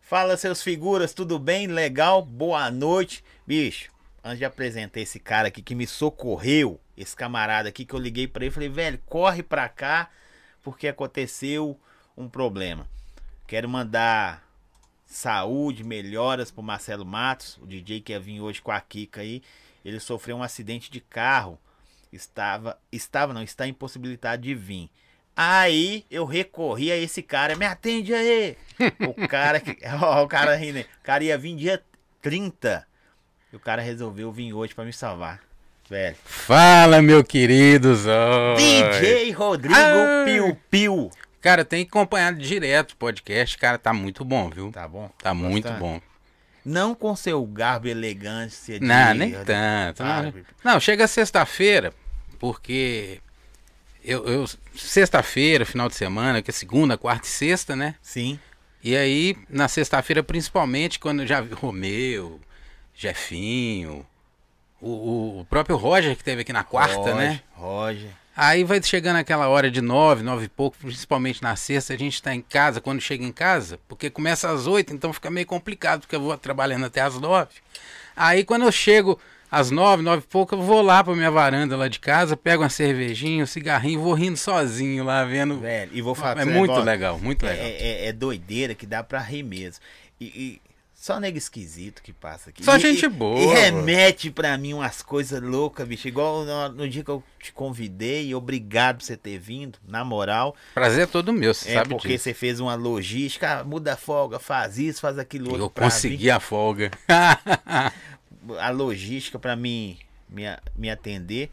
Fala, seus figuras, tudo bem? Legal? Boa noite. Bicho, antes de apresentar esse cara aqui que me socorreu, esse camarada aqui que eu liguei pra ele, falei, velho, corre pra cá, porque aconteceu um problema. Quero mandar saúde, melhoras pro Marcelo Matos, o DJ que ia vir hoje com a Kika aí. Ele sofreu um acidente de carro. Estava, estava não, está impossibilitado de vir. Aí eu recorri a esse cara, me atende aí. O cara que, ó, o cara rindo, aí. o cara ia vir dia 30. E o cara resolveu vir hoje pra me salvar. Velho. Fala, meu querido Zói. DJ Rodrigo Ai. Piu Piu. Cara, tem acompanhado direto o podcast, cara, tá muito bom, viu? Tá bom? Tá muito Gostando? bom. Não com seu garbo e elegância de... Não, nem tanto. Ah, Não, não chega sexta-feira, porque eu, eu- sexta-feira, final de semana, que é segunda, quarta e sexta, né? Sim. E aí, na sexta-feira, principalmente, quando já vi Romeu, Jefinho, o, o- o próprio Roger que teve aqui na quarta, Roger, né? Roger. Aí vai chegando aquela hora de nove, nove e pouco, principalmente na sexta, a gente tá em casa, quando chega em casa, porque começa às oito, então fica meio complicado, porque eu vou trabalhando até às nove. Aí quando eu chego às nove, nove e pouco, eu vou lá pra minha varanda lá de casa, pego uma cervejinha, um cigarrinho, vou rindo sozinho lá, vendo. Velho, e vou falar é muito negócio. legal, muito É, legal. é- é doideira que dá pra rir mesmo. E, e só nego esquisito que passa aqui. Só E- gente boa, E mano. remete pra mim umas coisas loucas, bicho. Igual no, no dia que eu te convidei, obrigado por você ter vindo, na moral. Prazer é todo meu, você É sabe porque disso. você fez uma logística, ah, muda a folga, faz isso, faz aquilo outro. Eu consegui a folga. A logística pra mim me, me atender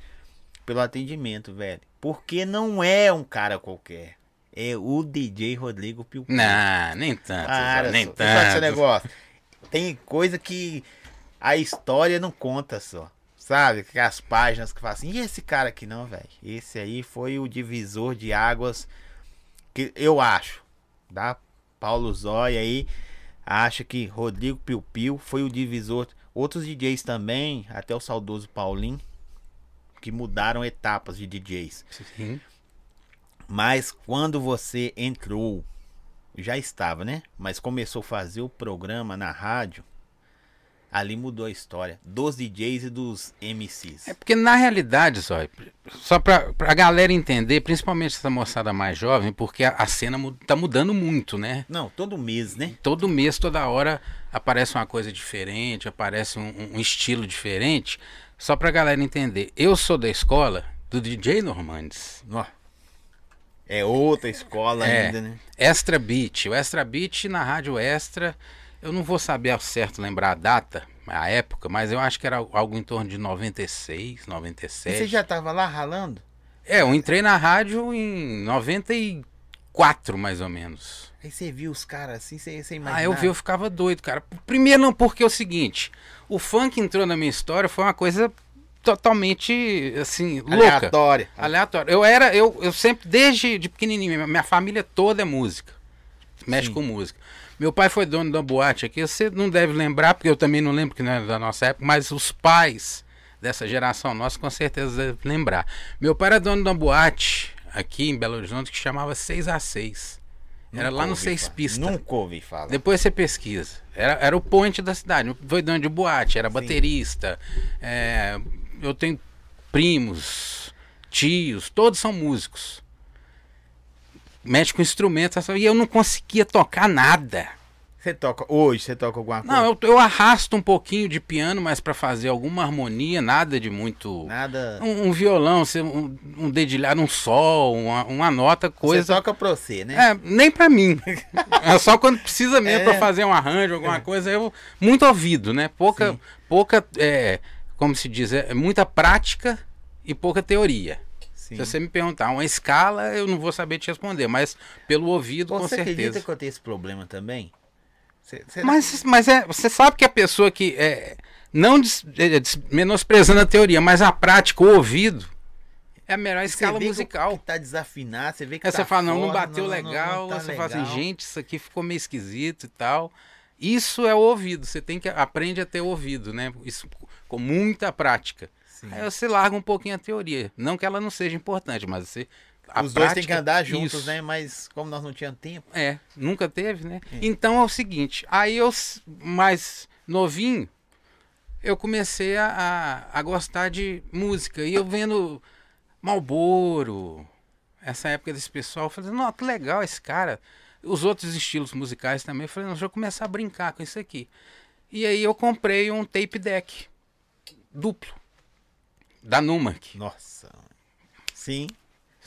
pelo atendimento, velho. Porque não é um cara qualquer. É o DJ Rodrigo Piu não, nem tanto, Para, nem só, tanto. negócio. Tem coisa que a história não conta só. Sabe? Que as páginas que falam assim, e esse cara aqui não, velho? Esse aí foi o divisor de águas que eu acho, tá? Paulo Zóia aí acha que Rodrigo Piu Piu foi o divisor. Outros DJs também, até o saudoso Paulinho, que mudaram etapas de DJs. Sim. Mas quando você entrou, já estava, né? Mas começou a fazer o programa na rádio, ali mudou a história dos DJs e dos MCs. É porque na realidade, só, só pra, pra galera entender, principalmente essa moçada mais jovem, porque a, a cena mu- tá mudando muito, né? Não, todo mês, né? Todo mês, toda hora, aparece uma coisa diferente, aparece um, um estilo diferente. Só pra galera entender, eu sou da escola do DJ Normandes. Ó, É outra escola É. ainda, né? Extra Beat. O Extra Beat na Rádio Extra, eu não vou saber ao certo lembrar a data, a época, mas eu acho que era algo em torno de 96, E 97. você já tava lá ralando? É, eu entrei na rádio em 94, mais ou menos. Aí você viu os caras assim, você, você Ah, eu vi, eu ficava doido, cara. Primeiro não, porque é o seguinte, o funk entrou na minha história, foi uma coisa totalmente, assim, louca. Aleatória. Aleatório. Eu era, eu, eu sempre, desde de pequenininho, minha- família toda é música. Mexe Sim. com música. Meu pai foi dono da boate aqui, você não deve lembrar, porque eu também não lembro que não é da nossa época, mas os pais dessa geração nossa com certeza devem lembrar. Meu pai era dono da boate aqui em Belo Horizonte que chamava 6 a 6 Era Nunca lá no Seis falar. Pistas. Nunca ouvi falar. Depois você pesquisa. Era, era o point da cidade. Foi dono de boate, era baterista. é, eu tenho primos, tios, todos são músicos. Mexe com instrumentos. E eu não conseguia tocar nada. Você toca, hoje você toca alguma coisa? Não, eu, eu arrasto um pouquinho de piano, mas para fazer alguma harmonia, nada de muito. Nada. Um, um violão, você- um, um dedilhado, um sol, uma, uma nota, Você coisa. toca pra você, né? É, nem pra mim. É só quando precisa mesmo É. pra fazer um arranjo, alguma coisa. Eu, muito ouvido, né? Pouca, Sim. pouca é, como se diz, é muita prática e pouca teoria. Sim. Se você me perguntar uma escala, eu não vou saber te responder, mas pelo ouvido, com Você acredita certeza. que eu tenho esse problema também? Você- Mas, mas é, você sabe que a pessoa que é, não des- é, des- menosprezando a teoria, mas a prática, o ouvido, é a melhor escala vê que musical. Que tá desafinado, você vê que Aí tá você fala, não, não bateu legal. tá você fala legal. assim, gente, isso aqui ficou meio esquisito e tal. Isso é o ouvido. Você tem que aprende a ter ouvido, né? Isso com muita prática. Sim. Aí você larga um pouquinho a teoria. Não que ela não seja importante, mas você a Os dois têm que andar juntos, Isso. né? Mas como nós não tínhamos tempo. É, nunca teve, né? Então é o seguinte, aí eu, mais novinho, eu comecei a, a, a gostar de música. E eu vendo Malboro, essa época desse pessoal, eu falei, não, que legal esse cara. Os outros estilos musicais também, eu falei, não, deixa eu começar a brincar com isso aqui. E aí eu comprei um tape deck duplo, da Numark. Nossa. Sim.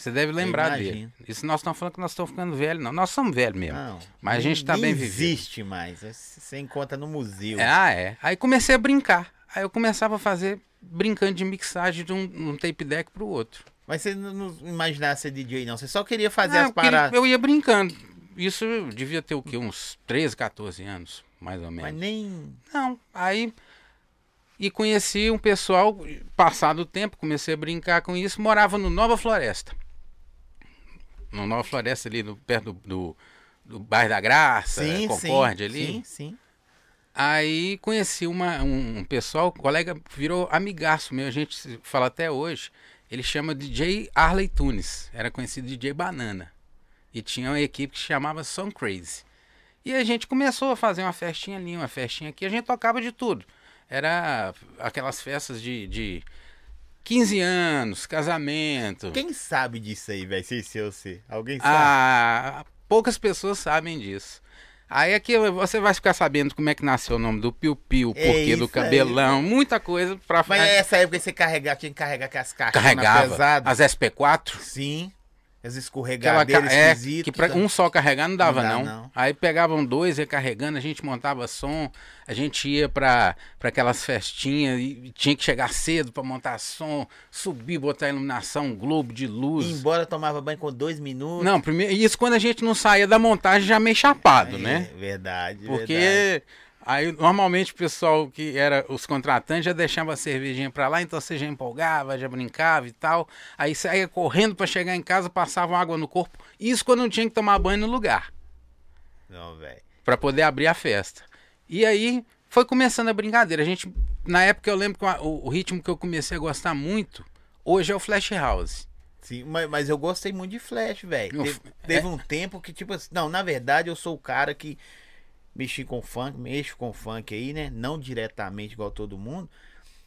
Você deve lembrar dele. Isso nós estamos falando que nós estamos ficando velhos, não. Nós somos velhos mesmo. Não. Mas a gente tá nem bem vivido. existe mais. Você encontra no museu. Ah, é. Aí comecei a brincar. Aí eu começava a fazer brincando de mixagem de um, um tape deck pro outro. Mas você não, não imaginava ser DJ, não. Você só queria fazer Ah, as paradas. eu ia brincando. Isso devia ter o quê? Uns 13, 14 anos, mais ou menos. Mas nem. Não, aí. E conheci um pessoal, passado o tempo, comecei a brincar com isso, morava no Nova Floresta. No Nova Floresta, ali no, perto do, do, do bairro da Graça, Sim, Concórdia sim. ali. Sim, sim. Aí conheci uma, um, um pessoal, um colega virou amigaço meu, a gente fala até hoje. Ele chama DJ Arley Tunes, era conhecido DJ Banana. E tinha uma equipe que chamava Song Crazy. E a gente começou a fazer uma festinha ali, uma festinha aqui, a gente tocava de tudo. Era aquelas festas de, de 15 anos, casamento. Quem sabe disso aí, velho? Sem ser você. Alguém sabe? Ah, poucas pessoas sabem disso. Aí aqui você vai ficar sabendo como é que nasceu o nome do Piu Piu, o É porquê do isso aí. cabelão, muita coisa pra Mas essa época você carregava, tinha que carregar com as caixas carregava pesadas. as SP4. Sim. As Aquela escorregadeiras ca- é, esquisitas. que pra um só carregar não dava Não dá, não. não. Aí pegavam dois, ia carregando, a gente montava som, a gente ia pra, pra aquelas festinhas e tinha que chegar cedo pra montar som, subir, botar iluminação, um globo de luz. Ir embora tomava banho com dois minutos. Não, primeiro, isso quando a gente não saía da montagem já meio chapado, É, né? Verdade. Porque verdade. Aí normalmente o pessoal que era os contratantes já deixava a cervejinha pra lá, então você já empolgava, já brincava e tal. Aí saía correndo pra chegar em casa, passava água no corpo. Isso quando não tinha que tomar banho no lugar, Não, velho. Pra poder abrir a festa. E aí foi começando a brincadeira. A gente na época eu lembro que o, o ritmo que eu comecei a gostar muito hoje é o Flash House. Sim, mas, mas eu gostei muito de Flash, velho. Teve, teve um tempo que, tipo assim. Não, na verdade, eu sou o cara que mexi com funk, mexo com funk aí, né? Não diretamente igual todo mundo.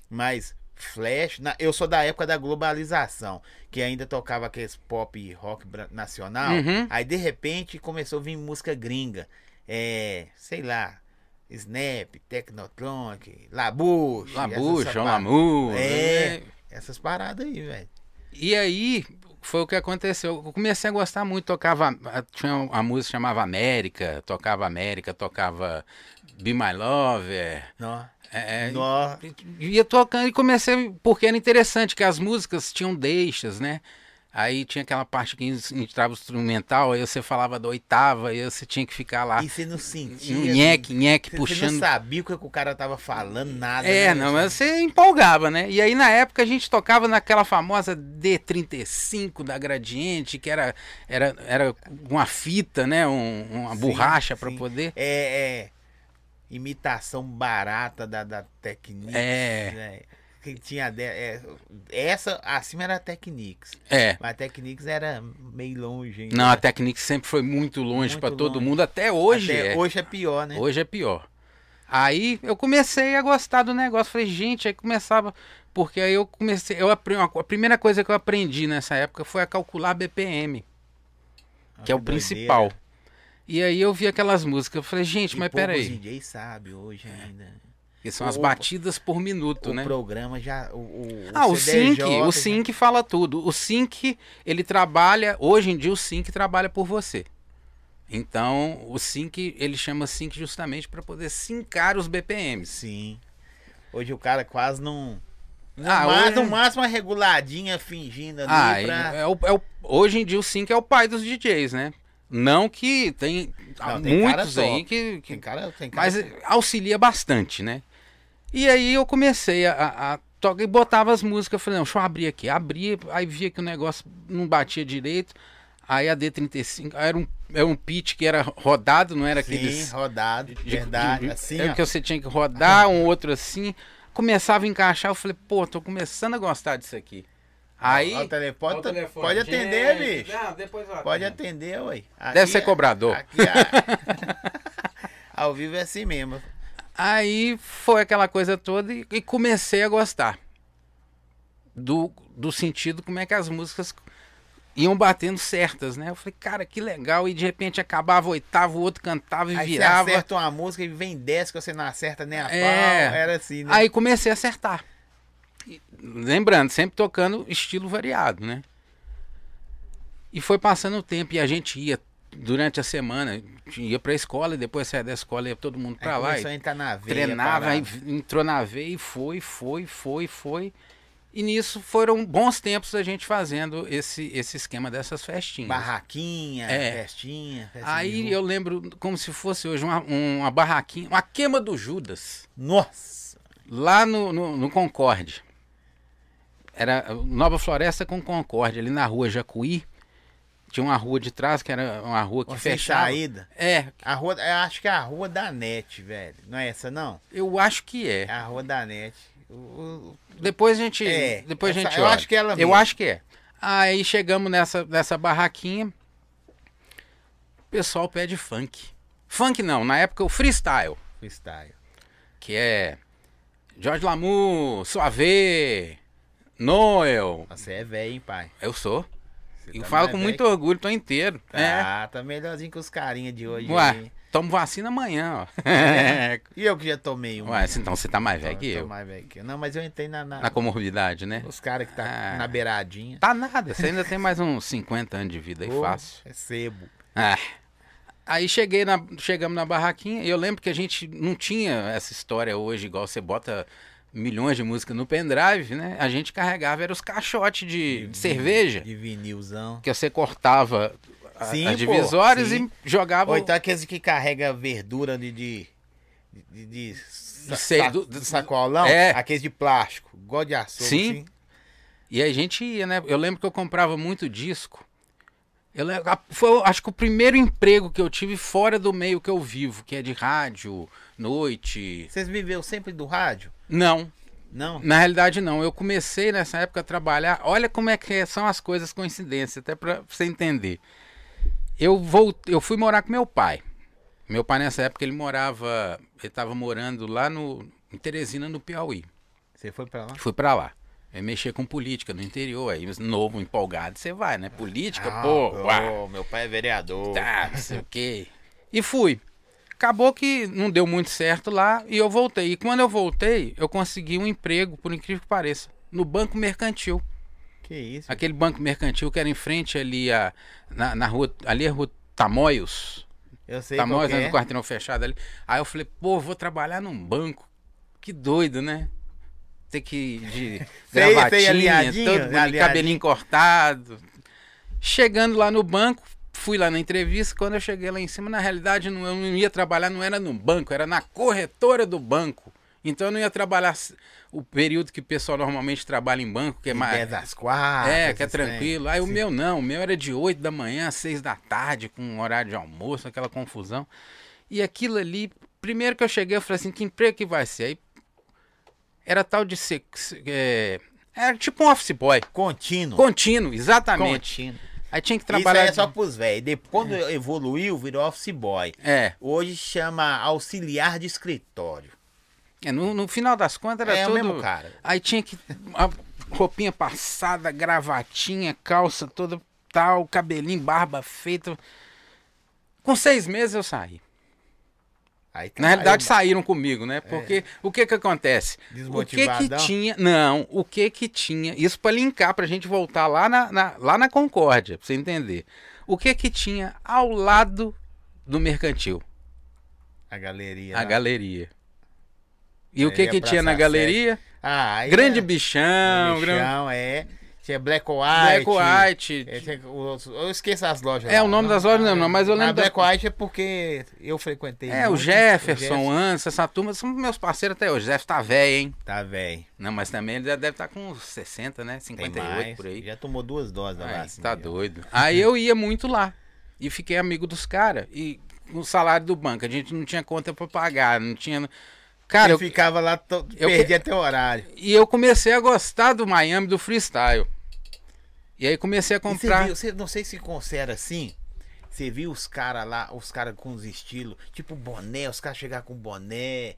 Mas Flash, na- eu sou da época da globalização, que ainda tocava aqueles pop rock nacional. Uhum. Aí de repente começou a vir música gringa. É, sei lá. Snap, Technotronic, Labuche. Labuche. Lamu. É, né? essas paradas aí, velho. E aí foi o que aconteceu. Eu comecei a gostar muito, tocava. Tinha uma música chamava América, tocava América, tocava Be My Lover. Nó. É, Nó. ia tocando e comecei, porque era interessante que as músicas tinham deixas, né? Aí tinha aquela parte que entrava o instrumental, aí você falava da oitava, aí você tinha que ficar lá. E você não sentia. Nheque, nheque, puxando. Você não sabia o que o cara tava falando, nada. É, né? não, mas você empolgava, né? E aí na época a gente tocava naquela famosa D35 da Gradiente, que era, era, era uma fita, né? Um- uma Sim, borracha para poder. É, é. Imitação barata da, da Technics. É. né? Que tinha. é, essa acima era a Technics. É. Mas a Technics era meio longe ainda. Não, a Technics sempre foi muito longe para todo mundo, até hoje Até é. Hoje é pior, né? Hoje é pior. Aí eu comecei a gostar do negócio. Falei, gente, aí começava. Porque aí eu comecei. Eu aprendi, a primeira coisa que eu aprendi nessa época foi a calcular BPM, que é o doideira. principal. E aí eu vi aquelas músicas. Eu falei, gente, E mas peraí. DJ sabe hoje ainda. Que são as O- batidas por minuto, o né? programa já. O, o, Ah, o CDJ Sync, o já- Sync fala tudo. O Sync, ele trabalha, hoje em dia o Sync trabalha por você. Então, o Sync, ele chama Sync justamente para poder sincar os BPMs. Sim. Hoje o cara quase não. No, Ah, ma- hoje- no máximo uma reguladinha fingindo ali Ah, pra. é o- é o- hoje em dia o Sync é o pai dos DJs, né? Não que tem, Não, tem muitos aí que, que Tem cara, tem cara. Mas auxilia bastante, né? E aí eu comecei a, a, a tocar e botava as músicas. Falei, não, deixa eu abrir aqui. Abria, aí via que o negócio não batia direito. Aí a D35 era um, era um pitch que era rodado, não era Sim, aqueles. rodado, de- verdade. de- assim, é ó. que você tinha que rodar, um outro assim. Começava a encaixar, eu falei, pô, tô começando a gostar disso aqui. Aí. Ó, o telefone, ó o telefone. Pode atender, Gente, bicho. Não, depois eu Pode atender, ué. Aqui Deve ser é- cobrador. aqui é- Ao vivo é assim mesmo. Aí foi aquela coisa toda e, e comecei a gostar do, do sentido como é que as músicas iam batendo certas, né? Eu falei, cara, que legal. E de repente acabava o oitavo, o outro cantava e Aí virava. você acerta uma música e vem 10 que você não acerta nem a É. pau. Era assim, né? Aí comecei a acertar. E, lembrando, sempre tocando estilo variado, né? E foi passando o tempo e a gente ia durante a semana, ia pra escola e depois saía da escola ia todo mundo Aí pra lá. E a entrar na veia. treinava, aí entrou na veia e foi, foi, foi, foi. E nisso foram bons tempos a gente fazendo esse, esse esquema dessas festinhas. Barraquinha, É. festinha. festinha Aí eu lembro como se fosse hoje uma, uma barraquinha, uma queima do Judas. Nossa! lá no, no, no Concorde. Era Nova Floresta com Concorde, ali na rua Jacuí. Tinha uma rua de trás que era uma rua que sem fechava. saída. É, A rua, eu acho que é a rua da NET, velho. Não é essa, não? eu acho que É é. a rua da NET. O- o- Depois a gente. É, depois a essa- gente. eu olha. acho que é ela Eu mesmo. acho que é. Aí chegamos nessa, nessa barraquinha. O pessoal pede funk. Funk não, na época o freestyle. freestyle. Que é. Jorge Lamour, Suave, Noel. Você é velho, hein, pai? Eu sou. Eu tá falo com muito que- orgulho, tô inteiro. É. Tá, tá melhorzinho que os carinha de hoje. Ué, aí. tomo vacina amanhã, ó. E eu que já tomei um. Ué, então você tá mais velho que Tô eu. mais velho que eu. Não, mas eu entrei na. na- Na comorbidade, né? Os caras que tá Ah. na beiradinha. Tá nada, você ainda tem mais uns 50 anos de vida aí, Pô, fácil. É sebo. Ah. Aí cheguei na, chegamos na barraquinha e eu lembro que a gente não tinha essa história hoje, igual você bota milhões de músicas no pendrive, né? A gente carregava, era os caixotes de, de cerveja, De vinilzão. que você cortava a- Sim, as pô, divisórias sim. e jogava... Ou então aqueles que carrega verdura de. de, de, de sa- Sei, sa- do- do sacolão. É. Aqueles de plástico. Igual de açúcar. Sim. assim. E a gente ia, né? Eu lembro que eu comprava muito disco. Eu foi, acho que o primeiro emprego que eu tive fora do meio que eu vivo, que é de rádio, noite. Vocês viveu sempre do rádio? Não, Não? na realidade não. Eu comecei nessa época a trabalhar. Olha como é que são as coisas coincidência, até pra você entender. Eu voltei, eu fui morar com meu pai. Meu pai nessa época ele morava, ele estava morando lá no em Teresina, no Piauí. Você foi pra lá? Fui pra lá. Eu mexer com política no interior, aí novo, empolgado, você vai, né? Política, Ah, pô, pô, uá, meu pai é vereador. tá, não sei o quê. E fui. Acabou que não deu muito certo lá e eu voltei. E quando eu voltei, eu consegui um emprego, por incrível que pareça, no Banco Mercantil. Que isso? Aquele banco mercantil que era em frente ali, a, na, na rua, ali é a rua Tamoios. Eu sei qual Tamoios, que né, é. no quarteirão fechado ali. Aí eu falei, pô, vou trabalhar num banco. Que doido, né? Ter que de Sei, sei, gravatinha, alinhadinho, todo bonito, cabelinho cortado. Chegando lá no banco, fui lá na entrevista. Quando eu cheguei lá em cima, na realidade, não, eu não ia trabalhar, não era no banco, era na corretora do banco. Então eu não ia trabalhar o período que o pessoal normalmente trabalha em banco, que é mais. 10 às 4. É, que é tranquilo. Aí o meu não, o meu era de 8 da manhã às 6 da tarde, com horário de almoço, aquela confusão. E aquilo ali, primeiro que eu cheguei, eu falei assim, que emprego que vai ser? Aí era tal de ser. é, era tipo um office boy. Contínuo. Contínuo, exatamente. Contínuo. Aí tinha que Isso aí trabalhar. é só pros velhos. Depois, quando evoluiu, virou office boy. É, Hoje chama auxiliar de escritório. é, no, no final das contas era é tudo. o mesmo cara. Aí tinha que. A roupinha passada, gravatinha, calça toda tal, cabelinho, barba feita. Com seis meses eu saí. Aí Na realidade trabalhou saíram comigo, né? Porque o que que acontece? O que que tinha? Não, o que que tinha? Isso para linkar pra gente voltar lá na, na- lá na Concórdia, pra você entender. O que que tinha ao lado do mercantil? A galeria. A lá. galeria. E o Aí que a que tinha na galeria? Ah, Grande é- bichão, grande bichão, é. Tinha Black Black White. White. É, tinha eu esqueço as lojas. É, lá. o nome das lojas não, não, mas eu A lembro da- Black White é porque eu frequentei. É, o Jefferson, Anson, essa turma são meus parceiros até hoje. O Jefferson tá velho, hein? Tá velho. Não, mas também ele já deve estar com uns 60, né? Tem 58 mais. por aí. Já tomou duas doses da vacina. tá doido. Aí eu ia muito lá. E fiquei amigo dos caras. E o salário do banco, a gente não tinha conta pra pagar, não tinha. Cara, eu eu, ficava lá, to... eu perdi até o horário. e eu comecei a gostar do Miami do freestyle. E aí comecei a E você comprar. viu, você, não sei se considera assim. Você viu os caras lá, os caras com os estilos, tipo boné, os caras chegavam com boné,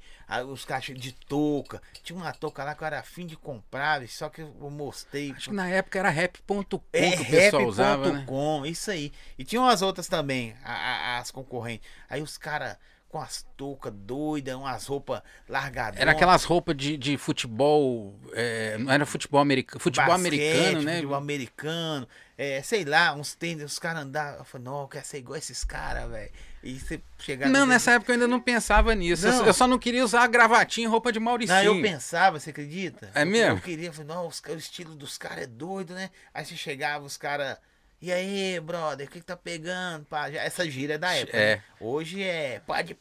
os caras de touca. Tinha uma touca lá que eu era afim de comprar, só que eu mostrei. Acho que na época era rap.com É que o pessoal usava, né? isso aí. E tinha umas outras também, a- a- as concorrentes. Aí os caras com as toucas doidas, umas roupas largadoras. Era aquelas roupas de, de futebol. é, não era futebol americano. Futebol americano, né? Futebol americano, é, sei lá, uns tênis, os caras andavam. Eu falei, não, eu quero ser igual esses caras, velho. E você chegava. Não, nessa época eu ainda não pensava nisso. Eu- Não. Eu, só não queria usar gravatinha e roupa de Mauricinho. Não, eu pensava, você acredita? É Eu- mesmo? Eu queria, eu falei, não, os o estilo dos caras é doido, né? Aí você chegava, os caras. E aí, brother, o que, que tá pegando? Pá? Já- essa gira é da época. É. né? Hoje é. Pode.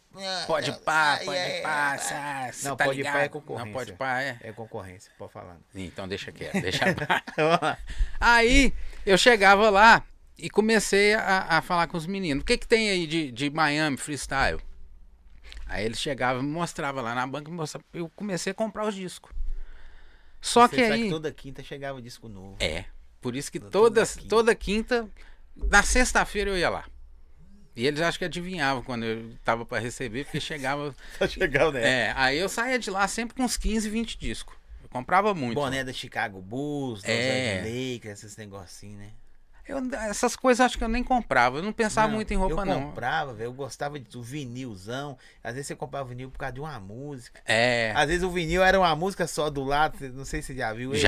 Pode pá, pode ai, pá, Não, tá pode pá é ligado? concorrência. Não, pode pá, é. É concorrência, pode falar. Então deixa quieto, deixa Aí eu chegava lá e comecei a, a falar com os meninos. O que, que tem aí de, de Miami freestyle? Aí eles chegavam e me mostravam lá na banca. e mostrava- Eu comecei a comprar os discos. Só Você que aí. toda quinta chegava disco novo. É. Por isso que Toda toda, quinta. toda quinta, na sexta-feira eu ia lá. E eles acho que adivinhavam quando eu tava para receber, porque chegava. Só chegava, né? É, aí eu saía de lá sempre com uns 15, 20 discos. Eu comprava muito. Boné da Chicago Bulls, É. Lakers, esses negocinhos, né? Eu- essas coisas acho que eu nem comprava. Eu não pensava Não, muito em roupa, eu não. comprava, velho. Eu gostava do vinilzão. Às vezes você comprava vinil por causa de uma música. É. Às vezes o vinil era uma música só do lado. Não sei se você já viu esse.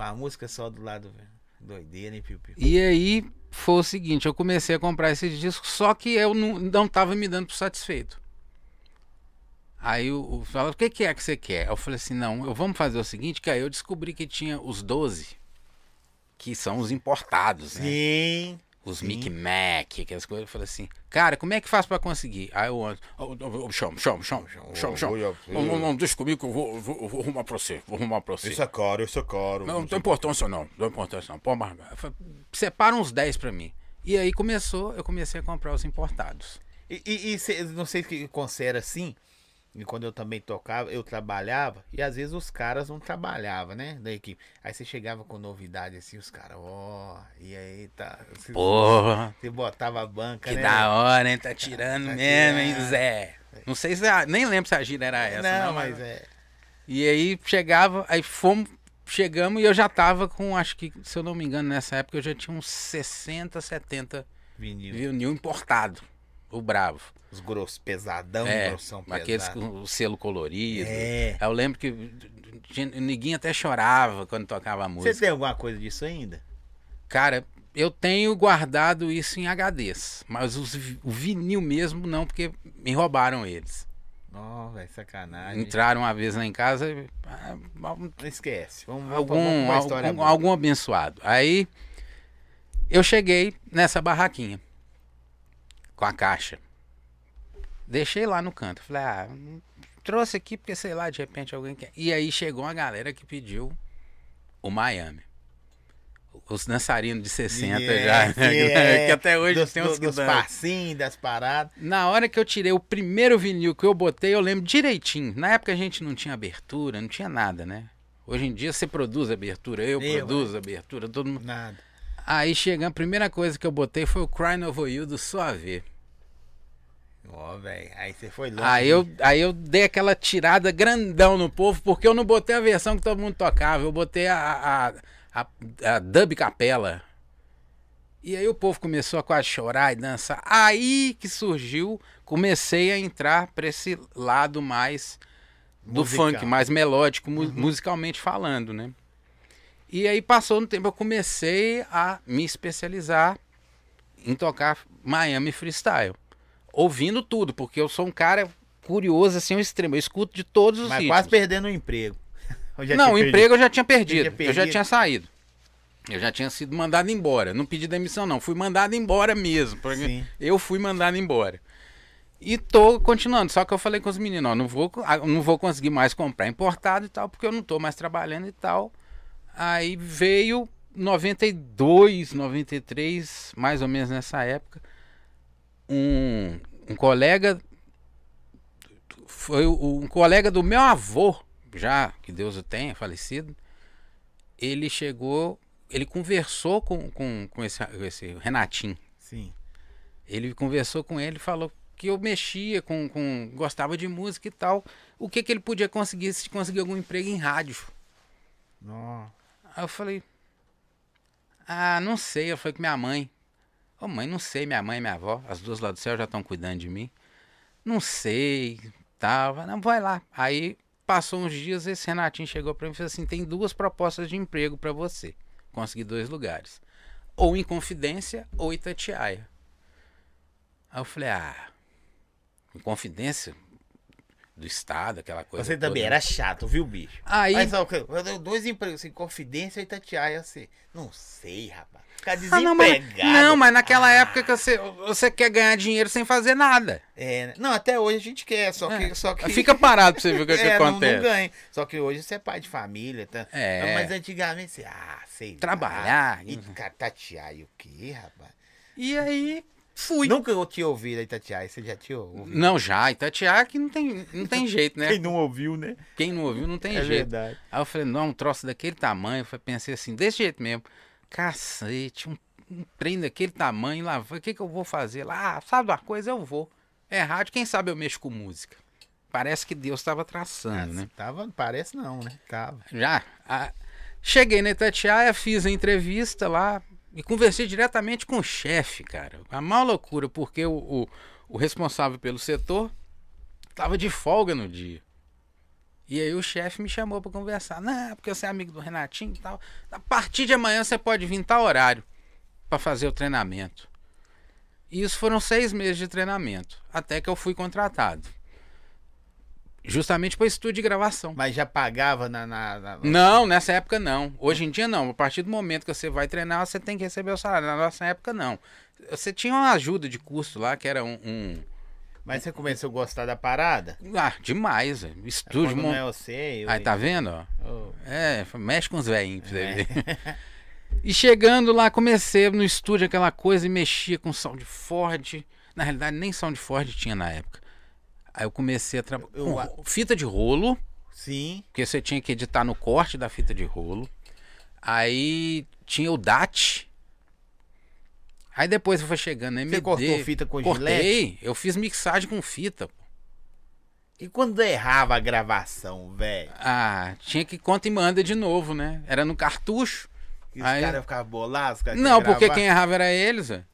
Com a música só do lado, velho. Doideira, hein, Piu Piu? E aí foi o seguinte, eu comecei a comprar esses discos, só que eu não, não tava me dando por satisfeito. Aí o, o fala, o que, que é que você quer? Eu falei assim, não, eu, vamos fazer o seguinte, que aí eu descobri que tinha os 12, que são os importados, né? Sim. Os. Mic Mac, aquelas coisas. Eu falei assim, cara, como é que faz pra conseguir? Aí oh, oh, oh, chama, chama, chama, chama, chama. Não, não, não, deixa comigo que eu vou, vou, vou arrumar pra você, vou arrumar pra você. Isso é caro, isso é caro. Não, não tem importância não, não tem importância não. Pô, mas, separa uns 10 pra mim. E aí começou, eu comecei a comprar os importados. E, e, e cê- não sei se considera assim. E quando eu também tocava, eu trabalhava. E às vezes os caras não trabalhavam, né? Da equipe. Aí você chegava com novidade assim, os caras, ó, e aí tá. Você, Porra, você botava a banca, que né? da hora, hein? Tá tirando Tá mesmo, hein, tirando. Zé? Não sei se, a- nem lembro se a gira era essa. não, Não, mas é. E aí chegava, aí fomos, chegamos e eu já tava com, acho que, se eu não me engano, nessa época eu já tinha uns 60, 70 Vinil. vinil importado. O Bravo. Os grossos, pesadão, É, grossão aqueles pesado. com o selo colorido. É. Eu lembro que ninguém até chorava quando tocava a música. Você tem alguma coisa disso ainda? Cara, eu tenho guardado isso em HDs, mas os o vinil mesmo não, porque me roubaram eles. Não, velho, sacanagem. Entraram uma vez lá em casa, ah, Não esquece. Vamos, algum, vamos algum, algum abençoado. Aí eu cheguei nessa barraquinha com a caixa. Deixei lá no canto. Falei, ah, trouxe aqui porque sei lá, de repente alguém quer. E aí chegou uma galera que pediu o Miami. Os dançarinos de 60 Yeah, já. yeah. que até hoje dos, tem uns dos, que dos passinhos, das paradas. Na hora que eu tirei o primeiro vinil que eu botei, eu lembro direitinho. Na época a gente não tinha abertura, não tinha nada, né? Hoje em dia você produz abertura, eu, Eu, produzo abertura, todo mundo. Nada. Aí chegando, a primeira coisa que eu botei foi o Crying Over You do Suave. Ó, velho. Aí você foi longe. Aí eu, aí eu dei aquela tirada grandão no povo, porque eu não botei a versão que todo mundo tocava, eu botei a, a, a, a dub capela. E aí o povo começou a quase chorar e dançar. Aí que surgiu, comecei a entrar pra esse lado mais do Musical. funk, mais melódico, mu- musicalmente falando, né? E aí passou no tempo, eu comecei a me especializar em tocar Miami Freestyle. Ouvindo tudo, porque eu sou um cara curioso assim ao extremo. Eu escuto de todos os Mas ritmos. quase perdendo o emprego. Eu Não, o perdido. emprego eu já tinha perdido. tinha Eu já perdido. tinha saído. Eu já tinha sido mandado embora. Não pedi demissão, não. Fui mandado embora mesmo. Porque Sim. eu fui mandado embora. E tô continuando. Só que eu falei com os meninos, ó, não vou, ah, não vou conseguir mais comprar importado e tal, porque eu não tô mais trabalhando e tal. Aí veio 92, 93, mais ou menos nessa época, um, um colega foi um colega do meu avô, já que Deus o tenha, falecido. Ele chegou ele conversou com, com, com esse, esse Renatinho. Sim. Ele conversou com ele e falou que eu mexia com, com. gostava de música e tal. O que, que ele podia conseguir se conseguir algum emprego em rádio. Nossa. Aí eu falei. Ah, não sei. Eu falei com minha mãe. Ô mãe, não sei, minha mãe e minha avó, as duas lá do céu já estão cuidando de mim. Não sei, tava, não, vai lá. Aí passou uns dias, esse Renatinho chegou para mim e falou assim: tem duas propostas de emprego para você. Consegui dois lugares. Ou em Confidência ou Itatiaia. Aí eu falei, ah, em Confidência do Estado, aquela coisa. Você também toda. era chato, viu, bicho? Aí, Mas ó, eu dei dois empregos, assim, Confidência e Itatiaia, assim. Não sei, rapaz. Ficar ah, não, mas, desempregado. não, mas naquela Ah, época que você, você quer ganhar dinheiro sem fazer nada. É, né? não, até hoje a gente quer, só que. É. Só que... Fica parado pra você ver o que, que É, não- acontece. Não, ganha. Só que hoje você é pai de família, tá? É. Mas antigamente você, ah, sei lá. Trabalhar. E cara, Itatiaia o quê, rapaz? E aí fui. Nunca eu tinha ouvido a Itatiaia, você já tinha ouvido? Não, já, Itatiaia que não tem, não tem jeito, né? Quem não ouviu, né? Quem não ouviu não tem é jeito. verdade. Aí eu falei, não, um troço daquele tamanho. Eu falei, pensei assim, desse jeito mesmo. Cacete, um, um trem daquele tamanho lá. O que, que eu vou fazer lá? Ah, sabe uma coisa? Eu vou. É rádio, quem sabe eu mexo com música. Parece que Deus estava traçando, né? Tava, parece não, né? Tava. Já. a- cheguei na Itatiaia, fiz a entrevista lá e conversei diretamente com o chefe, cara. A maior loucura, porque o, o, o responsável pelo setor tava de folga no dia. E aí o chefe me chamou para conversar. Não, porque você é amigo do Renatinho e tal. A partir de amanhã você pode vir tal horário para fazer o treinamento. E isso foram seis meses de treinamento, até que eu fui contratado. Justamente para estúdio de gravação. Mas já pagava na. na, na- Não, nessa época não. Hoje em dia não. A partir do momento que você vai treinar, você tem que receber o salário. Na nossa época não. Você tinha uma ajuda de custo lá, que era um. um- Mas você começou a gostar da parada? Ah, demais. Estúdio. Quando mon- é você. Eu... Aí tá vendo? Oh, É, mexe com os velhinhos pra você É. ver. E chegando lá, comecei no estúdio aquela coisa e mexia com sound Ford. Na realidade, nem sound Ford tinha na época. Aí eu comecei a trabalhar Eu- fita de rolo. Sim. Porque você tinha que editar no corte da fita de rolo. Aí tinha o DAT. Aí depois foi chegando na MD. Você cortou fita com Cortei. Eu fiz mixagem com fita. pô. E quando errava a gravação, velho? Ah, tinha que conta e manda de novo, né? Era no cartucho. E os Aí- caras ficavam bolados? os caras Não, porque quem errava era eles, velho.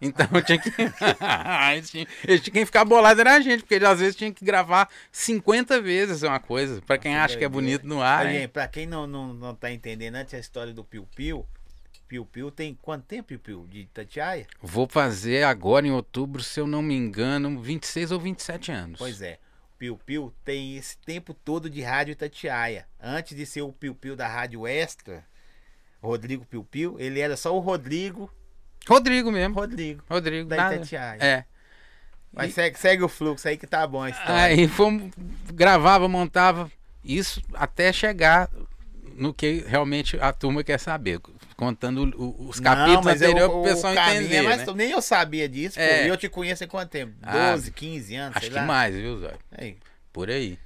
Então eu tinha que. eles tinham, eles tinham que ficar bolado era a gente, porque eles, às vezes tinha que gravar 50 vezes uma coisa. Pra quem acha que é bonito no ar. Gente, pra quem não, não, não tá entendendo, antes a história do Piu Piu, Piu Piu tem quanto tempo, Piu Piu? De Itatiaia? Vou fazer agora em outubro, se eu não me engano, 26 ou 27 anos. Pois é. Piu Piu tem esse tempo todo de rádio Itatiaia. Antes de ser o Piu Piu da Rádio Extra, Rodrigo Piu Piu, ele era só o Rodrigo Rodrigo mesmo. Rodrigo, Rodrigo. da nada. Itatiaia. É. Mas segue, segue o fluxo aí que tá bom a história. Aí fomos, gravava, montava. Isso até chegar no que realmente a turma quer saber. Contando os capítulos é anteriores o- pessoal o entender. é mais- né? Nem eu sabia disso, É. pô. E eu te conheço há quanto tempo? Ah, 12, 15 anos, Acho que lá. mais, viu, Zóio? Aí, Por aí.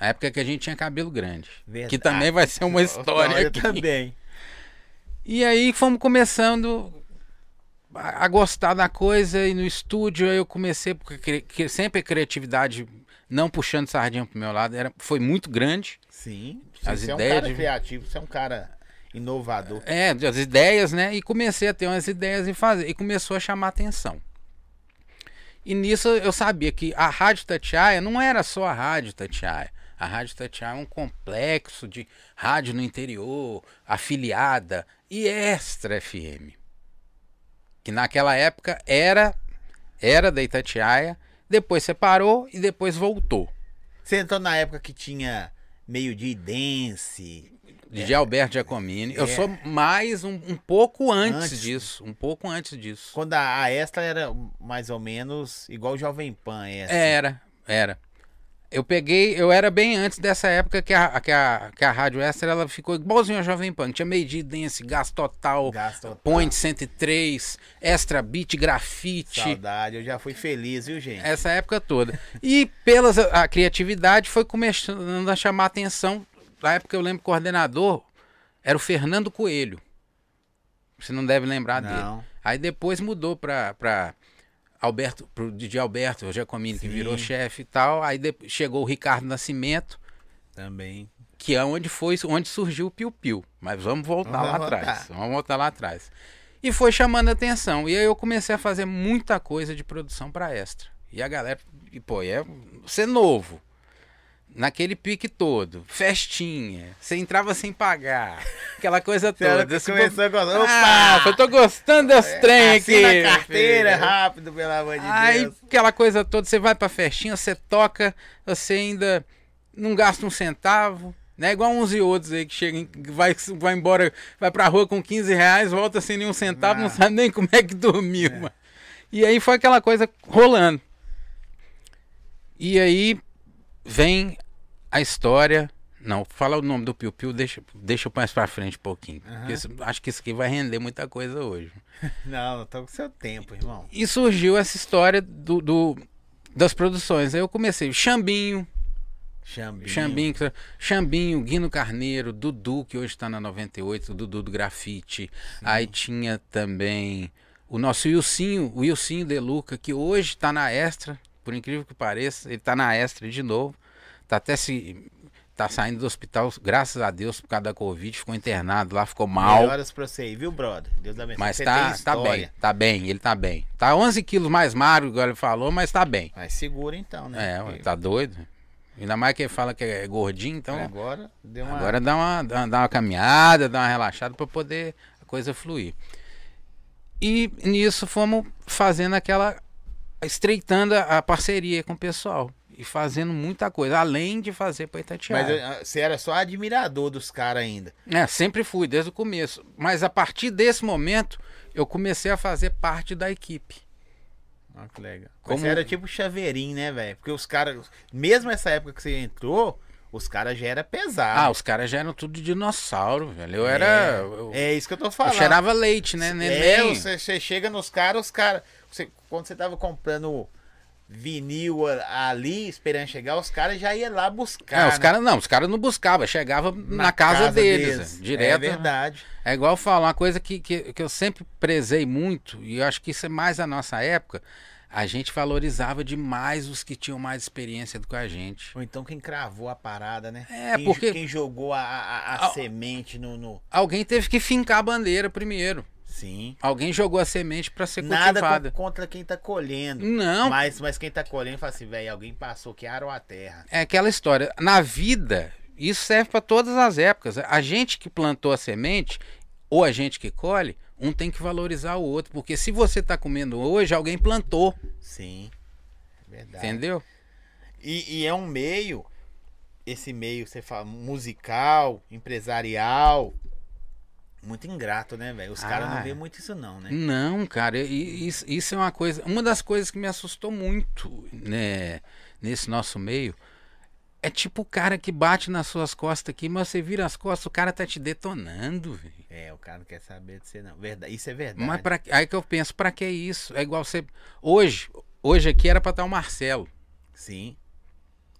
A época que a gente tinha cabelo grande. verdade. Que também vai ser uma história aqui. também. E aí fomos começando a gostar da coisa e no estúdio aí eu comecei, porque sempre a criatividade, não puxando sardinha pro meu lado, era, foi muito grande. Sim. As você é um ideias cara de- criativo, você é um cara inovador. É, as ideias, né? E comecei a ter umas ideias e fazer. E começou a chamar atenção. E nisso eu sabia que a Rádio Tatiaia não era só a Rádio Tatiaia. A Rádio Tatiaia é um complexo de rádio no interior, afiliada e extra FM. Que naquela época era era da Itatiaia, depois separou e depois voltou. Você entrou na época que tinha meio de dance. De Alberto Giacomini. Eu É. sou mais um, um pouco antes, Antes. disso. Um pouco antes disso. Quando a, a Extra era mais ou menos igual o Jovem Pan. Essa. Era, era. Eu peguei, eu era bem antes dessa época que a, que a, que a Rádio Extra ela ficou igualzinho a Jovem Pan. Tinha meio de dance, gás total, Gasto total. Point 103, Extra Beat, Grafite. Saudade, eu já fui feliz, viu, gente? Essa época toda. E pela a criatividade foi começando a chamar a atenção. Na época eu lembro que o coordenador era o Fernando Coelho. Você não deve lembrar dele. Não. Aí depois mudou pra Alberto, pro DJ Alberto, o Giacomini, que virou chefe e tal. Aí de- chegou o Ricardo Nascimento, Também. que é onde foi onde surgiu o Piu Piu. Mas vamos voltar Vamos lá voltar. atrás. Vamos voltar lá atrás. E foi chamando a atenção. E aí eu comecei a fazer muita coisa de produção pra extra. E a galera, e pô, é ser novo. Naquele pique todo, festinha, você entrava sem pagar, aquela coisa Você toda. Esse começou a gostar. Ah, Opa! eu tô gostando das trem aqui. Assina a carteira, filho. rápido, pelo amor de Aí, Deus. aquela coisa toda, você vai pra festinha, você toca, você ainda não gasta um centavo. Não é igual uns e outros aí que chegam, vai, vai embora, vai pra rua com 15 reais, volta sem nenhum centavo, não Ah. sabe nem como é que dormiu, mano. E aí foi aquela coisa rolando. E aí vem a história. Não, fala o nome do Piu Piu, deixa, deixa eu mais pra frente um pouquinho. Porque isso- acho que isso aqui vai render muita coisa hoje. Não, tô com seu tempo, irmão. E surgiu essa história do, do- das produções. Aí eu comecei, Xambinho, Xambinho. Xambinho, Xambinho, Guino Carneiro, Dudu, que hoje está na 98, Dudu do Grafite. Aí tinha também o nosso Wilsinho, o Wilsinho Deluca, que hoje está na Extra, por incrível que pareça, ele está na Extra de novo. Tá até se tá saindo do hospital, graças a Deus, por causa da Covid, ficou internado lá, ficou mal. Melhoras pra você aí, viu, brother? Deus abençoe. Mas Você tá, tá bem, tá bem, ele tá bem. Tá 11 quilos mais magro, igual ele falou, mas tá bem. Mas segura então, né? É, Porque tá doido. Ainda mais que ele fala que é gordinho, então Agora deu uma. agora dá uma, dá dá uma caminhada, dá uma relaxada pra poder a coisa fluir. E nisso fomos fazendo aquela. Estreitando a, parceria com o pessoal. E fazendo muita coisa, além de fazer pra Itatiaia. Mas eu- você era só admirador dos caras ainda. É, sempre fui, desde o começo. Mas a partir desse momento, eu comecei a fazer parte da equipe. Olha que legal. Como- Você era tipo chaveirinho, né, velho? Porque os caras, mesmo essa época que você entrou, os caras já eram Ah, pesados. os caras já eram tudo dinossauro, velho. Eu era. Eu, É isso que eu tô eu falando. cheirava leite, né? Neném. É, você, você chega nos caras, os caras. Você- quando você tava comprando vinil ali, esperando chegar, os caras já iam lá buscar. É, os né? caras não, os caras não buscavam, chegava na, casa, deles, direto. É verdade. É igual eu falo, uma coisa que, que, que eu sempre prezei muito, e eu acho que isso é mais a nossa época, a gente valorizava demais os que tinham mais experiência do que a gente. Ou então quem cravou a parada, né? É, quem, porque- Quem jogou a, a, a Ah, semente no, no- Alguém teve que fincar a bandeira primeiro. Sim. Alguém jogou a semente para ser Nada cultivada. co- contra quem tá colhendo. Não, Mas, mas quem tá colhendo fala assim, velho, alguém passou que arou a terra. é aquela história. Na vida, isso serve para todas as épocas. A gente que plantou a semente, ou a gente que colhe, um tem que valorizar o outro. Porque se você está comendo hoje, alguém plantou. Sim. É Verdade. Entendeu? E, e é um meio, esse meio, você fala, musical, empresarial, muito ingrato, né, velho? Os caras Ah. não vê muito isso não, né? Não, cara, isso, isso é uma coisa. Uma das coisas que me assustou muito né, nesse nosso meio é tipo o cara que bate nas suas costas aqui, mas você vira as costas, o cara tá te detonando, velho. É, o cara não quer saber de você não. Verdade, isso é verdade. Mas pra, aí que eu penso, pra que isso? É igual você. Hoje, hoje aqui era pra estar o Marcelo. Sim.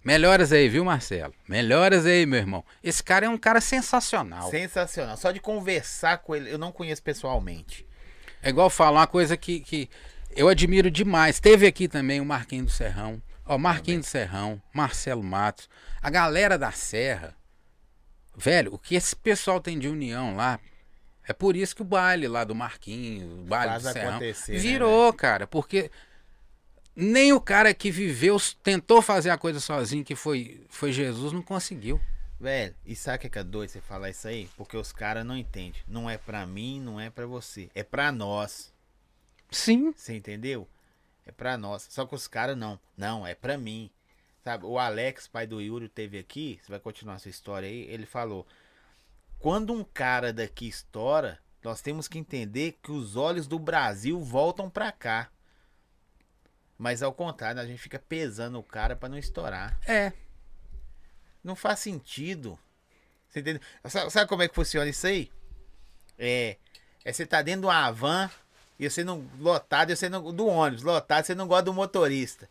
Melhoras aí, viu, Marcelo? Melhoras aí, meu irmão. Esse cara é um cara sensacional. Sensacional. Só de conversar com ele, eu não conheço pessoalmente. É igual falar uma coisa que, que eu admiro demais. Teve aqui também o Marquinho do Serrão. Ó, Marquinho do Serrão, Marcelo Matos, a galera da Serra. Velho, o que esse pessoal tem de união lá. É por isso que o baile lá do Marquinho, o baile Faz do Serrão, né, virou, cara. Porque nem o cara que viveu, tentou fazer a coisa sozinho, que foi, foi Jesus, não conseguiu. Velho, e sabe o que é é doido você falar isso aí? Porque os caras não entendem. Não é pra mim, não é pra você. É pra nós. Sim. Você entendeu? É pra nós. Só que os caras não. Não, é pra mim. Sabe, o Alex, pai do Yuri, teve aqui. Você vai continuar sua história aí. Ele falou: quando um cara daqui estoura, nós temos que entender que os olhos do Brasil voltam pra cá. Mas ao contrário, a gente fica pesando o cara pra não estourar. É. Não faz sentido. Você entendeu? Sabe, sabe como é que funciona isso aí? É, é você tá dentro de uma van e você não. Lotado, e você não. Do ônibus, lotado, você não gosta do motorista.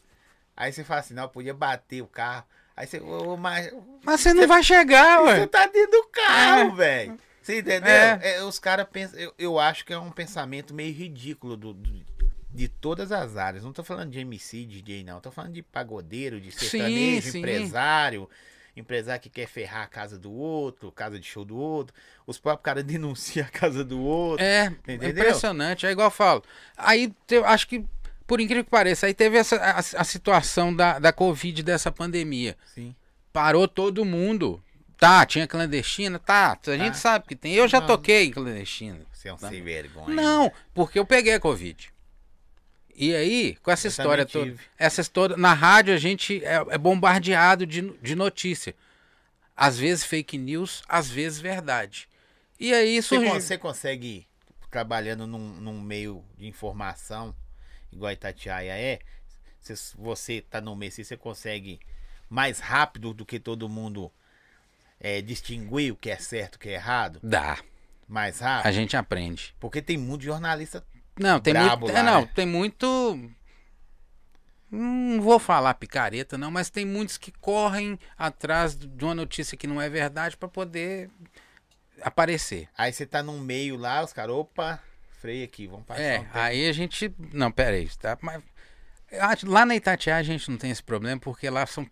Aí você fala assim, não, podia bater o carro. Aí você. Ô, mas, Mas você não vai chegar, você ué. tá dentro do carro, velho. Você entendeu? É. É, os caras pensam. Eu, eu acho que é um pensamento meio ridículo do, do- de todas as áreas. Não tô falando de MC, DJ, não. Tô falando de pagodeiro, de Sim, sertanejo, sim. empresário. Empresário que quer ferrar a casa do outro, casa de show do outro. Os próprios caras denunciam a casa do outro. É, Entendeu? impressionante. É igual eu falo. Aí, te- acho que, por incrível que pareça, aí teve essa, a, a situação da, da Covid, dessa pandemia. Sim. Parou todo mundo. Tá, tinha clandestina? Tá, a gente Tá. sabe que tem. Eu já Não. toquei em clandestina. Você é um Tá. sem vergonha. Não, porque eu peguei a Covid. E aí, com essa Eu história toda, essa história, na rádio a gente é, é bombardeado de, de notícia. Às vezes fake news, às vezes verdade. E aí Você, surgiu. con- você consegue, trabalhando num, num meio de informação, igual a Itatiaia é, você, você tá no meio, assim, você consegue mais rápido do que todo mundo é, distinguir o que é certo e o que é errado? Dá, Mais a rápido? gente aprende. Porque tem muito jornalista. Não, tem muito. lá, é, não, né? tem muito. Não vou falar picareta, não, mas tem muitos que correm atrás de uma notícia que não é verdade para poder aparecer. Aí você tá num meio lá, os caras, opa, freia aqui, vamos passar. É, um aí a gente. Não, pera aí, tá? Mas lá na Itatiaia a gente não tem esse problema, porque lá são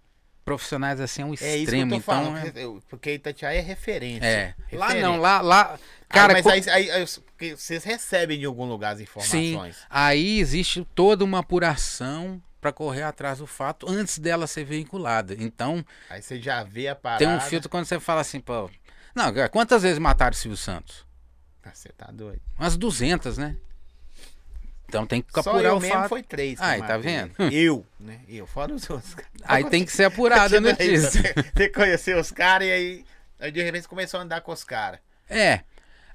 profissionais assim ao É isso que eu extremo. tô então, falando, é- porque Itatiaia é referência. é. Lá Referência. não, lá. lá Cara, cara, mas co- aí, aí- aí- porque vocês recebem de algum lugar as sim, informações. aí existe toda uma apuração para correr atrás do fato antes dela ser veiculada. Então, Aí você já vê a parada. tem um filtro quando você fala assim, pô. Não, cara, quantas vezes mataram o Silvio Santos? Ah, Você tá doido. Umas 200, né? Então tem que Só apurar eu o mesmo fato. foi três. Aí, tá vendo? Eu, né? Eu, fora os outros. Aí tem que ser apurada a notícia. Você, você conheceu os caras e aí, aí de repente começou a andar com os caras. É.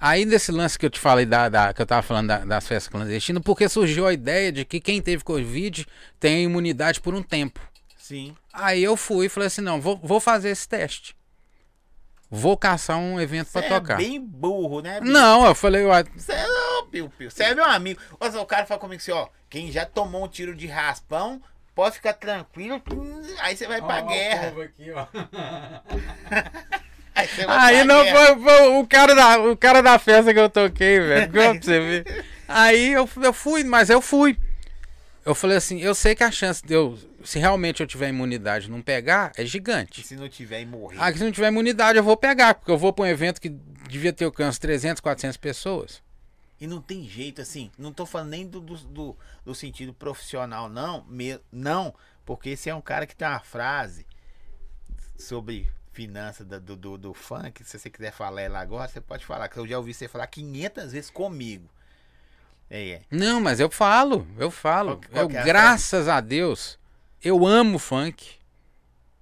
Aí nesse lance que eu te falei, da, da- que eu tava falando da- das festas clandestinas, porque surgiu a ideia de que quem teve Covid tem imunidade por um tempo. Sim. Aí eu fui e falei assim, não, vou, vou fazer esse teste. Vou caçar um evento Você pra é tocar. bem burro, né? bicho? Não, eu falei, Você é não, Piu Piu. Você é meu amigo. Zé, o cara fala comigo assim, ó. Quem já tomou um tiro de raspão, pode ficar tranquilo. Aí você vai pra guerra. Aí você vai Aí não foi, foi o, cara da, o cara da festa que eu toquei, velho. Pra você ver. Aí eu, eu fui, mas eu fui. Eu falei assim, eu sei que a chance de eu, se realmente eu tiver imunidade e não pegar, é E gigante. se não tiver e morrer? Ah, que se não tiver imunidade, eu vou pegar, porque eu vou pra um evento que devia ter alcance 300, 400 pessoas. E não tem jeito, assim, não tô falando nem do, do, do- do sentido profissional, não. Me, não, porque esse é um cara que tem uma frase sobre finanças do, do, do funk. Se você quiser falar ela agora, você pode falar, que eu já ouvi você falar 500 vezes comigo. É, é. Não, mas eu falo, eu falo. Qual- qual eu, é graças a Deus, eu amo funk.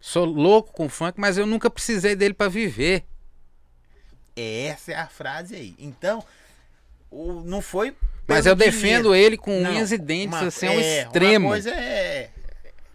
Sou louco com funk, mas eu nunca precisei dele pra viver. Essa é a frase aí. Então, o, não foi. Mas eu defendo dinheiro. ele com Não, unhas e dentes, uma- assim, ao é, extremo. Uma coisa é.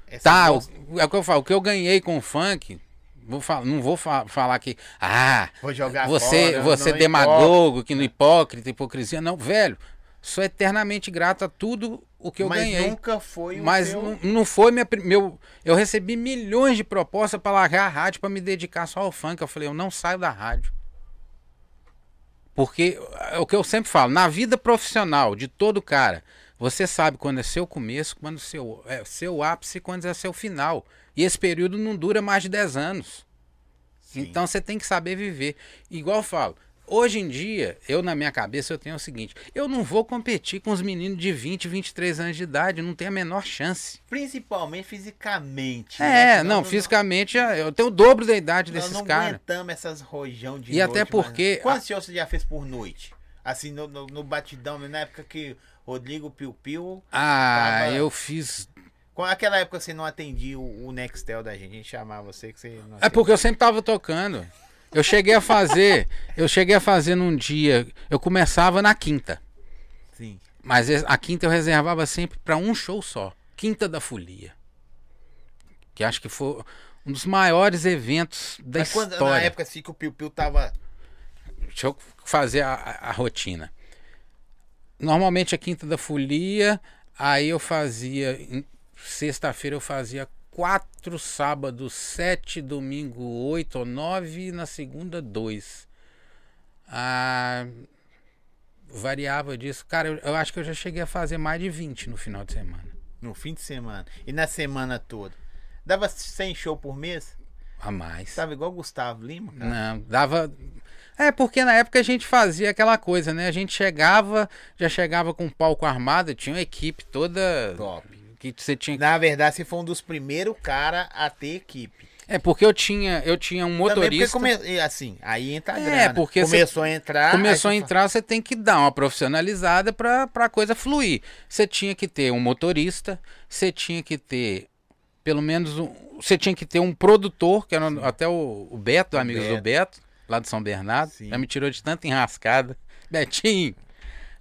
é Tá, ser o, é o que eu falo, o que eu ganhei com o funk, vou falar, não vou fa- falar que, ah, Vou jogar você, fora, você é não demagogo, que no hipócrita, hipocrisia, não, velho, sou eternamente grato a tudo o que eu mas ganhei. nunca foi o Mas seu- não, não foi minha, meu. Eu recebi milhões de propostas para largar a rádio para me dedicar só ao funk. Eu falei, eu não saio da rádio. Porque é o que eu sempre falo, na vida profissional de todo cara, você sabe quando é seu começo, quando é seu, é seu ápice e quando é seu final. E esse período não dura mais de 10 anos. Sim. Então você tem que saber viver. Igual eu falo, hoje em dia, eu na minha cabeça eu tenho o seguinte, eu não vou competir com os meninos de 20, 23 anos de idade, não tem a menor chance. Principalmente fisicamente. né? É, Senão não, fisicamente eu tenho o dobro da idade Nós desses não caras. aguentamos essas rojão de E até noite, porque- mano. Quantos shows você já fez por noite? Assim, no, no, no batidão, na época que Rodrigo Piu Piu. Ah, Tava- eu fiz. Aquela época você não atendia o, o Nextel da gente, a gente chamava você que você não É porque eu sempre tava tocando. Eu cheguei a fazer, eu cheguei a fazer num dia, eu começava na quinta, Sim. mas a quinta eu reservava sempre para um show só, Quinta da Folia. Que acho que foi um dos maiores eventos da Mas quando, na história. época assim que o Piu Piu tava. Deixa eu fazer a, a- a rotina. Normalmente a quinta da folia, aí eu fazia. Sexta-feira eu fazia quatro, sábado sete, domingo oito ou nove e na segunda dois. Ah, variava disso. Cara, eu, eu acho que eu já cheguei a fazer mais de 20 no final de semana. No fim de semana. E na semana toda? Dava 100 show por mês? A mais. Tava igual o Gustavo Lima? cara? Não, dava. É, porque na época a gente fazia aquela coisa, né? A gente chegava, já chegava com um palco armado, tinha uma equipe toda. Top. Que você tinha. Na verdade, você foi um dos primeiros cara a ter equipe. É, porque eu tinha, eu tinha um motorista. come... assim, aí entra a É, grana. porque Começou a entrar. Começou a entrar, você tem que dar uma profissionalizada pra, pra coisa fluir. Você tinha que ter um motorista, você tinha que ter pelo menos um. Você tinha que ter um produtor, que era até o, o Beto, O amigos do Beto. Beto, lá de São Bernardo. Sim. Já me tirou de tanta enrascada. Betinho!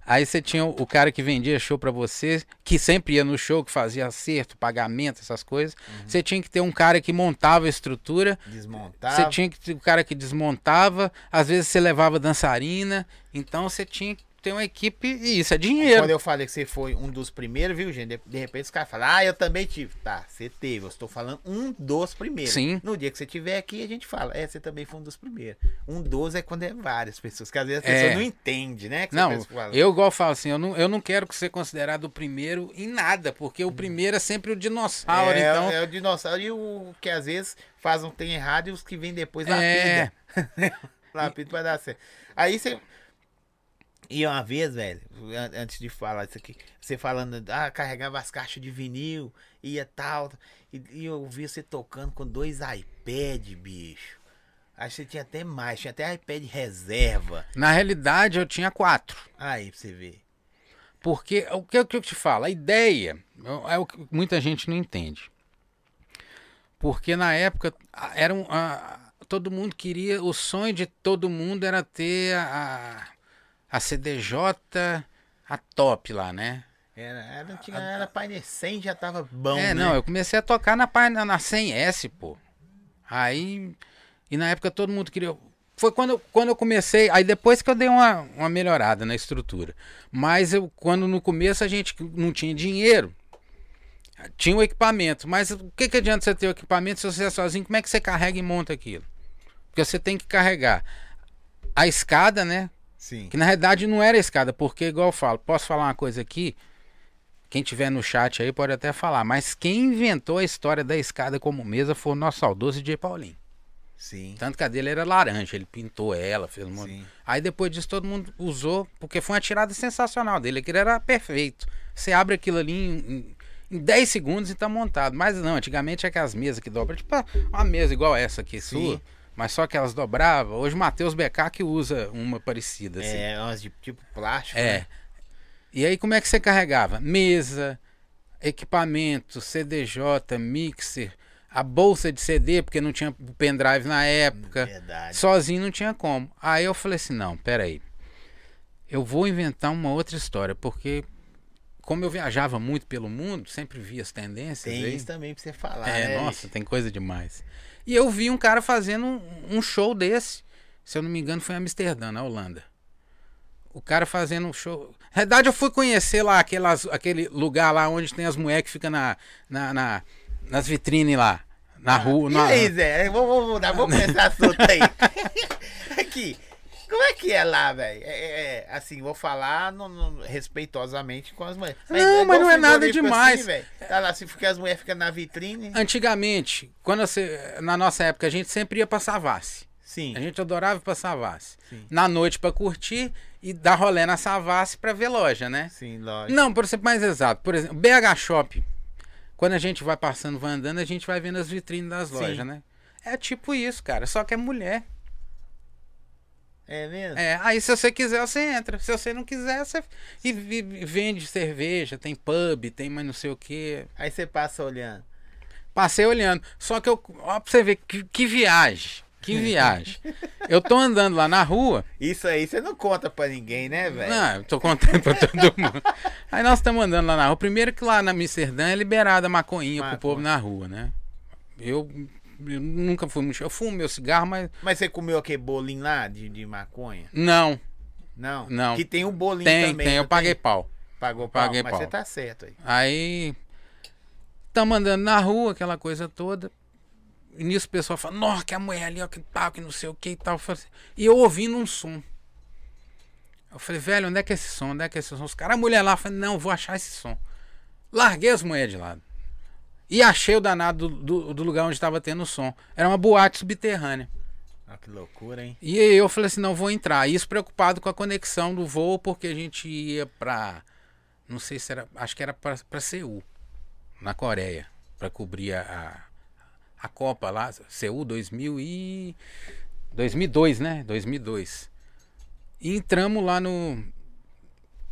Aí você tinha o cara que vendia show pra você, que sempre ia no show, que fazia acerto, pagamento, essas coisas. Uhum. Você tinha que ter um cara que montava a estrutura. Desmontava. Você tinha que ter o cara que desmontava, às vezes você levava dançarina, então você tinha que ter uma equipe e isso é dinheiro. Quando eu falei que você foi um dos primeiros, viu, gente? De, de repente os caras falam, ah, eu também tive. Tá, você teve. Eu estou falando um dos primeiros. Sim. No dia que você estiver aqui, a gente fala, é, você também foi um dos primeiros. Um dos é quando é várias pessoas, que às vezes a É. pessoa não entende, né? que você Não, eu igual falo assim, eu não, eu não quero ser considerado o primeiro em nada, porque o primeiro é sempre o dinossauro, é, então... é o dinossauro e o que às vezes faz um tem errado e os que vêm depois É. lapida. lapida pra dar certo. Aí você. E uma vez, velho, an- antes de falar isso aqui, você falando, ah, carregava as caixas de vinil, ia tal, e, e eu vi você tocando com dois iPad, bicho. Aí você tinha até mais, tinha até iPad reserva. Na realidade, eu tinha quatro. Aí pra você ver. Porque o que, o que eu te falo, a ideia é o que muita gente não entende. Porque na época era um, a- todo mundo queria, o sonho de todo mundo era ter a, a CDJ a top lá, né? Era, era, tinha, era Pioneer 100, já tava bom, é, né? não, eu comecei a tocar na, na, na 100S, pô. Aí, e na época todo mundo queria. Foi quando, eu- quando eu comecei, aí depois que eu dei uma, uma melhorada na estrutura. Mas eu, quando no começo a gente não tinha dinheiro, tinha o equipamento. Mas o que, que adianta você ter o equipamento se você é sozinho? Como é que você carrega e monta aquilo? Porque você tem que carregar a escada, né? Sim. Que na realidade não era escada, porque igual eu falo, posso falar uma coisa aqui? Quem tiver no chat aí pode até falar, mas quem inventou a história da escada como mesa foi o nosso saudoso DJ Paulinho. Sim. Tanto que a dele era laranja, ele pintou ela, fez um monte. Sim. Aí depois disso todo mundo usou, porque foi uma tirada sensacional dele, aquilo era perfeito. Você abre aquilo ali em, em, em 10 segundos e tá montado. Mas não, antigamente é aquelas mesas que dobram, tipo uma mesa igual essa aqui Sim. sua, mas só que elas dobravam. Hoje o Matheus que usa uma parecida assim. É, umas de tipo plástico. É. né? E aí como é que você carregava? Mesa, equipamento, CDJ, mixer, a bolsa de CD, porque não tinha pendrive na época. Verdade. Sozinho não tinha como. Aí eu falei assim, não, peraí. Eu vou inventar uma outra história, porque como eu viajava muito pelo mundo, sempre vi as tendências Tem aí. isso também pra você falar. É, né, nossa, tem coisa demais. E eu vi um cara fazendo um, um show desse. Se eu não me engano, foi em Amsterdã, na Holanda. O cara fazendo um show. Na verdade, eu fui conhecer lá aquelas, aquele lugar lá onde tem as mulheres que ficam na, na, na- nas vitrines lá. Na rua. E na- aí, Zé? Vamos, vamos mudar, vamos começar assunto aí. Aqui, como é que é lá, velho? É, é, é, assim, vou falar no- no- respeitosamente com as mulheres. Não, mas igual não é nada demais. velho. tá lá, se fica as mulheres ficam na vitrine. Antigamente, quando você, na nossa época, a gente sempre ia pra Savassi. Sim. A gente adorava ir pra Savassi. Sim. Na noite pra curtir e dar rolé na Savassi pra ver loja, né? Sim, lógico. Não, por ser mais exato. Por exemplo, BH Shop. Quando a gente vai passando, vai andando, a gente vai vendo as vitrines das Sim. lojas, né? É tipo isso, cara. Só que é mulher. É mesmo? É, aí se você quiser, você entra. Se você não quiser, você. E, e- vende cerveja, tem pub, tem mais não sei o quê. Aí você passa olhando. Passei olhando. Só que eu. Ó, pra você ver que, que viagem. Que viagem. eu tô andando lá na rua. Isso aí você não conta pra ninguém, né, velho? Não, eu tô contando pra todo mundo. Aí nós estamos andando lá na rua. Primeiro que lá na Amsterdã é liberada a maconhinha pro Maconha. povo na rua, né? Eu, eu nunca fui muito. Eu fumo meu cigarro, mas. Mas você comeu aquele bolinho lá de, de maconha? Não, Não? Não. Que tem um bolinho tem, também. tem. Eu paguei pau. Pagou pau, paguei mas pau. você tá certo aí. Aí. Estamos andando na rua, aquela coisa toda. E nisso o pessoal fala, nossa, que a mulher ali, ó, que tal, que não sei o que e tal. Assim, E eu ouvindo um som. Eu falei, velho, onde é que é esse som? Onde é que é esse som? Os caras, a mulher lá, eu falei, não, vou achar esse som. Larguei as moedas de lado. E achei o danado do, do, do lugar onde estava tendo o som. Era uma boate subterrânea. Ah, que loucura, hein? E aí eu falei assim, não, vou entrar. Isso preocupado com a conexão do voo, porque a gente ia pra. Não sei se era. Acho que era pra, pra Seul, na Coreia. Pra cobrir a, a Copa lá. Seul 2000 e. 2002, né? 2002. E entramos lá no.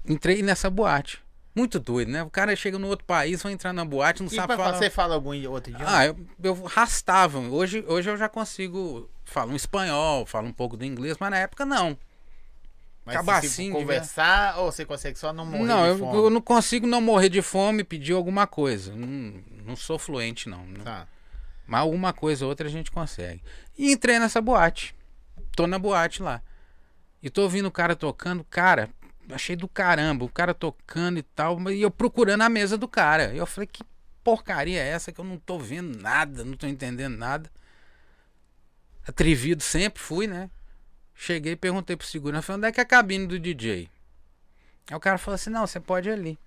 Entrei nessa boate. Muito doido, né? O cara chega no outro país, vai entrar na boate, não E sabe falar. você fala algum outro idioma? Ah, eu, eu rastava. Hoje, hoje eu já consigo falar um espanhol, falo um pouco do inglês, mas na época não. Mas acabar se, assim, conversar ou você consegue só não morrer não, de eu, fome? eu não consigo não morrer de fome e pedir alguma coisa. Não, não sou fluente, não. né? Tá. Mas alguma coisa ou outra a gente consegue. E entrei nessa boate. Tô na boate lá. E tô ouvindo o cara tocando. Cara, achei do caramba. O cara tocando e tal. E eu procurando a mesa do cara. Eu falei, que porcaria é essa que eu não tô vendo nada, não tô entendendo nada. Atrevido sempre fui, né? Cheguei e perguntei pro segurança, falei, onde é que é a cabine do DJ? Aí o cara falou assim, não, você pode ir ali.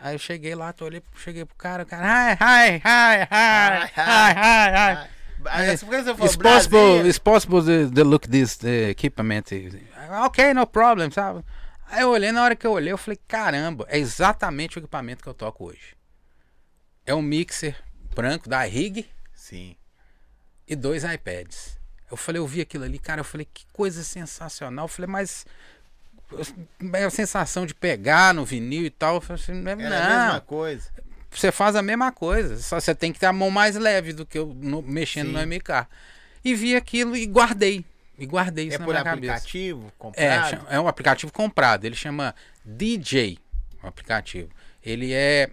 Aí eu cheguei lá, tô olhei, cheguei pro cara, o cara, hi, hi, hi, hi, hi, hi, hi. É, você falou It's possible, it's possible to, to look this the equipment. Ok, no problem, sabe? Aí eu olhei, na hora que eu olhei, eu falei, caramba, é exatamente o equipamento que eu toco hoje. É um mixer branco da Rig Sim. e dois iPads. Eu falei, eu vi aquilo ali, cara, eu falei, que coisa sensacional. Eu falei, mas é a sensação de pegar no vinil e tal. Eu falei assim, não, é- a mesma coisa. você faz a mesma coisa. Só você tem que ter a mão mais leve do que eu no- mexendo Sim. no MK. E vi aquilo e guardei. E guardei isso É na por minha cabeça. aplicativo? É, Comprado? cha- é um aplicativo comprado. Ele chama DJ, o aplicativo. Ele é.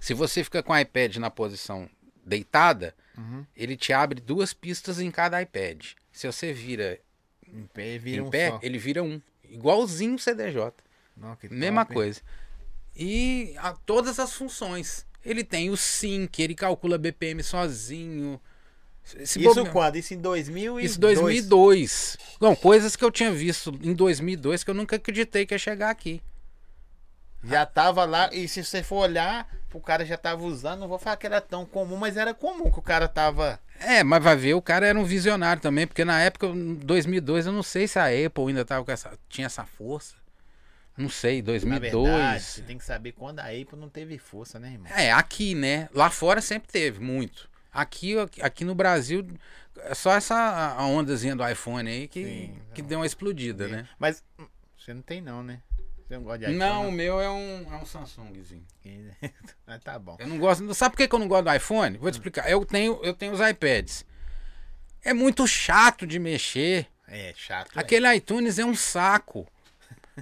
Se você fica com o iPad na posição deitada, Uhum. ele te abre duas pistas em cada iPad. Se você vira Em pé vira em um pé, ele vira um. Igualzinho o CDJ. Não, Mesma top, coisa. E a, todas as funções. Ele tem o sync, ele calcula BPM sozinho. Se Isso bobe- quando? Isso em 2002? Isso 2002. Não, coisas que eu tinha visto em 2002 que eu nunca acreditei que ia chegar aqui. Já tava lá, e se você for olhar, o cara já tava usando, não vou falar que era tão comum, mas era comum que o cara tava... É, mas vai ver, o cara era um visionário também, porque na época, em 2002, eu não sei se a Apple ainda tava com essa, tinha essa força. Não sei, Na 2002. verdade, você tem que saber quando a Apple não teve força, né, irmão? É, aqui, né? Lá fora sempre teve, muito. Aqui, aqui no Brasil, é só essa ondazinha do iPhone aí que, Sim, que deu uma explodida, né? Mas hum, você não tem não, né? Você não gosta de iPhone? Não, o meu é um, é um Samsungzinho. Mas tá bom. Eu não gosto. Sabe por que eu não gosto do iPhone? Vou te explicar. Eu tenho, eu tenho os iPads. É muito chato de mexer. É, chato. é. Aquele iTunes é um saco.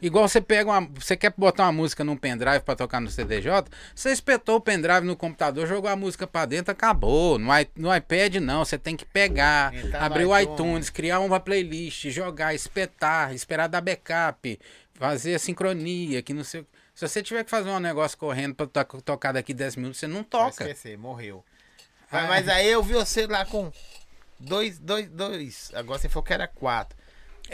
Igual você pega uma. Você quer botar uma música num pendrive pra tocar no CDJ? Você espetou o pendrive no computador, jogou a música pra dentro, acabou. No, i- no iPad não, você tem que pegar, abrir o iTunes. criar uma playlist, jogar, espetar, esperar dar backup, fazer a sincronia, que não sei. Se você tiver que fazer um negócio correndo pra to- tocar daqui 10 minutos, você não Vai toca. esquecer, morreu. Ah. Mas, mas aí eu vi você lá com dois, dois, dois. Agora você falou que era quatro.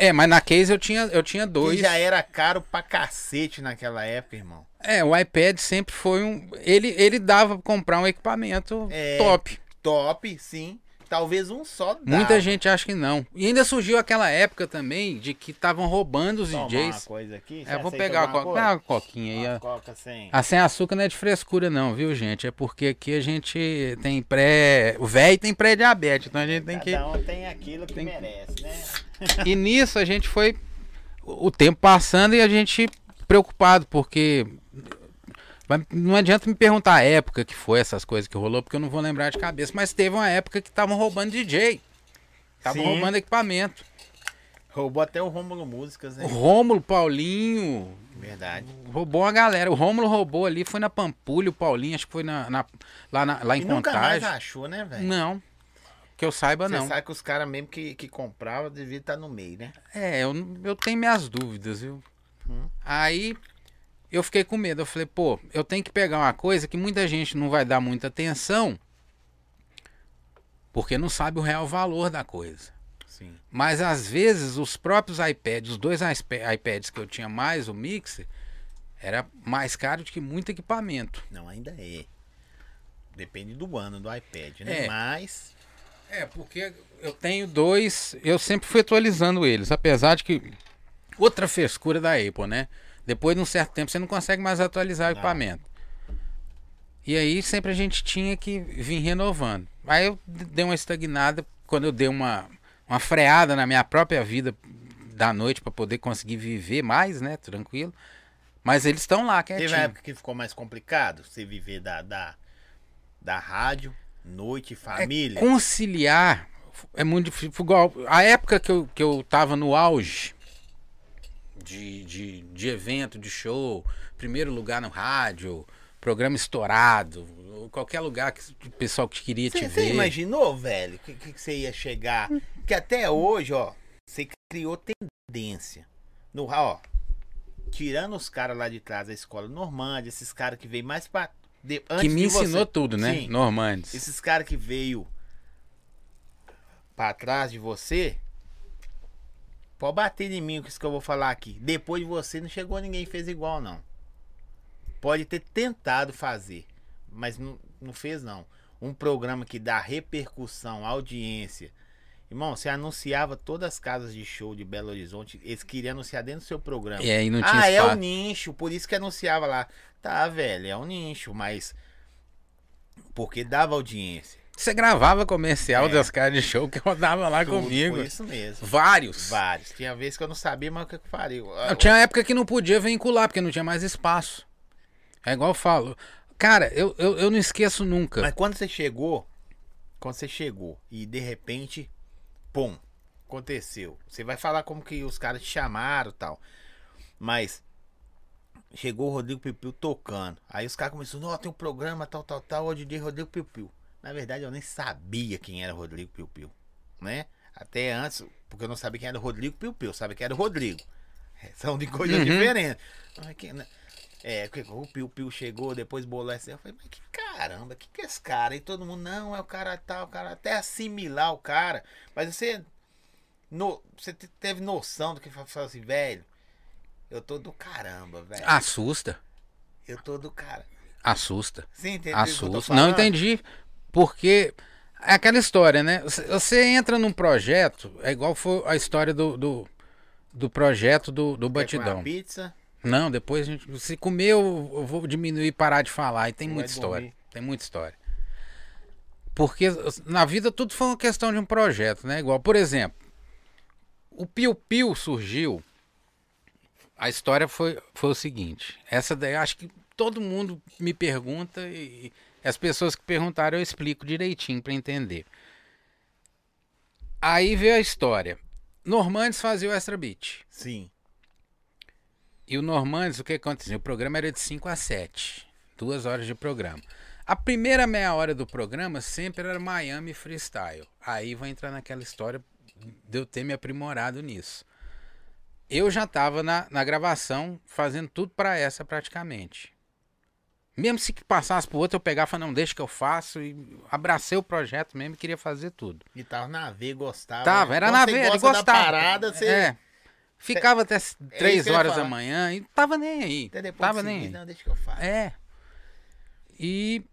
É, mas na case eu tinha, eu tinha Que dois. já era caro pra cacete naquela época, irmão. É, o iPad sempre foi um. Ele, ele dava pra comprar um equipamento É. top. Top, sim. Talvez um só dava. Muita gente acha que não. E ainda surgiu aquela época também de que estavam roubando os Tomar uma DJs. coisa aqui. É, vou pegar a coca. coisa? Uma coquinha aí, Uma ó. coca sem. A sem açúcar não é de frescura, não, viu, gente? É porque aqui a gente tem pré. O velho tem pré-diabetes, então a gente tem que. Cada um tem aquilo que tem que- merece, né? E nisso a gente foi. O tempo passando e a gente preocupado, porque. Mas Não adianta me perguntar a época que foi essas coisas que rolou, porque eu não vou lembrar de cabeça. Mas teve uma época que estavam roubando DJ. Estavam roubando equipamento. Roubou até o Rômulo Músicas, O né? Rômulo, Paulinho, Verdade. roubou a galera. O Rômulo roubou ali, foi na Pampulha, o Paulinho, acho que foi na, na- lá, na- lá em E nunca mais Contagem. achou, né, velho? Não. Que eu saiba, Você não. sabe que os caras mesmo que, que compravam deviam estar no meio, né? É, eu, eu tenho minhas dúvidas, viu? Hum. Aí eu fiquei com medo. Eu falei, pô, eu tenho que pegar uma coisa que muita gente não vai dar muita atenção porque não sabe o real valor da coisa. Sim. Mas às vezes os próprios iPads, os dois iPa- iPads que eu tinha mais o mixer, era mais caro do que muito equipamento. Não, ainda é. Depende do ano do iPad, né? É. Mas. É, porque eu tenho dois, eu sempre fui atualizando eles, apesar de que outra frescura da Apple, né? Depois de um certo tempo você não consegue mais atualizar o Não. equipamento. E aí sempre a gente tinha que vir renovando. Aí eu dei uma estagnada quando eu dei uma, uma freada na minha própria vida da noite para poder conseguir viver mais, né? Tranquilo. Mas eles estão lá, Teve quietinho. uma época que ficou mais complicado você viver da, da, da rádio, noite, família. conciliar é muito difícil. Igual, a época que eu, que eu tava no auge de, de, de evento, de show, primeiro lugar no rádio, programa estourado, ou qualquer lugar que o pessoal que queria te Você ver. imaginou, velho, que, que, você ia chegar? Que até hoje, ó, você criou tendência. No, ó, tirando os caras lá de trás da escola Normândia, esses caras que veio mais pra. de- que me de você. ensinou tudo, né? Sim. Normandes. Esses caras que veio pra trás de você. Pode bater em mim com isso que eu vou falar aqui. Depois de você não chegou ninguém fez igual, não. Pode ter tentado fazer, mas não, não fez, não. Um programa que dá repercussão, audiência. Irmão, você anunciava todas as casas de show de Belo Horizonte. Eles queriam anunciar dentro do seu programa. E aí não tinha ah, é espaço. o nicho, por isso que anunciava lá. Tá, velho, é um nicho, mas. Porque dava audiência. Você gravava comercial É. das caras de show que rodava lá Tudo, comigo. Foi isso mesmo. Vários. Vários. Tinha vezes que eu não sabia, mas o que eu faria? Eu tinha época que não podia vincular, porque não tinha mais espaço. É igual eu falo. Cara, eu, eu, eu não esqueço nunca. Mas quando você chegou, quando você chegou e de repente, pum, aconteceu. Você vai falar como que os caras te chamaram e tal. Mas chegou o Rodrigo Pipiu tocando. Aí os caras começaram, ó, tem um programa, tal, tal, tal, o DJ Rodrigo Pipiu. Na verdade, eu nem sabia quem era o Rodrigo Pipiu, né? Até antes, porque eu não sabia quem era o Rodrigo Pipiu, eu sabia que era o Rodrigo. É, São de coisas Uhum. diferentes. Quem-? É, o Piu Piu chegou, depois bolou essa. Eu falei, mas que caramba, que que é esse cara? E todo mundo, não, é o cara tal, o cara até assimilar o cara. Mas você. No, você te- teve noção do que fa- falou assim, velho. Eu tô do caramba, velho. Assusta. Eu tô do cara. Assusta. Você entendeu? Assusta. Não entendi. Porque é aquela história, né? Você- entra num projeto, é igual foi a história do, do, do projeto do, do Batidão. pizza. Não, depois a gente. Se comer, eu, eu vou diminuir e parar de falar. E tem Vai muita história. dormir. Tem muita história. Porque na vida tudo foi uma questão de um projeto, né? Igual, por exemplo, o Piu Piu surgiu. A história foi, foi o seguinte. Essa daí, acho que todo mundo me pergunta e as pessoas que perguntaram eu explico direitinho para entender. Aí veio a história. Normandes fazia o Extra Beat. Sim. E o Normandes, o que aconteceu? O programa era de 5 a 7. Duas horas de programa. A primeira meia hora do programa sempre era Miami Freestyle. Aí vai entrar naquela história de eu ter me aprimorado nisso. Eu já estava na, na gravação fazendo tudo para essa praticamente. Mesmo se passasse pro outro, eu pegava e falava, não, deixa que eu faço. E abracei o projeto mesmo e queria fazer tudo. E tava na V, gostava. Tava, né? era Quando na veia, ele gosta gostava. da parada, você. É. Ficava até isso 3 que eu ia horas da manhã e tava nem aí. Até depois Tava de nem seguir, aí. Não, deixa que eu faço. É. E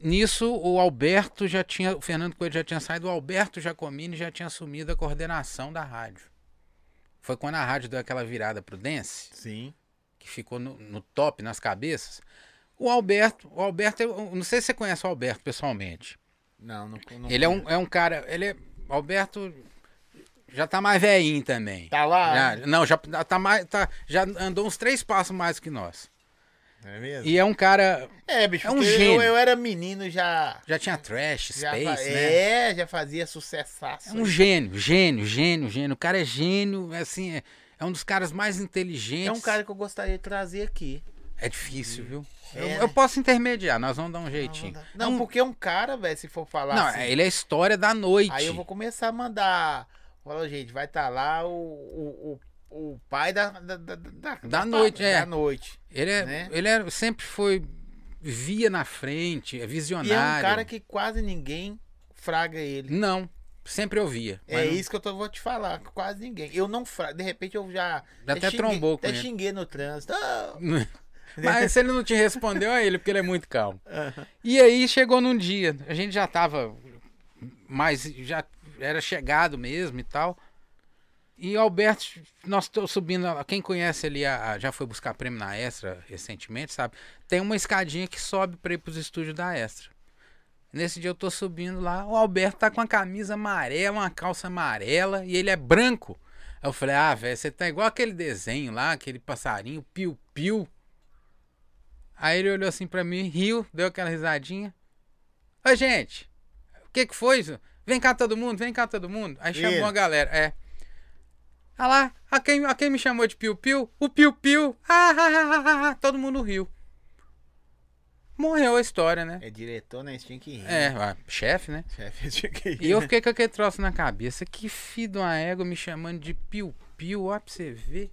nisso o Alberto já tinha, o Fernando Coelho já tinha saído, o Alberto Jacomini já tinha assumido a coordenação da rádio. Foi quando a rádio deu aquela virada pro dance, Sim. que ficou no, no top, nas cabeças. O Alberto, o Alberto, eu não sei se você conhece o Alberto pessoalmente. Não, não, não Ele é um, é um cara, ele é, o Alberto já tá mais velhinho também. Tá lá? Já- não, já tá mais, tá, já andou uns três passos mais que nós. É mesmo? E é um cara, É, bicho, É um porque eu, gênio. eu era menino já. já tinha trash, já space, fa- né? É, já fazia sucessaço. É um gênio, gênio, gênio, gênio. O cara é gênio, é assim, é, é um dos caras mais inteligentes. É um cara que eu gostaria de trazer aqui. É difícil, viu? Eu, É, eu né? posso intermediar, nós vamos dar um jeitinho. Não, É um- porque é um cara, velho, se for falar não, assim. ele é a história da noite. Aí eu vou começar a mandar. Fala, gente, vai estar lá o, o, o, o pai da, da, da, da, Da noite, é. Da noite. Ele, é, né? ele é, sempre foi. Via na frente, é E visionário. é um cara que quase ninguém fraga ele. Não. sempre ouvia. É não- isso que eu tô, vou te falar, quase ninguém. Eu não fra... De repente eu já. Já até trombou com até ele. xinguei no trânsito. Ah! Mas se ele não te respondeu, é ele, porque ele é muito calmo. Aham. E aí chegou num dia, a gente já tava mais, já era chegado mesmo e tal. E o Alberto, nós estamos subindo, quem conhece ali, a, a- já foi buscar prêmio na Extra recentemente, sabe? Tem uma escadinha que sobe pra ir pros estúdios da Extra. Nesse dia eu tô subindo lá, o Alberto tá com a camisa amarela, uma calça amarela e ele é branco. Aí eu falei, ah, velho, você tá igual aquele desenho lá, aquele passarinho, piu-piu. Aí ele olhou assim pra mim, riu, deu aquela risadinha. Ô, gente, o que que foi isso? Vem cá todo mundo, vem cá todo mundo. Aí chamou Ele. a galera, é. Ah lá, a quem, a quem me chamou de piu-piu? O piu-piu. Ah, ah, ah, ah, ah. Todo mundo riu. Morreu a história, né? É diretor, né? Eles tinham que rir. É, chefe, né? Chefe, eles tinham que rir. E eu fiquei com aquele troço na cabeça. Que filho de uma égua me chamando de piu-piu, ó, pra você ver.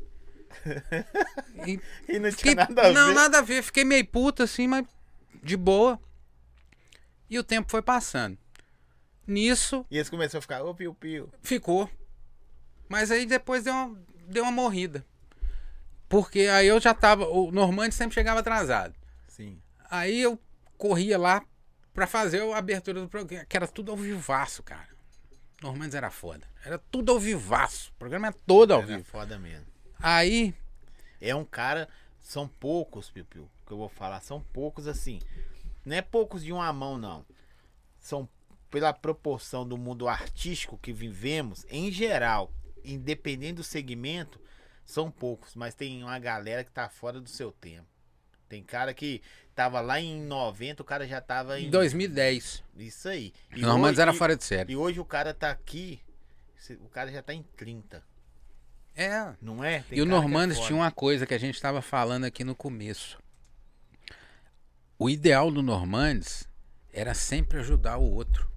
E E não Fiquei- tinha nada a não, ver. nada a ver. Fiquei meio puta assim, mas de boa. E o tempo foi passando. Nisso, E eles começaram a ficar, ô Piu Piu. ficou. Mas aí depois deu uma, deu uma morrida. Porque aí eu já tava. O Normande sempre chegava atrasado. Sim. Aí eu corria lá pra fazer a abertura do programa, que era tudo ao vivaço, cara. Normandes era foda. Era tudo ao vivaço. O programa é todo ao Era vivo. foda mesmo. Aí, É um cara, são poucos, Piu Piu, que eu vou falar, são poucos assim. Não é poucos de uma mão, não. São pela proporção do mundo artístico que vivemos, em geral, independente do segmento, são poucos, mas tem uma galera que tá fora do seu tempo. Tem cara que tava lá em 90, o cara já tava em em 2010, Isso aí. E Normandes hoje- era fora de série. E hoje o cara tá aqui, o cara já tá em 30, É, não é? Tem e o é Normandes foda. tinha uma coisa que a gente estava falando aqui no começo. O ideal do Normandes era sempre ajudar o outro.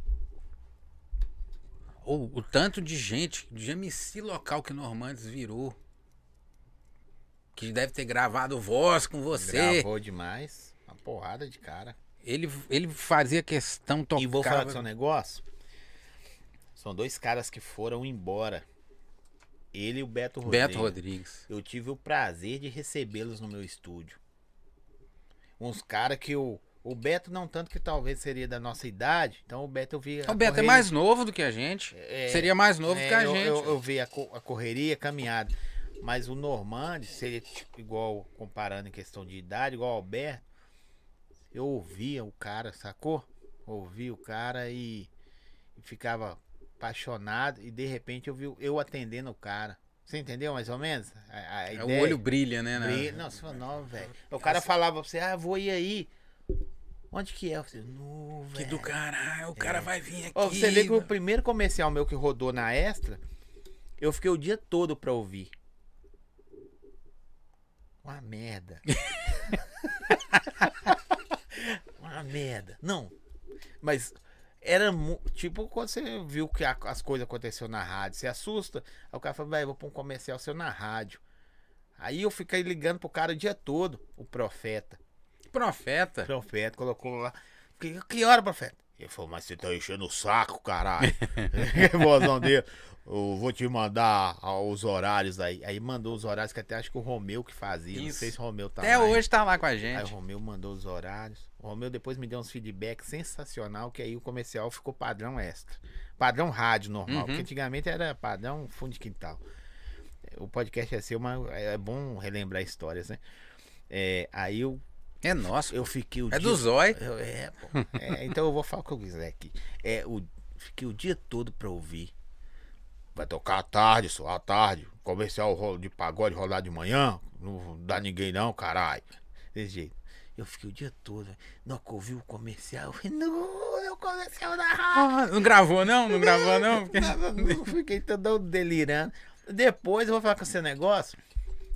O, o tanto de gente, de MC local que o Normandes virou. Que deve ter gravado voz com você. Gravou demais, uma porrada de cara. Ele, ele fazia questão, tocava. E vou falar do seu negócio. São dois caras que foram embora. Ele e o Beto Rodrigues. Beto Rodrigues. Eu tive o prazer de recebê-los no meu estúdio. Uns caras que o. O Beto não tanto que talvez seria da nossa idade. Então o Beto eu vi. a O Beto é correria- mais novo do que a gente. É, Seria mais novo é, que a eu, gente. Eu, eu vi a, co- a correria, a caminhada. Mas o Normande, seria tipo, igual, comparando em questão de idade, igual o Alberto, eu ouvia o cara, sacou? Ouvia o cara e, e ficava apaixonado. E de repente eu vi eu atendendo o cara. Você entendeu mais ou menos? A, a É, ideia? o olho brilha, né? Brilha. Não, você não, velho. O cara falava pra você, ah, vou ir aí. Onde que é? Eu falei, Que do caralho, o cara vai vir aqui. Ó, você vê que o primeiro comercial meu que rodou na Extra, eu fiquei o dia todo pra ouvir. Uma merda. Uma merda. Não. Mas era tipo quando você viu que a- as coisas aconteceram na rádio, você assusta. Aí o cara fala, vai, vou pôr um comercial seu na rádio. Aí eu fiquei ligando pro cara o dia todo, o profeta. Profeta. Profeta, colocou lá. Que hora, profeta? Ele falou, mas você tá enchendo o saco, caralho. Vozão dele. Eu vou te mandar os horários aí. Aí mandou os horários que até acho que o Romeu que fazia. Não Isso. sei se o Romeu tá Até lá, hein? hoje tá lá com a Aí o gente. Romeu mandou os horários. O Romeu depois me deu uns feedback sensacional, que aí o comercial ficou padrão extra. Padrão rádio normal, Uhum. porque antigamente era padrão fundo de quintal. O podcast é seu, mas é bom relembrar histórias, né? É, aí eu, É nosso. eu fiquei o É dia- do Zói. eu- É, pô. É, então eu vou falar o que eu quiser aqui. É, o, fiquei o dia todo pra ouvir. Vai tocar à tarde, só à tarde. Comercial de pagode rolar de manhã. Não dá ninguém não, caralho. Desse jeito. Eu fiquei o dia todo. Que eu ouvi o comercial, eu falei, não, é o comercial da rádio. Ah, não gravou não? Não gravou não? Porque- fiquei todo delirando. Depois eu vou falar com esse negócio.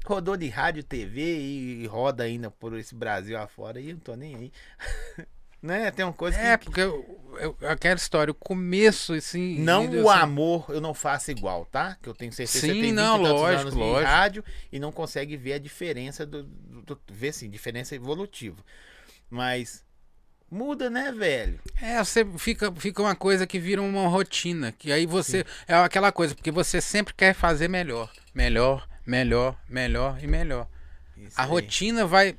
Rodou de rádio, TV e roda ainda por esse Brasil afora e eu não tô nem aí. né? Tem uma coisa É, que. porque eu, eu- aquela história, o começo, assim. Não o Assim, amor eu não faço igual, tá? Que eu tenho certeza que Sim, você tem 20 não, lógico, lógico. rádio e não consegue ver a diferença do, do, do- ver sim, diferença evolutiva. Mas Muda, né, velho? É, você fica, fica uma coisa que vira uma rotina. Que aí você. É aquela coisa, porque você sempre quer fazer melhor. Melhor, melhor, melhor e melhor. Isso A aí. rotina vai.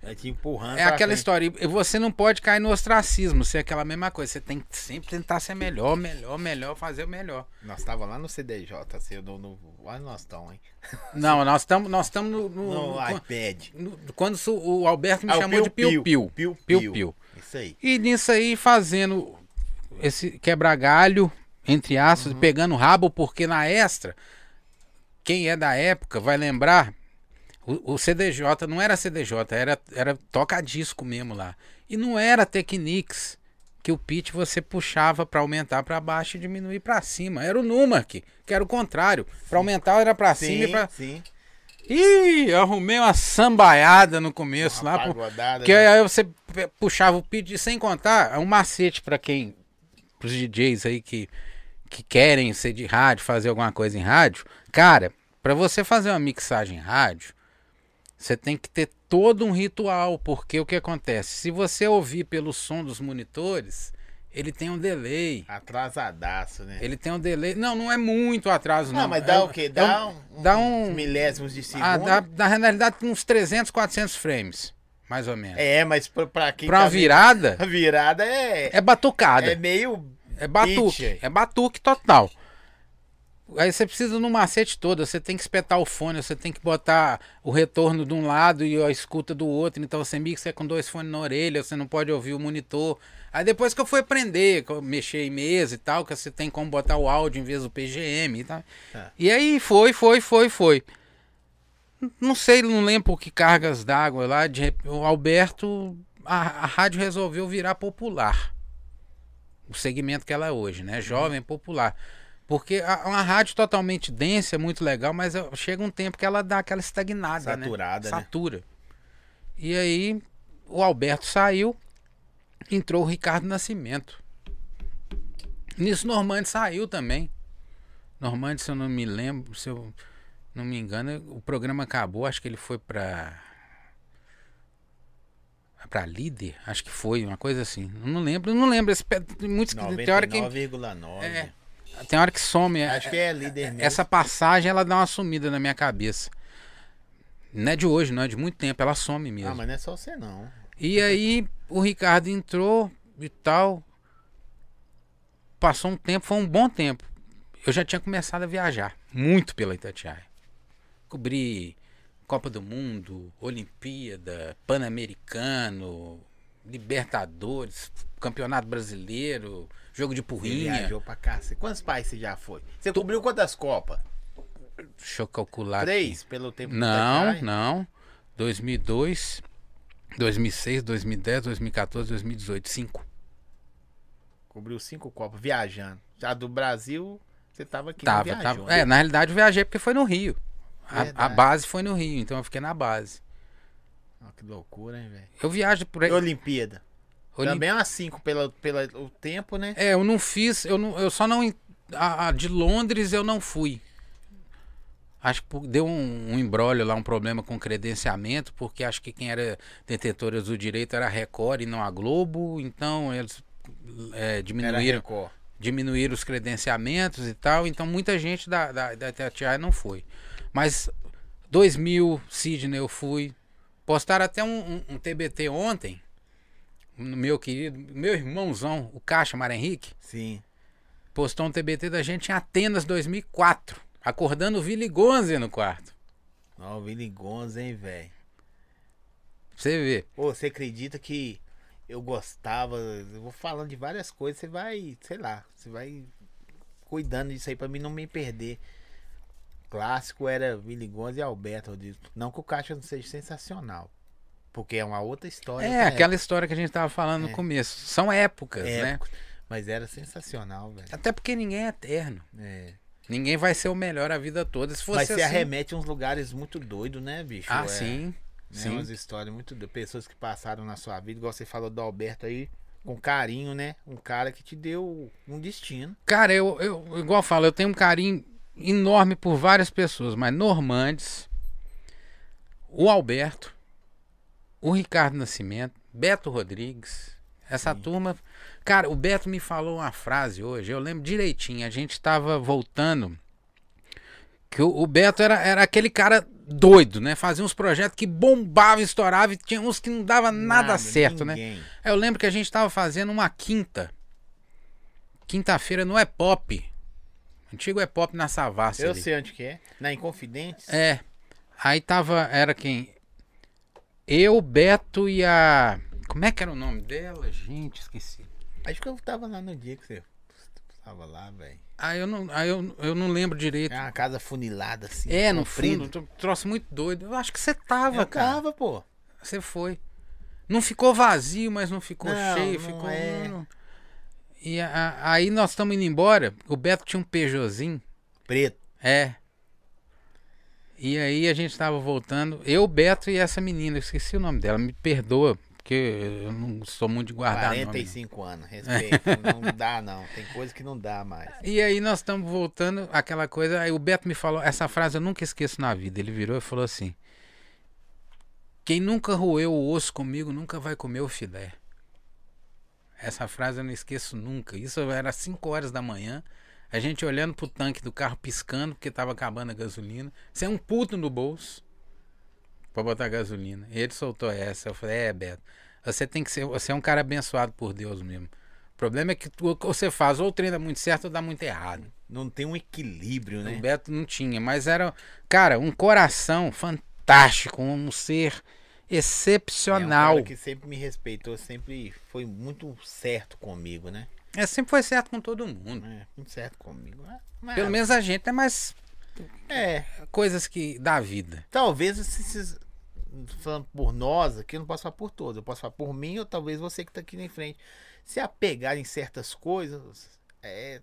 Vai te empurrando. É aquela frente. história. E você não pode cair no ostracismo, ser aquela mesma coisa. Você tem que sempre tentar ser melhor, melhor, melhor, fazer o melhor. Nós tava lá no CDJ, assim, no, no... Olha nós estamos, hein? Não, nós estamos nós no, no- No iPad. no- Quando o Alberto me Ah, chamou de. Piu-piu. Piu-piu. Isso aí. E nisso aí fazendo esse quebra-galho, entre aspas, Uhum. pegando rabo, porque na extra, quem é da época vai lembrar, o, o CDJ não era CDJ, era, era toca-disco mesmo lá. E não era Technics, que o pitch você puxava para aumentar para baixo e diminuir para cima. Era o Numark, que era o contrário. Para aumentar era para cima e para sim. Ih, eu arrumei uma sambaiada no começo Uma lá. Pagodada, Porque né? aí você puxava o pitch sem contar, é um macete pra quem, pros DJs aí que, que querem ser de rádio, fazer alguma coisa em rádio. Cara, pra você fazer uma mixagem em rádio, você tem que ter todo um ritual, porque o que acontece? Se você ouvir pelo som dos monitores, ele tem um delay. Atrasadaço, né? Ele tem um delay. Não, não é muito atraso, não. Não, mas dá É- o quê? é Dá um- um, dá uns um- milésimos de segundo? ah, dá, na realidade, uns 300, 400 frames, mais ou menos. É, mas pra, pra quem pra tá virada, A virada é, é batucada. é meio... É batuque. Pitch. É batuque total. Aí você precisa no macete todo, você tem que espetar o fone, você tem que botar o retorno de um lado e a escuta do outro. Então você mixa com dois fones na orelha, você não pode ouvir o monitor. Aí depois que eu fui aprender, que eu mexer em mesa e tal, que você tem como botar o áudio em vez do PGM e tal. Ah. E aí foi, foi, foi, foi. Não sei, não lembro que cargas d'água lá. De, o Alberto, a, a rádio resolveu virar popular o segmento que ela é hoje, né? Jovem, popular. Porque a- uma rádio totalmente densa é muito legal, mas chega um tempo que ela dá aquela estagnada, Saturada, né? né? Satura. E aí o Alberto saiu, entrou o Ricardo Nascimento. Nisso Normande saiu também. Normande, se eu não me lembro, se eu não me engano, o programa acabou, acho que ele foi pra pra líder, acho que foi, uma coisa assim. Não lembro, não lembro. Esse, que 99,9. é, tem hora que some. é- Acho que é líder mesmo. essa passagem ela dá uma sumida na minha cabeça. Não é de hoje, não é de muito tempo, ela some mesmo. Ah, mas não é só você não. E aí o Ricardo entrou e tal. Passou um tempo, foi um bom tempo. Eu já tinha começado a viajar muito pela Itatiaia. Cobri Copa do Mundo, Olimpíada, Pan-Americano, Libertadores, Campeonato Brasileiro, jogo de Você porrinha. viajou pra cá. Você- Quantos países você já foi? Você cobriu quantas Copas? Deixa eu calcular. aqui. Três, pelo tempo que Não, tá aí? não. 2002, 2006, 2010, 2014, 2018. Cinco. Cobriu cinco Copas, viajando. Já do Brasil, você tava aqui, Tava, viajou. tava. É, na realidade eu viajei porque foi no Rio. A, a base foi no Rio, então eu fiquei na base. Ah, que loucura, hein, velho. Eu viajo por aí. Olimpíada? Olim- Também é umas cinco pelo, pelo o tempo, né? É, eu não fiz, eu, não, eu só não. A, a de Londres eu não fui. Acho que deu um, um embrólio lá, um problema com credenciamento, porque acho que quem era detentora do direito era a Record e não a Globo, então eles é, diminuíram. Diminuir os credenciamentos e tal, então muita gente da, da, da Itatiaia não foi. Mas 2000, Sidney, eu fui. Postaram até um, um- um TBT ontem, meu querido, meu irmãozão, o Caixa Mar Henrique, Sim. postou um TBT da gente em Atenas 2004, acordando o Willy Gonze no quarto. Ó, o Willy Gonza, hein, velho. Você ver. Ô, você acredita que eu gostava, eu vou falando de várias coisas, você vai, sei lá, você vai cuidando disso aí pra mim não me perder. Clássico era Willy Gonza e Alberto Rodrigues. Não que o Caixa não seja sensacional, porque é uma outra história. É, aquela história que a gente tava falando no É. começo. São épocas, época, né? época, Mas era sensacional, velho. Até porque ninguém é eterno. É. Ninguém vai ser o melhor a vida toda. Se fosse Mas você assim... arremete a uns lugares muito doidos, né, bicho? Ah, É, sim. Né, Sim. Umas histórias muito doidas. Pessoas que passaram na sua vida, igual você falou do Alberto aí, com carinho, né? Um cara que te deu um destino. Cara, eu, eu igual eu falo, eu tenho um carinho enorme por várias pessoas, mas Normandes, o Alberto, o Ricardo Nascimento, Beto Rodrigues, Essa turma. Cara, o Beto me falou uma frase hoje, eu lembro direitinho. A gente tava voltando. Que o, o Beto era, era aquele cara doido, né? Fazia uns projetos que bombavam, estouravam e tinha uns que não dava nada, certo, né? ninguém. Eu lembro que a gente tava fazendo uma quinta. Quinta-feira no Epop. Antigo Epop na Savassi. Eu ali. sei onde que é. Na Inconfidentes. É. Aí tava. Era quem? Eu, Beto e a. Como é que era o nome dela? Gente, esqueci. Acho que eu tava lá no dia que você tava lá, velho. Aí eu não, aí eu, eu não lembro direito. É uma casa funilada assim. É, no fundo, tro- troço muito doido. Eu acho que você tava, Eu cara. tava, pô. Você foi. Não ficou vazio, mas não ficou Não, cheio, não ficou. é. E a- a- aí nós estamos indo embora. O Beto tinha um Peugeotzinho. Preto. É. E aí a gente tava voltando. Eu, Beto e essa menina. Eu esqueci o nome dela. Me perdoa, porque eu não sou muito de guardar nome. 45 anos. Respeito. não dá, não. Tem coisa que não dá mais. E aí nós estamos voltando, aquela coisa. Aí o Beto me falou, essa frase eu nunca esqueço na vida. Ele virou e falou assim: Quem nunca roeu o osso comigo nunca vai comer o filé. Essa frase eu não esqueço nunca. Isso era 5 horas da manhã. A gente olhando pro tanque do carro piscando porque tava acabando a gasolina. Você é um puto no bolso pra botar gasolina. E ele soltou essa. Eu falei: É, Beto, você tem que ser. Você é um cara abençoado por Deus mesmo. O problema é que tu- o você faz ou treina muito certo ou dá muito errado. Não tem um equilíbrio, O né? Beto não tinha, mas era, cara, um coração fantástico, um ser É um excepcional. cara que sempre me respeitou, sempre foi muito certo comigo, né? É, sempre foi certo com todo mundo. É, muito certo comigo. Mas- Pelo menos a gente é mais É, coisas que da vida. talvez esses. Falando por nós aqui, eu não posso falar por todos. Eu posso falar por mim ou talvez você que tá aqui na frente. Se apegar em certas coisas, é.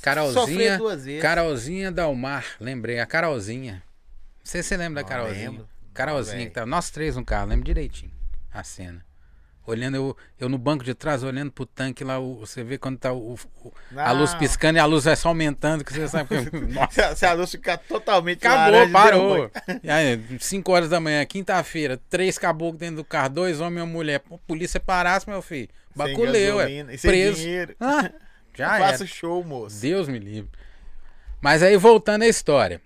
Carolzinha, Sofrer duas vezes. Carolzinha Dalmar, lembrei, a Carolzinha. Não sei se você lembra da Não Carolzinha. lembro. Carolzinha, Não, que tá, nós três no carro, lembro direitinho a cena. Olhando eu, eu no banco de trás, olhando pro tanque lá, o- você vê quando tá o, o- a luz Não. piscando e a luz vai só aumentando, que você sabe que. Nossa, Se a, a luz ficar totalmente Acabou, laranja, parou. E aí, 5 horas da manhã, quinta-feira, três caboclos dentro do carro, dois homens e uma mulher. Pô, polícia parasse, meu filho. Baculeu, é. Preso. dinheiro. Ah, já era. faço show, moço. Deus me livre. Mas aí, voltando à história.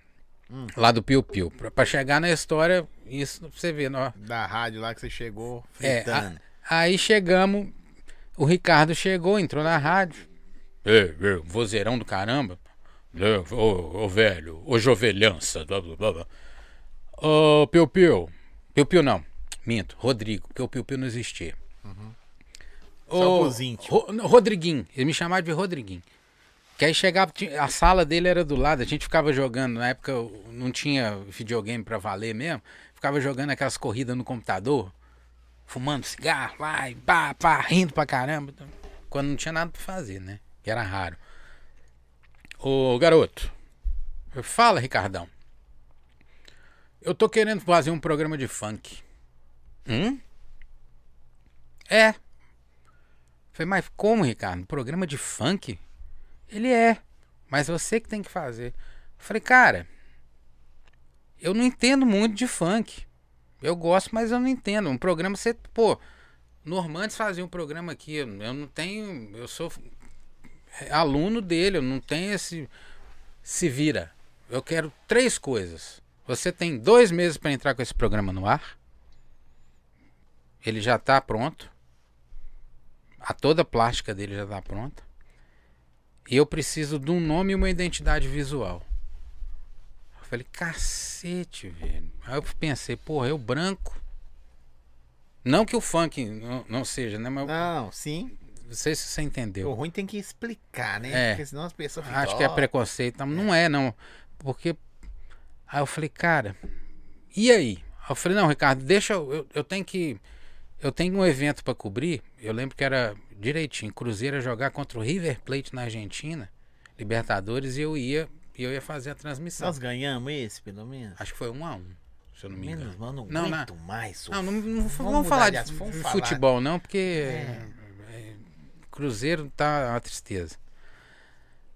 Hum. Lá do Piu Piu. Pra, pra chegar na história, isso você ver, ó. Da rádio lá que você chegou É, fritando. a- aí chegamos, o Ricardo chegou, entrou na rádio. É, é, vozeirão do caramba. É, Ô, ô, velho, ô jovelhança. Blá, blá, blá, blá. Ô, Piu Piu. Piu Piu não, minto, Rodrigo, porque o Piu Piu não existia. Só Ô. Ro- Rodriguinho, ele me chamava de Rodriguinho. Que aí chegava, a sala dele era do lado, a gente ficava jogando, na época não tinha videogame pra valer mesmo, ficava jogando aquelas corridas no computador, fumando cigarro, vai, pá, pá, rindo pra caramba. então, Quando não tinha nada pra fazer, né? Que era raro. Ô, garoto, fala, Ricardão. Eu tô querendo fazer um programa de funk. Hum? É. Falei, mas como, Ricardo? Programa de funk? Ele é. Mas você que tem que fazer. Falei, cara, eu não entendo muito de funk. Eu gosto, mas eu não entendo. Um programa, você, pô, Normandes fazia um programa aqui. Eu não tenho. Eu sou aluno dele, eu não tenho esse. Se vira. Eu quero três coisas. Você tem dois meses para entrar com esse programa no ar. Ele já está pronto. A toda a plástica dele já está pronta. E eu preciso de um nome e uma identidade visual. Eu falei, cacete, velho. Aí eu pensei, porra, eu branco. Não que o funk não, não seja, né? Mas Não, sim. não sei se você entendeu. O ruim tem que explicar, né? É. Porque senão as pessoas ficam. Acho que é "Ó, preconceito. Não, não é, não. Porque. Aí eu falei, cara, e aí? Aí eu falei, não, Ricardo, deixa eu. Eu, eu tenho que. Eu tenho um evento pra cobrir. Eu lembro que era direitinho. Cruzeiro jogar contra o River Plate na Argentina, Libertadores, e eu ia, e eu ia fazer a transmissão. Nós ganhamos esse, pelo menos. Acho que foi um a um, se eu não me engano. Menos, mano, não, Não, não. aguento mais. Não, não, não vamos, mudar falar de, vamos de falar. futebol, não, porque é, Cruzeiro tá uma tristeza.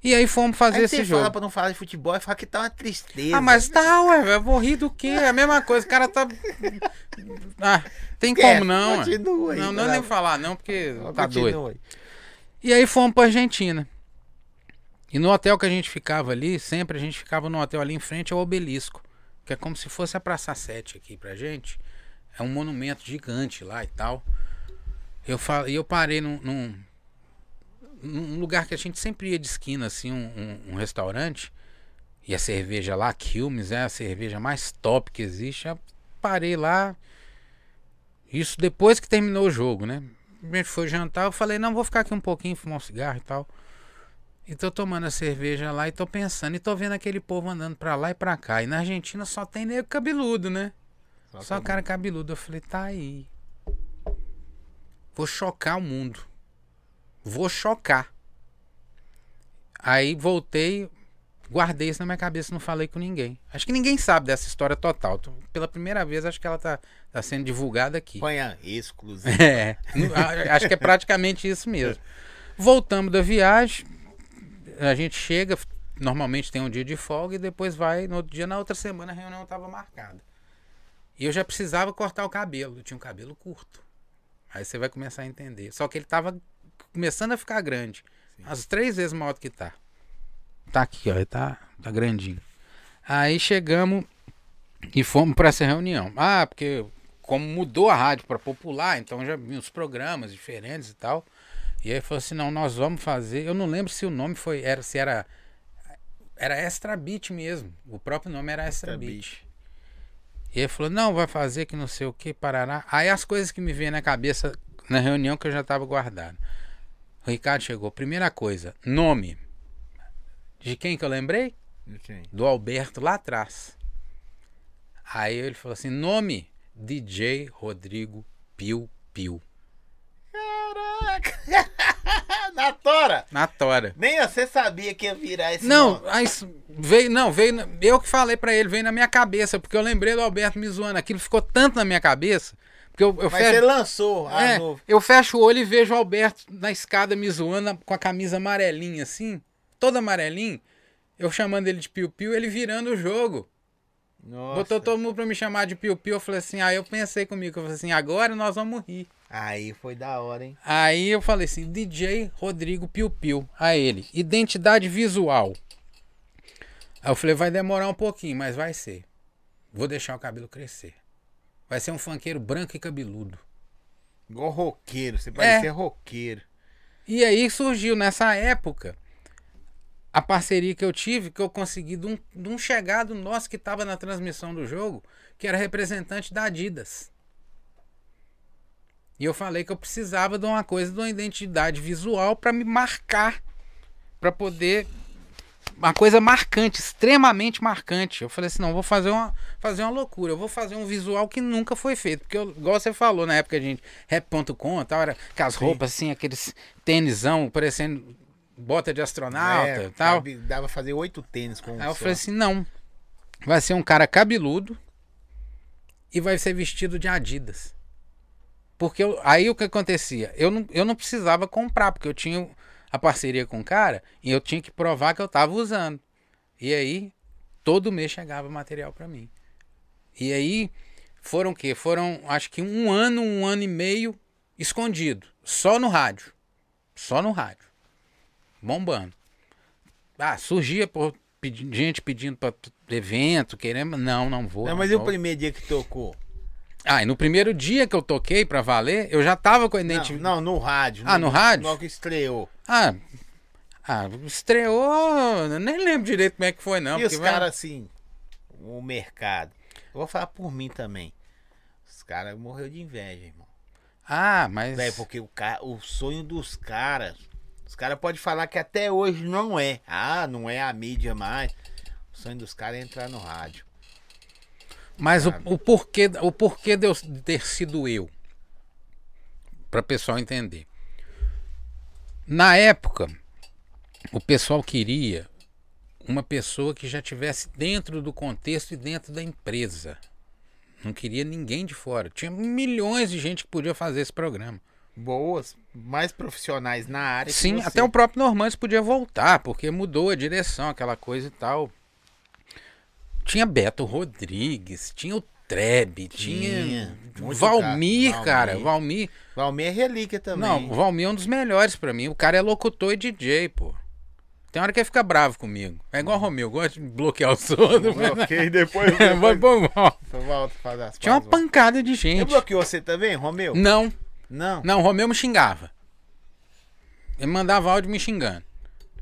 E aí fomos fazer Aí esse você jogo. fala pra não falar de futebol e fala que tá uma tristeza. Ah, mas tá, ué, eu vou rir do quê? É a mesma coisa, o cara tá. Ah, tem É, como não, ué. continua aí, Não, não tá nem falar, não, porque tá Continua doido. E aí fomos pra Argentina. E no hotel que a gente ficava ali, sempre a gente ficava no hotel ali em frente ao obelisco. Que é como se fosse a Praça 7 aqui pra gente. É um monumento gigante lá e tal. Eu, fa- e eu parei num, num, num lugar que a gente sempre ia de esquina, assim, um, um- um restaurante. E a cerveja lá, Quilmes, é a cerveja mais top que existe. Eu parei lá. Isso depois que terminou o jogo, né? A gente foi jantar, eu falei, não, vou ficar aqui um pouquinho, fumar um cigarro e tal. E tô tomando a cerveja lá e tô pensando, e tô vendo aquele povo andando pra lá e pra cá. E na Argentina só tem nego cabeludo, né? Só, cara cabeludo. Eu falei, tá aí. Vou chocar o mundo. Vou chocar. Aí voltei, guardei isso na minha cabeça, não falei com ninguém. Acho que ninguém sabe dessa história total. Pela primeira vez, acho que ela tá, tá sendo divulgada aqui. Ponha exclusivo. É, acho que é praticamente isso mesmo. Voltamos da viagem, a gente chega, normalmente tem um dia de folga e depois vai, no outro dia, na outra semana a reunião estava marcada. E eu já precisava cortar o cabelo, eu tinha um cabelo curto. Aí você vai começar a entender. Só que ele estava começando a ficar grande. As três vezes maior do que tá. Tá aqui, ó, ele tá, tá grandinho. Aí chegamos e fomos para essa reunião. Ah, porque como mudou a rádio para popular, então já vi uns programas diferentes e tal. E aí falou assim: não, nós vamos fazer. Eu não lembro se o nome foi. Era, se era. Era Extra Beat mesmo. O próprio nome era Extra, Extra Beat. Beat. E ele falou: não, vai fazer que não sei o que, parará. Aí as coisas que me vêm na cabeça na reunião que eu já estava guardado. O Ricardo chegou. Primeira coisa: nome. De quem que eu lembrei? Ok. do Alberto lá atrás. Aí ele falou assim: nome DJ Rodrigo Piu Piu. Caraca! Na tora! Na tora. Nem você sabia que ia virar esse Não, nome. aí s- veio, não, veio, eu que falei pra ele, veio na minha cabeça, porque eu lembrei do Alberto me zoando. Aquilo ficou tanto na minha cabeça, porque eu, eu Mas fecho- você lançou a é, novo. eu fecho o olho e vejo o Alberto na escada me zoando com a camisa amarelinha assim, toda amarelinha. Eu chamando ele de Piu Piu, ele virando o jogo. Nossa. Botou todo mundo pra me chamar de Piu Piu. Eu falei assim, aí eu pensei comigo, eu falei assim, agora nós vamos rir. Aí foi da hora, hein? Aí eu falei assim, DJ Rodrigo Piu Piu. A ele, identidade visual. Aí eu falei, vai demorar um pouquinho, mas vai ser. Vou deixar o cabelo crescer. Vai ser um funkeiro branco e cabeludo. Igual roqueiro, É. você parecia roqueiro. E aí surgiu nessa época a parceria que eu tive, que eu consegui de um, de um chegado nosso que estava na transmissão do jogo, que era representante da Adidas. E eu falei que eu precisava de uma coisa, de uma identidade visual para me marcar, para poder uma coisa marcante, extremamente marcante. Eu falei assim, não, vou fazer uma, fazer uma loucura, eu vou fazer um visual que nunca foi feito, porque eu, igual você falou na época, gente, rap.com, tal, era com as roupas assim, aqueles tênisão parecendo bota de astronauta, É, e tal. cabe- Dava fazer oito tênis com um Aí eu só. falei assim, não. Vai ser um cara cabeludo e vai ser vestido de Adidas. Porque eu- aí o que acontecia? Eu não, eu não precisava comprar, porque eu tinha a parceria com o cara e eu tinha que provar que eu tava usando. E aí, todo mês chegava material pra mim. E aí, foram o quê? Foram, acho que um ano, um ano e meio escondido. Só no rádio. Só no rádio. Bombando. Ah, surgia por pedi- gente pedindo pra t- evento, querendo. Não, não vou. Não, não mas e o vou. primeiro dia que tocou? Ah, e no primeiro dia que eu toquei pra valer, eu já tava com a Não, identidade. não, no rádio. Ah, no rádio? Que estreou. Ah, ah, estreou. Nem lembro direito como é que foi, não. e os vai- caras assim, o mercado. Eu vou falar por mim também. Os caras morreu de inveja, irmão. Ah, mas. Véi, porque o, ca... o sonho dos caras. Os caras podem falar que até hoje não é. Ah, não é a mídia mais. O sonho dos caras é entrar no rádio. Mas o, Sabe? o porquê, o porquê de eu ter sido eu. Para o pessoal entender. Na época, o pessoal queria uma pessoa que já tivesse dentro do contexto e dentro da empresa. Não queria ninguém de fora. Tinha milhões de gente que podia fazer esse programa. Boas, mais profissionais na área. Sim, até o próprio Normandes podia voltar, porque mudou a direção, aquela coisa e tal. Tinha Beto Rodrigues, tinha o Trebe, tinha, Tinha, Valmir, cara, cara, Valmir. Valmir. É relíquia também. Não, o Valmir é um dos melhores pra mim. O cara é locutor e DJ, pô. Tem hora que ele fica bravo comigo. É igual o Romeu, gosta de bloquear o som. Ok, depois, Vai, fazer as Tinha uma pancada de gente. bloqueou você também, Romeu? Não, Não. não, o Romeu me xingava. Ele mandava áudio me xingando.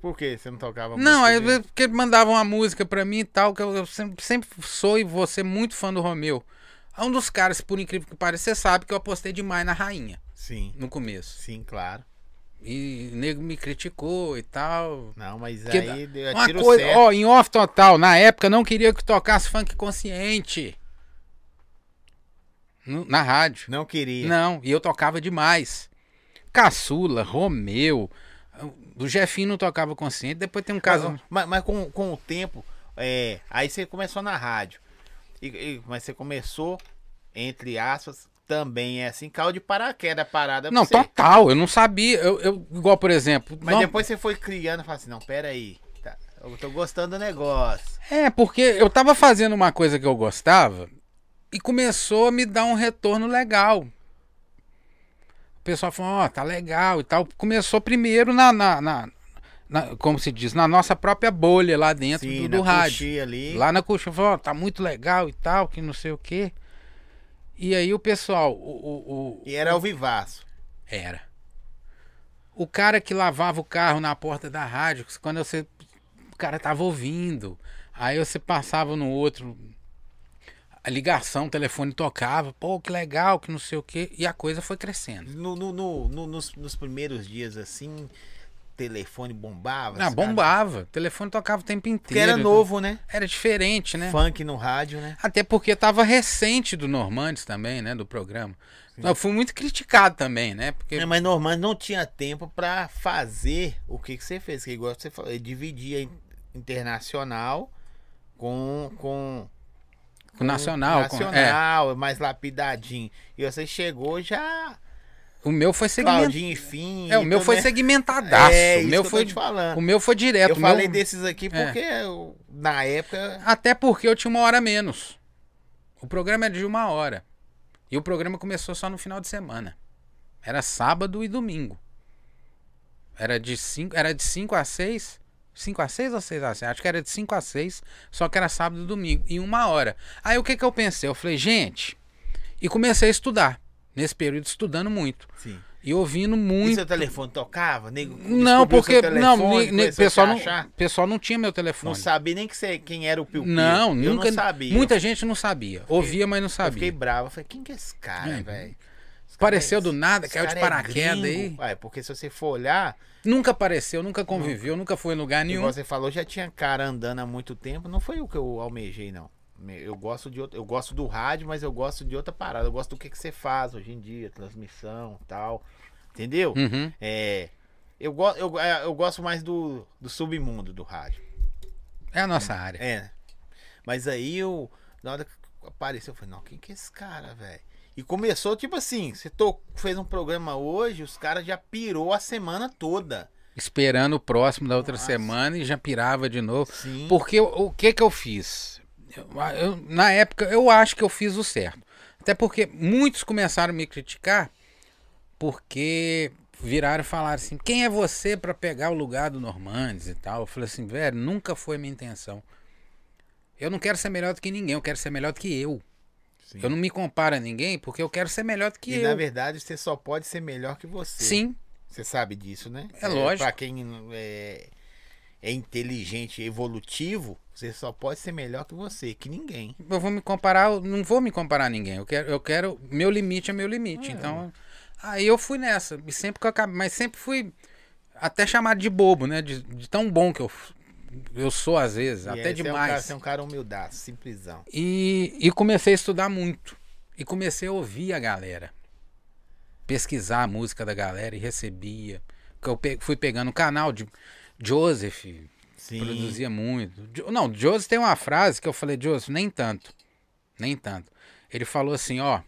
Por que você não tocava Não, música dele? porque ele mandava uma música pra mim e tal, que eu, eu sempre, sempre sou e vou ser muito fã do Romeu. É um dos caras, por incrível que pareça, você sabe que eu apostei demais na rainha Sim, no começo. sim, claro. E o nego me criticou e tal. Não, mas Porque aí deu Uma tiro coisa, certo. ó, em off total, na época não queria que tocasse funk consciente. No- na rádio. Não queria. Não, e eu tocava demais. Caçula, Romeu. O Jefinho não tocava consciente. Depois tem um caso. Mas, mas com, com o tempo, é, aí você começou na rádio. E, e- mas você começou, entre aspas, também é assim, caiu de paraquedas parada. Não, você. total, eu não sabia. Eu, eu- igual, por exemplo. Mas não- depois você foi criando e falou assim, não, pera aí. tá, eu tô gostando do negócio. É, porque eu tava fazendo uma coisa que eu gostava e começou a me dar um retorno legal. O pessoal falou, ó, tá legal e tal. Começou primeiro na, na, na- na- como se diz, na nossa própria bolha lá dentro Sim, do, do rádio. coxinha ali. Lá na coxa, falou, ó, tá muito legal e tal, que não sei o quê. E aí o pessoal, o, o- o- E era ao vivaço. era. O cara que lavava o carro na porta da rádio, quando você. O cara tava ouvindo. Aí você passava no outro. A ligação, o telefone tocava. Pô, que legal, que não sei o quê. E a coisa foi crescendo. No, no- no- no- nos, nos primeiros dias, assim, telefone bombava. Caras- bombava. O telefone tocava o tempo inteiro. Porque era novo, né? Era diferente, né? Funk no rádio, né? Até porque tava recente do Normandes também, né? Do programa. Eu fui muito criticado também, né? Porque É, mas Normando não tinha tempo pra fazer o que, que você fez. Que igual você falou, ele dividia in- internacional com, com, o Nacional. com- é. nacional, mais lapidadinho. E você chegou já o meu foi segmentado. Claudinho e fim. É, o meu foi segmentadaço. É, o meu que eu foi tô te falando. O meu foi direto. Eu meu- falei desses aqui É. porque eu- na época. Até porque eu tinha uma hora menos. O programa é de uma hora. E o programa começou só no final de semana. Era sábado e domingo. Era de 5 era de cinco a 6. 5 a 6 ou 6 a 6? Acho que era de 5 a 6, só que era sábado e domingo, em uma hora. Aí o que que eu pensei? Eu falei, gente, e comecei a estudar. Nesse período, estudando muito. Sim. E ouvindo E muito. seu telefone tocava? Nego, Não, porque não, telefone, começou a pessoal não, pessoal não tinha meu telefone. Não sabia nem que você, quem era o Piu Piu. Não, eu nunca. não sabia. Muita gente não sabia. Ouvia, mas não Eu fiquei sabia. bravo. Eu falei, quem que é esse cara, É. velho? Apareceu é- do nada, caiu de é paraquedas gringo. aí. É, porque se você for olhar, Nunca apareceu, nunca conviveu, nunca foi em lugar nenhum. igual você falou, já tinha cara andando há muito tempo. Não foi o que eu almejei, não. Eu gosto de outro, eu gosto do rádio, mas eu gosto de outra parada. Eu gosto do que, que você faz hoje em dia, transmissão tal. Entendeu? Uhum. É. Eu, go eu, é, eu gosto mais do, do submundo do rádio. É a nossa área. É. Mas aí eu. Na hora que apareceu, eu falei, não, quem que é esse cara, velho? E começou, tipo assim, você to... fez um programa hoje, os caras já pirou a semana toda. Esperando o próximo da outra Nossa. semana e já pirava de novo. Sim. Porque o, que que eu fiz? Eu- eu- na época, eu acho que eu fiz o certo. Até porque muitos começaram a me criticar porque viraram e falaram assim: quem é você para pegar o lugar do Normandes e tal? Eu falei assim, velho, nunca foi a minha intenção. Eu não quero ser melhor do que ninguém, eu quero ser melhor do que eu. Sim. Eu não me comparo a ninguém porque eu quero ser melhor do que E eu. na verdade você só pode ser melhor que você. Sim, Você sabe disso, né? É lógico. Pra quem é, é inteligente, evolutivo, você só pode ser melhor que você, que ninguém. eu vou me comparar, eu não vou me comparar a ninguém. Eu quero, eu quero, meu limite é meu limite. Então, aí eu fui nessa, e sempre que eu acabei, mas sempre fui até chamado de bobo, né? De, de tão bom que eu, eu sou às vezes, E até Você é um cara, demais. você é um cara humildaço, simplesão. E, e comecei a estudar muito. E comecei a ouvir a galera. Pesquisar a música da galera e recebia. Que eu pe- fui pegando o canal de Joseph, Sim. produzia muito. Não, Joseph tem uma frase que eu falei, Joseph, nem tanto. Nem tanto. Ele falou assim, ó.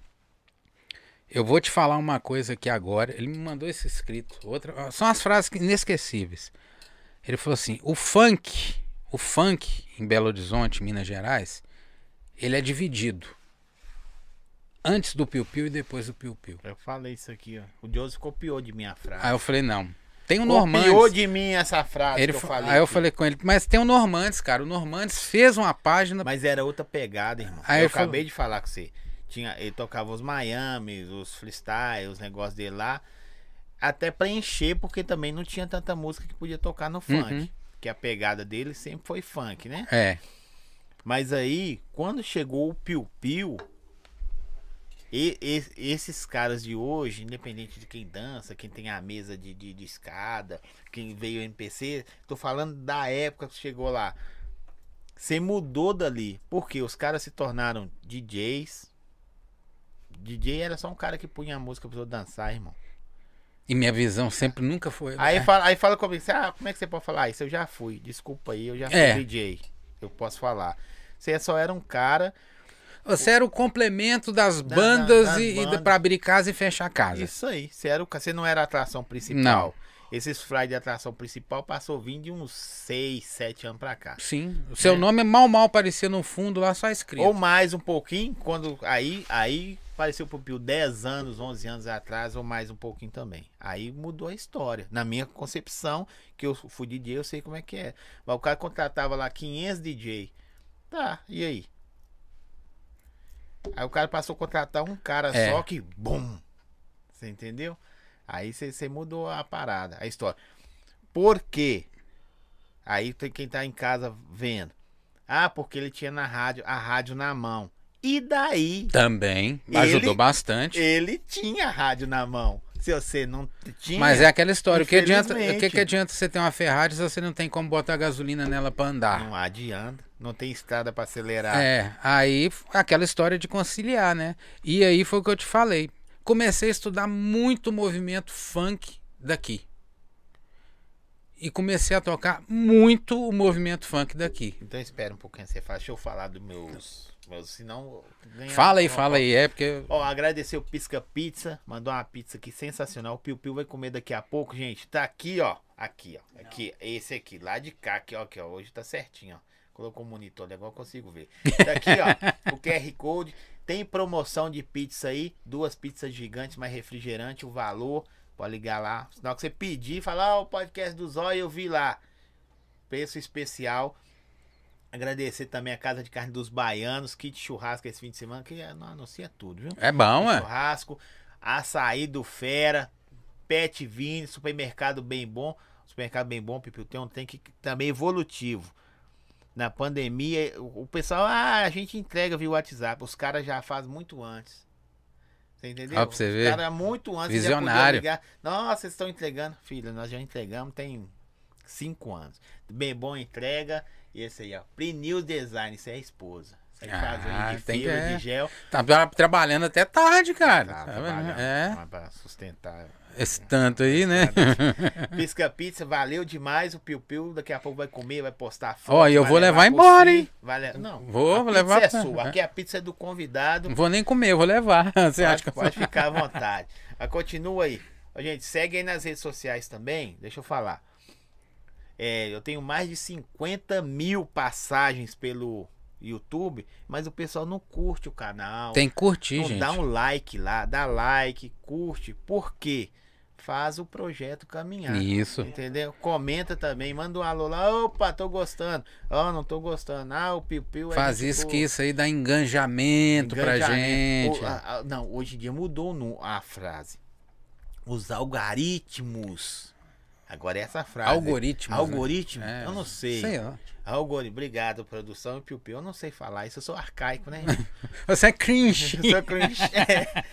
Eu vou te falar uma coisa aqui agora. Ele me mandou esse escrito. Outra, são as frases inesquecíveis. Ele falou assim: o funk, o funk em Belo Horizonte, Minas Gerais, ele é dividido. Antes do Piu Piu e depois do Piu Piu. Eu falei isso aqui, ó. O Joseph copiou de minha frase. Aí eu falei, não. Tem o copiou Normandes. de mim essa frase Ele que eu fa- falei. aí eu aqui. falei com ele, mas tem o Normandes, cara. O Normandes fez uma página. Mas era outra pegada, irmão. Aí eu falou- acabei de falar com você. Tinha, ele tocava os Miami, os freestyle, os negócios dele lá. Até pra encher, porque também não tinha tanta música que podia tocar no funk. Uhum. Que a pegada dele sempre foi funk, né? É. Mas aí, quando chegou o Piu Piu, e, e- esses caras de hoje, independente de quem dança, quem tem a mesa de, de, de escada, quem veio MPC, tô falando da época que chegou lá. Você mudou dali, porque os caras se tornaram DJs. DJ era só um cara que punha a música pra você dançar, irmão. E minha visão sempre nunca foi. Aí é. fala, aí fala comigo, ah, como é que você pode falar isso? Eu já fui, desculpa aí, eu já fui É. DJ. Eu posso falar. Você só era um cara Você era o complemento das Da- bandas da- das e, e pra abrir casa e fechar casa. Isso aí. Você, era o, você não era a atração principal. Não. Esses fly de atração principal passou vindo de uns 6, 7 anos pra cá. Sim. O seu É. nome mal mal aparecia no fundo lá só escrito. Ou mais um pouquinho, quando aí aí apareceu pro Pio 10 anos, 11 anos atrás, ou mais um pouquinho também. Aí mudou a história. Na minha concepção, que eu fui DJ, eu sei como é que é. Mas o cara contratava lá 500 DJ. Tá, e aí? Aí o cara passou a contratar um cara É. só que, bum! Você entendeu? Aí você mudou a parada, a história. Por quê? Aí tem quem tá em casa vendo. Ah, porque ele tinha na rádio, a rádio na mão. E daí? Também. Ele- Ajudou bastante. Ele tinha rádio na mão. Se você não tinha. Mas é aquela história. O que adianta, o que, que adianta você ter uma Ferrari se você não tem como botar gasolina nela pra andar? Não adianta. Não tem estrada pra acelerar. É, aí aquela história de conciliar, né? E aí foi o que eu te falei. Comecei a estudar muito movimento funk daqui. E comecei a tocar muito o movimento funk daqui. Então espera um pouquinho. Você fala, deixa eu falar dos meus. Senão. ganha- Fala aí, fala aí, é porque. Ó, agradecer o Pisca Pizza, mandou uma pizza aqui sensacional. O Piu Piu vai comer daqui a pouco, gente. Tá aqui, ó. Aqui, ó. Aqui, esse aqui, lá de cá, aqui, ó. Aqui, ó. Hoje tá certinho, ó. Colocou o monitor, agora eu consigo ver. Tá aqui, ó. o QR Code. Tem promoção de pizza aí. Duas pizzas gigantes, mais refrigerante, o valor. Pode ligar lá. Hora que você pedir, falar, ó, o podcast do Zóio, eu vi lá. Preço especial. Agradecer também a Casa de Carne dos Baianos, kit churrasco esse fim de semana, que não anuncia tudo, viu? É bom, é. Churrasco, açaí do Fera, Pet Vini, supermercado bem bom. Supermercado bem bom, Pipiu, tem um tem que também evolutivo. Na pandemia, o, o pessoal, ah, a gente entrega via WhatsApp. Os caras já fazem muito antes. Você entendeu? Ó, pra você Os ver. caras muito antes já Visionário. ligar. Nossa, vocês estão entregando. Filha, nós já entregamos tem cinco anos. Bem bom entrega. E esse aí, ó. Pre-News Design, isso é a esposa. Faz Ah, de tem que- fibra, é. de gel. Tá tra- trabalhando até tarde, cara. Tá, vendo? trabalhando, é. pra sustentar. Esse tanto aí, né? Pisca Pizza, valeu demais. O Piu Piu daqui a pouco vai comer, vai postar foto. Ó, e eu vou levar por embora, hein? vai le- Não, Vou, pizza levar é pra- sua. Aqui a pizza é do convidado. Não vou nem comer, vou levar. Você acha que Pode, pode ficar à vontade. Mas continua aí. Gente, segue aí nas redes sociais também. Deixa eu falar. É, eu tenho mais de 50 mil passagens pelo YouTube, mas o pessoal não curte o canal. Tem que curtir, Então gente. dá um like lá, dá like, curte. Por quê? Faz o projeto caminhar. Isso. Entendeu? Comenta também, manda um alô lá. Opa, tô gostando. Ó, não tô gostando. Ah, o Piu Piu é Faz isso que isso aí dá engajamento pra Engajamento. gente. O- a- a- não, hoje em dia mudou no- a frase. Os algoritmos. Agora essa frase. Né? Algoritmo? É, eu não sei. Lá. Algoritmo. Obrigado, produção e Piu Piu. Eu não sei falar isso. Eu sou arcaico, né? Você é cringe. eu sou cringe. É.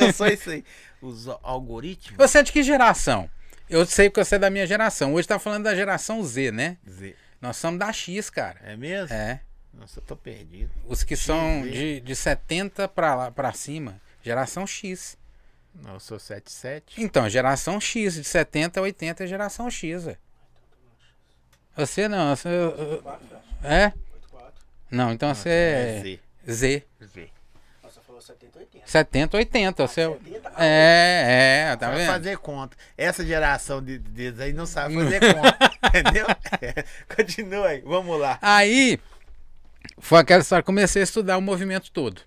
eu sou isso aí. Os algoritmos. Você é de que geração? Eu sei que você é da minha geração. Hoje tá falando da geração Z, né? Z. Nós somos da X, cara. É mesmo? É. Nossa, eu tô perdido. Os que são Z. de, de 70 pra, lá, pra cima. Geração X. Não, eu sou 77. Então, geração X. De 70 a 80 é geração X, velho. Você não. Você, é? Não, então você É é Z. Z. Falou falou 70, 80. 70, 80. Você... 70, É, é, tá Vai vendo? fazer conta. Essa geração de- deles aí não sabe fazer conta. entendeu? Continua aí, vamos lá. Aí, foi aquela história, comecei a estudar o movimento todo.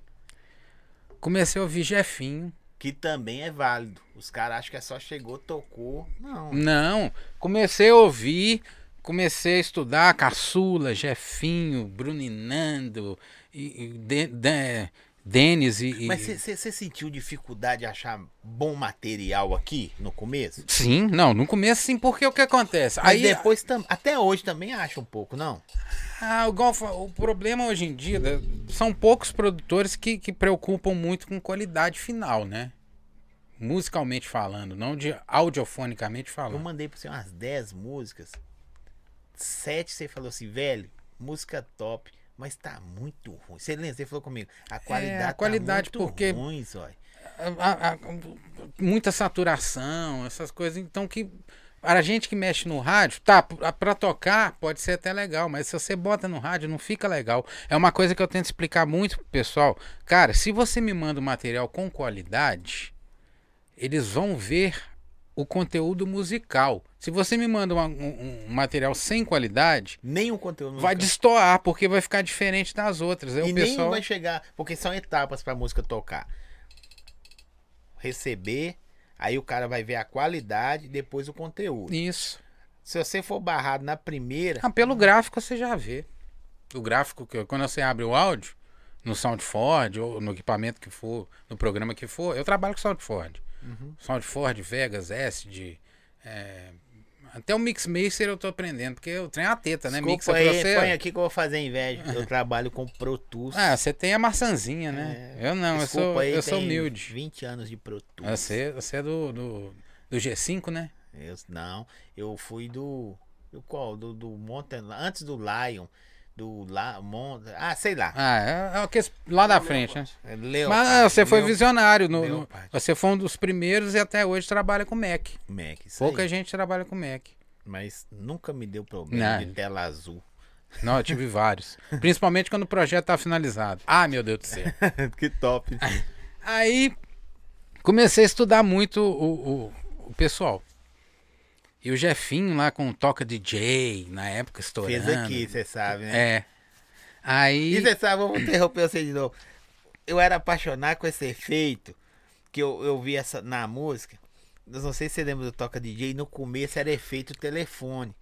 Comecei a ouvir Jefinho. Que também é válido. Os caras acham que é só chegou, tocou. Não. Não, comecei a ouvir, comecei a estudar Caçula, Jefinho, Bruninando, e, e De- De- Denis e... Mas você sentiu dificuldade de achar bom material aqui no começo? Sim, não, no começo sim, porque o que acontece? Mas Aí, depois, tam- até hoje também acha um pouco, não? Ah, igual o problema hoje em dia né, são poucos produtores que, que preocupam muito com qualidade final, né? Musicalmente falando, não de audiofonicamente Eu falando. mandei pra você umas 10 músicas. Sete você falou assim, velho, música top, mas tá muito ruim. Você lembra? Você falou comigo. A qualidade, É, a qualidade, tá muito porque- ruim, zói. A- a- muita saturação, essas coisas. Então que para a gente que mexe no rádio, tá, pra tocar pode ser até legal, mas se você bota no rádio não fica legal. É uma coisa que eu tento explicar muito pro pessoal. Cara, se você me manda um material com qualidade, eles vão ver o conteúdo musical. Se você me manda uma- um, um material sem qualidade, Nenhum conteúdo vai musical. destoar, porque vai ficar diferente das outras. Aí E o nem pessoal... vai chegar, porque são etapas pra música tocar. Receber, aí o cara vai ver a qualidade, depois o conteúdo. Isso. Se você for barrado na primeira, Ah, pelo gráfico você já vê. O gráfico, que quando você abre o áudio, no SoundFord ou no equipamento que for, no programa que for, eu trabalho com SoundFord. Uhum. SoundFord, Vegas, Acid, é, até o Mixmaster eu tô aprendendo, porque o trem é a teta, né? Desculpa pra aí, você. põe aqui que eu vou fazer inveja. Eu trabalho com Pro Tools. Ah, você tem a maçãzinha, né? eu não, eu É. Desculpa sou, aí, eu sou tem humilde. 20 anos de Pro Tools. Você, você é do, do, do G5, né? Eu- não, eu fui do. Do qual? Do, do Mountain. Antes do Lion. Do La, Mon, Ah, sei lá. Ah, é, é o que lá da frente, né? É Leopard, Mas você foi Leopard, visionário. No, no- você foi um dos primeiros e até hoje trabalha com Mac. Mac, isso Pouca aí. gente trabalha com Mac. Mas nunca me deu problema Não. de tela azul. Não, eu tive vários. Principalmente quando o projeto tá finalizado. Ah, meu Deus do céu. que top. Aí comecei a estudar muito o, o, o pessoal. E o Jefinho lá com o Toca DJ, na época estourando. Fez aqui, você sabe, né? É. Aí. E você sabe, vamos interromper você de novo. Eu era apaixonado com esse efeito que eu, eu vi essa, na música. Eu não sei se você lembra do Toca DJ. No começo era efeito telefone.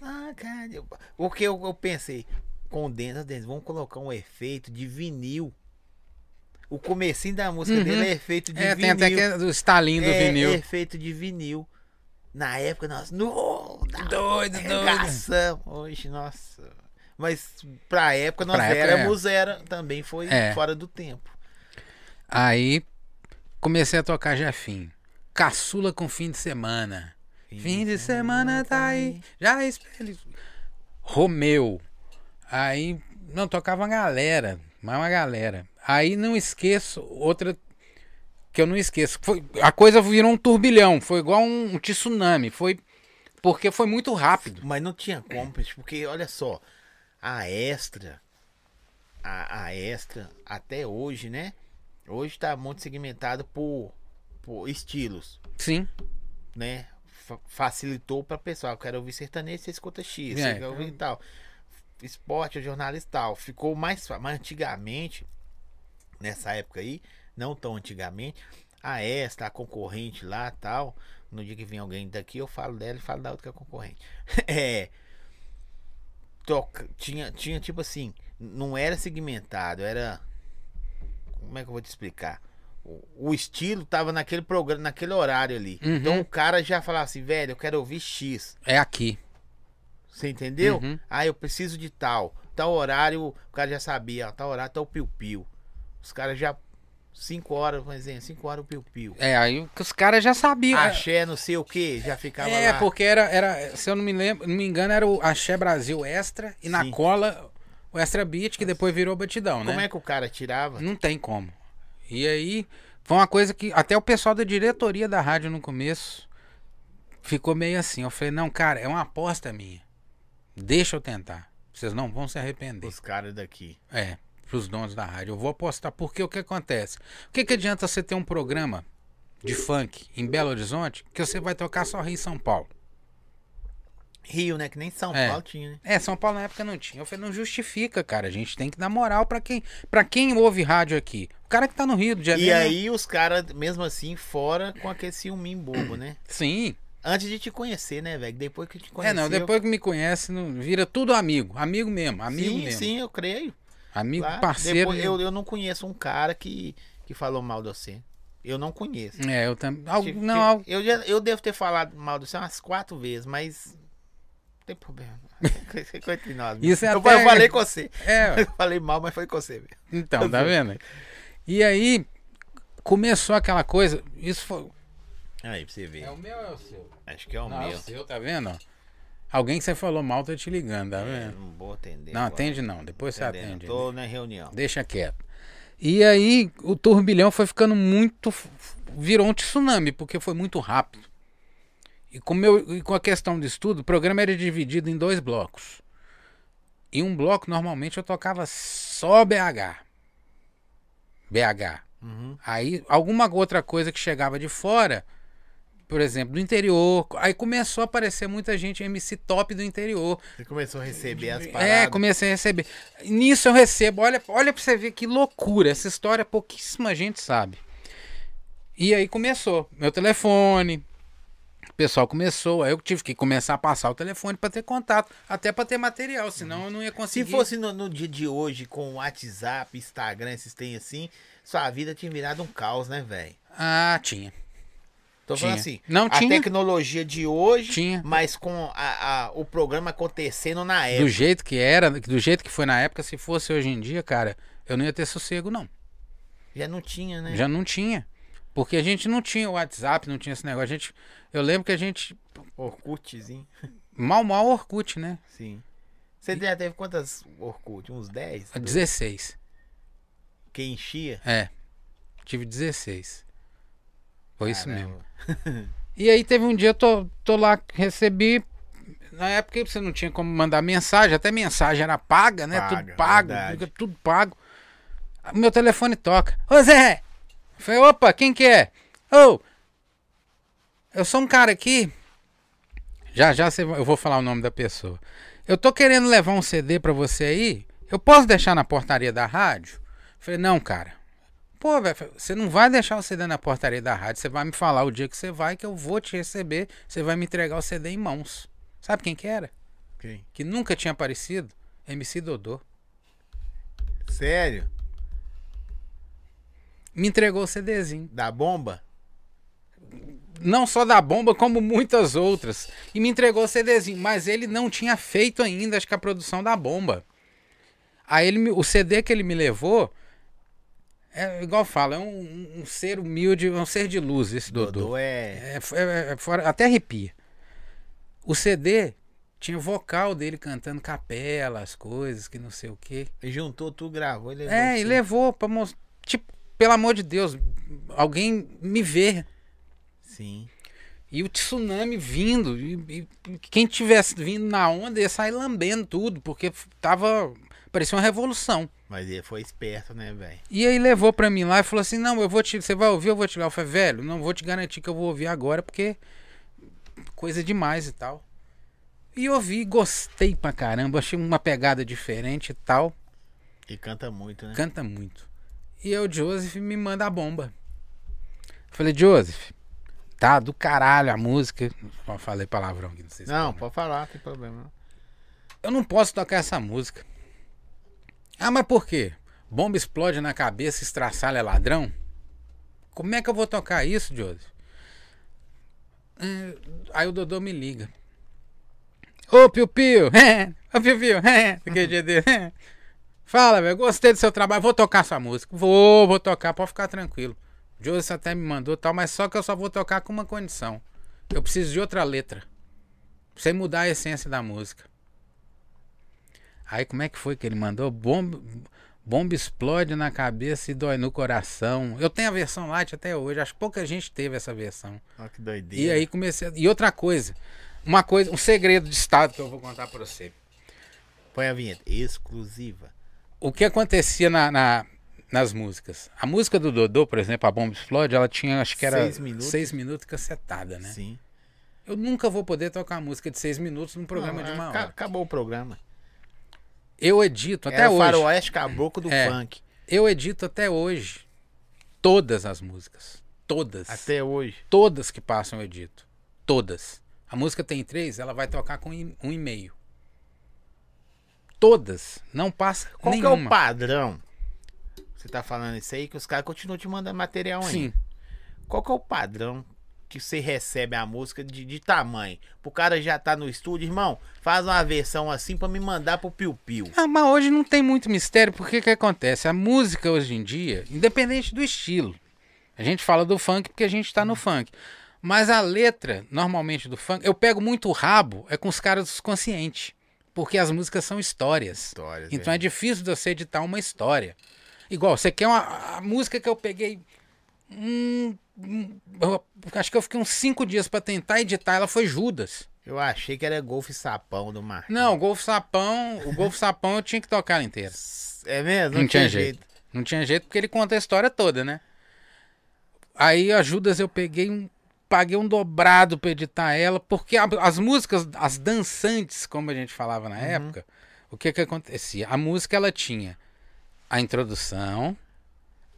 Ah, cara. eu- Porque eu, eu pensei, condensa, Denis, vamos colocar um efeito de vinil. O comecinho da música Uhum. dele é efeito de É, tem vinil. até que é do estalinho do é, vinil. efeito de vinil. Na época, nós. No, Doido, doido. Hoje, nossa. Mas pra época nós Pra época, éramos, era, também foi É. fora do tempo. Aí comecei a tocar Jefinho. Caçula com fim de semana. Fim de semana tá aí. Já espelho. Romeu. Aí não tocava uma galera, mais uma galera. Aí não esqueço outra que eu não esqueço. Foi, a coisa virou um turbilhão, foi igual um, um tsunami, foi porque foi muito rápido. Mas não tinha como, porque olha só, a extra, a, a extra, até hoje, né? Hoje tá muito segmentado por, por estilos, Sim. né? Fa- facilitou pra pessoal. Eu quero ouvir sertanejo, você escuta X, É, você quer ouvir tal. Esporte, jornalista e tal. Ficou mais. Mas antigamente, nessa época aí, não tão antigamente, a esta, a concorrente lá tal. No dia que vem alguém daqui, eu falo dela e falo da outra que é concorrente. É. Toca, tinha, tinha tipo assim, não era segmentado, era. Como é que eu vou te explicar? O, estilo tava naquele programa, naquele horário ali. Uhum. Então o cara já falava assim, velho, eu quero ouvir X. É aqui. Você entendeu? Uhum. Ah, eu preciso de tal. Tal horário, o cara já sabia. Tal horário, tal piu-piu. Os caras já. 5 horas, por exemplo, 5 horas o piu-piu. É, aí que os caras já sabiam. Axé, não sei o que, já ficava É, lá. porque era, era, se eu não me lembro, não me engano, era o Axé Brasil Extra e na Sim. cola o Extra Beat, que depois virou batidão, né? Como é que o cara tirava? Não tem como. E aí, foi uma coisa que até o pessoal da diretoria da rádio no começo ficou meio assim. Eu falei, não, cara, é uma aposta minha. Deixa eu tentar. Vocês não vão se arrepender. Os caras daqui. É. pros donos da rádio. Eu vou apostar. Porque o que acontece? O que, que adianta você ter um programa de funk em Belo Horizonte que você vai tocar só Rio e São Paulo? Rio, né? Que nem São É. Paulo tinha, né? É, São Paulo na época não tinha. Eu falei, não justifica, cara. A gente tem que dar moral pra quem, pra quem ouve rádio aqui. O cara que tá no Rio de Janeiro. E aí os caras, mesmo assim, fora com aquele ciúminho bobo, né? Sim. Antes de te conhecer, né, velho? Depois que te É, conheceu... não, depois que me conhece, não, vira tudo amigo. Amigo mesmo, amigo sim, mesmo. sim, eu creio. Amigo, Claro. parceiro. Depois, mesmo. eu, eu não conheço um cara que, que falou mal de você. Eu não conheço. É, eu também. Algo- Tipo, não, algo- eu, já- eu devo ter falado mal de você umas quatro vezes, mas. Não tem problema. Ficou entre nós. mesmo. Isso é eu, até- eu falei com você. é, Eu falei mal, mas foi com você. velho. então, tá vendo? E aí começou aquela coisa. Isso foi. Aí, pra você ver. o meu ou é o seu? Acho que é o Não, é meu. o seu, tá vendo? Alguém que você falou mal tá te ligando, tá É, vendo? não vou atender. Não, agora. atende não, depois você atende. Tô na reunião. Deixa quieto. E aí o turbilhão foi ficando muito. virou um tsunami, porque foi muito rápido. E com, meu, e com a questão de estudo, o programa era dividido em dois blocos. E um bloco, normalmente, eu tocava só BH. BH. Uhum. Aí, alguma outra coisa que chegava de fora, por exemplo, do interior. Aí começou a aparecer muita gente MC top do interior. Você começou a receber as paradas. É, comecei a receber. Nisso eu recebo, olha, olha pra você ver que loucura. Essa história pouquíssima gente sabe. E aí começou. Meu telefone. O pessoal começou. Aí eu tive que começar a passar o telefone pra ter contato. Até pra ter material, senão eu não ia Se conseguir. fosse no, no dia de hoje, com WhatsApp, Instagram, esses tem assim, sua vida tinha virado um caos, né, velho? Ah, tinha. Tô falando assim, Não a tinha. tecnologia de hoje, Tinha. mas com a, a- o programa acontecendo na Do época. jeito que era, do jeito que foi na época, se fosse hoje em dia, cara, eu não ia ter sossego, não. Já não tinha, né? Já não tinha. Porque a gente não tinha o WhatsApp, não tinha esse negócio. A gente, eu lembro que a gente. Orkutzinho. Mal, mal Orkut, né? Sim. Você já teve quantas Orkut? Uns 10? 16. Que enchia? É. Tive 16. Foi isso mesmo. E aí teve um dia, eu tô, tô lá, recebi. Na época você não tinha como mandar mensagem, até mensagem era paga, né? Paga, tudo pago, verdade. tudo pago. Meu telefone toca. Ô Zé! Eu Falei, opa, quem que é? Ô! eu sou um cara aqui. Já já você eu vou falar o nome da pessoa. Eu tô querendo levar um CD pra você aí. Eu posso deixar na portaria da rádio? Eu Falei, não, cara. Pô, velho, você não vai deixar o CD na portaria da rádio. Você vai me falar o dia que você vai, que eu vou te receber. Você vai me entregar o CD em mãos. Sabe quem que era? Quem? Que nunca tinha aparecido? MC Dodô. Sério? Me entregou o CDzinho. Da bomba? Não só da bomba, como muitas outras. E me entregou o CDzinho. Mas ele não tinha feito ainda, acho que a produção da bomba. Aí ele, o CD que ele me levou. É igual fala, é um, um ser humilde, um ser de luz esse Dodô. Dodô é. É, é- é fora, até arrepia. O CD tinha vocal dele cantando capela, as coisas, que não sei o quê. Ele juntou tudo, gravou. Ele É, e levou pra mostrar. Tipo, pelo amor de Deus, alguém me ver. Sim. E o tsunami vindo. E, e quem tivesse vindo na onda ia sair lambendo tudo, porque tava. Parecia uma revolução. Mas ele foi esperto, né, velho? E aí levou pra mim lá e falou assim: Não, eu vou te. Você vai ouvir, eu vou te dar. Eu falei, velho, não vou te garantir que eu vou ouvir agora, porque coisa demais e tal. E ouvi, gostei pra caramba, achei uma pegada diferente e tal. Ele canta muito, né? Canta muito. E aí o Joseph me manda a bomba. Falei, Joseph, tá do caralho a música. Ó, falei palavrão aqui, não sei se Não, pode, né? pode falar, não tem problema. Eu não posso tocar essa música. Ah, mas por quê? Bomba explode na cabeça, estraçalha é ladrão? Como é que eu vou tocar isso, Joseph? Hum, Aí o Dodô me liga. Ô, Piu Piu! Ô, Piu Piu! Fiquei. Fala, velho, gostei do seu trabalho, vou tocar sua música. Vou, vou tocar, pode ficar tranquilo. Joseph até me mandou tal, mas só que eu só vou tocar com uma condição. Eu preciso de outra letra. Sem mudar a essência da música. Aí como é que foi que ele mandou? Bomba, bomba explode na cabeça e dói no coração. Eu tenho a versão light até hoje, acho que pouca gente teve essa versão. Olha que doideira. E aí comecei. a- E outra coisa, uma coisa, um segredo de estado que eu vou contar pra você. Põe a vinheta. Exclusiva. o que acontecia na, na- nas músicas? A música do Dodô, por exemplo, a Bomba Explode, ela tinha, acho que era Seis minutos. seis minutos cacetada, né? Sim. Eu nunca vou poder tocar música de seis minutos num programa Não, de uma aca- hora. Acabou o programa. Eu edito até Era o hoje. faroeste caboclo do É. funk. Eu edito até hoje todas as músicas. Todas. Até hoje. Todas que passam eu edito. Todas. A música tem três, ela vai tocar com um e meio. Todas. Não passa Qual que é nenhuma. o padrão? Você tá falando isso aí, que os caras continuam te mandando material ainda. Sim. Qual que é o padrão que você recebe a música de, de tamanho? Pro cara já tá no estúdio, irmão, faz uma versão assim pra me mandar pro Piu Piu. Ah, mas hoje não tem muito mistério, porque que acontece? A música hoje em dia, independente do estilo, a gente fala do funk porque a gente tá no funk. Mas a letra, normalmente do funk, eu pego muito o rabo, é com os caras conscientes. Porque as músicas são histórias. Histórias, Então é difícil de você editar uma história. Igual, você quer uma a música que eu peguei. Hum, hum, acho que eu fiquei uns cinco dias pra tentar editar, ela foi Judas. Eu achei que era Golfe Sapão do Mar. Não, o Golfo Sapão, o Golfo Sapão eu tinha que tocar ela inteira. É mesmo? Não, tinha jeito. Não tinha jeito porque ele conta a história toda, né? Aí a Judas eu peguei um. Paguei um dobrado pra editar ela, porque a- as músicas, as dançantes, como a gente falava na época, o que que acontecia? A música ela tinha a introdução,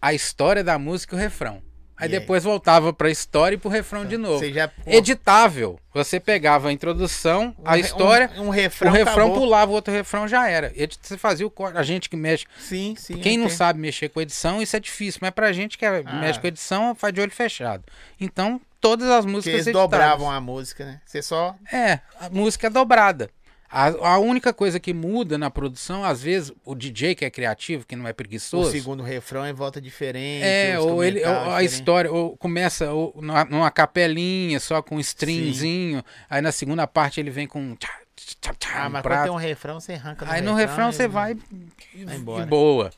a história da música e o refrão. Aí aí? depois voltava pra história e pro refrão de novo. Já... Editável. Você pegava a introdução, a Um- história, Um, um refrão, o refrão acabou. pulava, o outro refrão já era. Você fazia o corte. A gente que mexe. Sim, sim. Quem não sabe mexer com edição, isso é difícil. Mas pra gente que é- Ah. mexe com edição, faz de olho fechado. Então, todas as Porque músicas eles editadas. dobravam a música, né? Você só... É, a música é dobrada. A, a única coisa que muda na produção, às vezes, o DJ que é criativo, que não é O preguiçoso. segundo refrão em volta diferente. É, o ou ele, ou a diferente. história, ou começa ou numa, numa capelinha, só com um stringzinho. Aí na segunda parte ele vem com. tchá, tchá, tchá, Ah, um mas quando prato. tem um refrão, você arranca Aí no refrão você vai vai de embora. boa.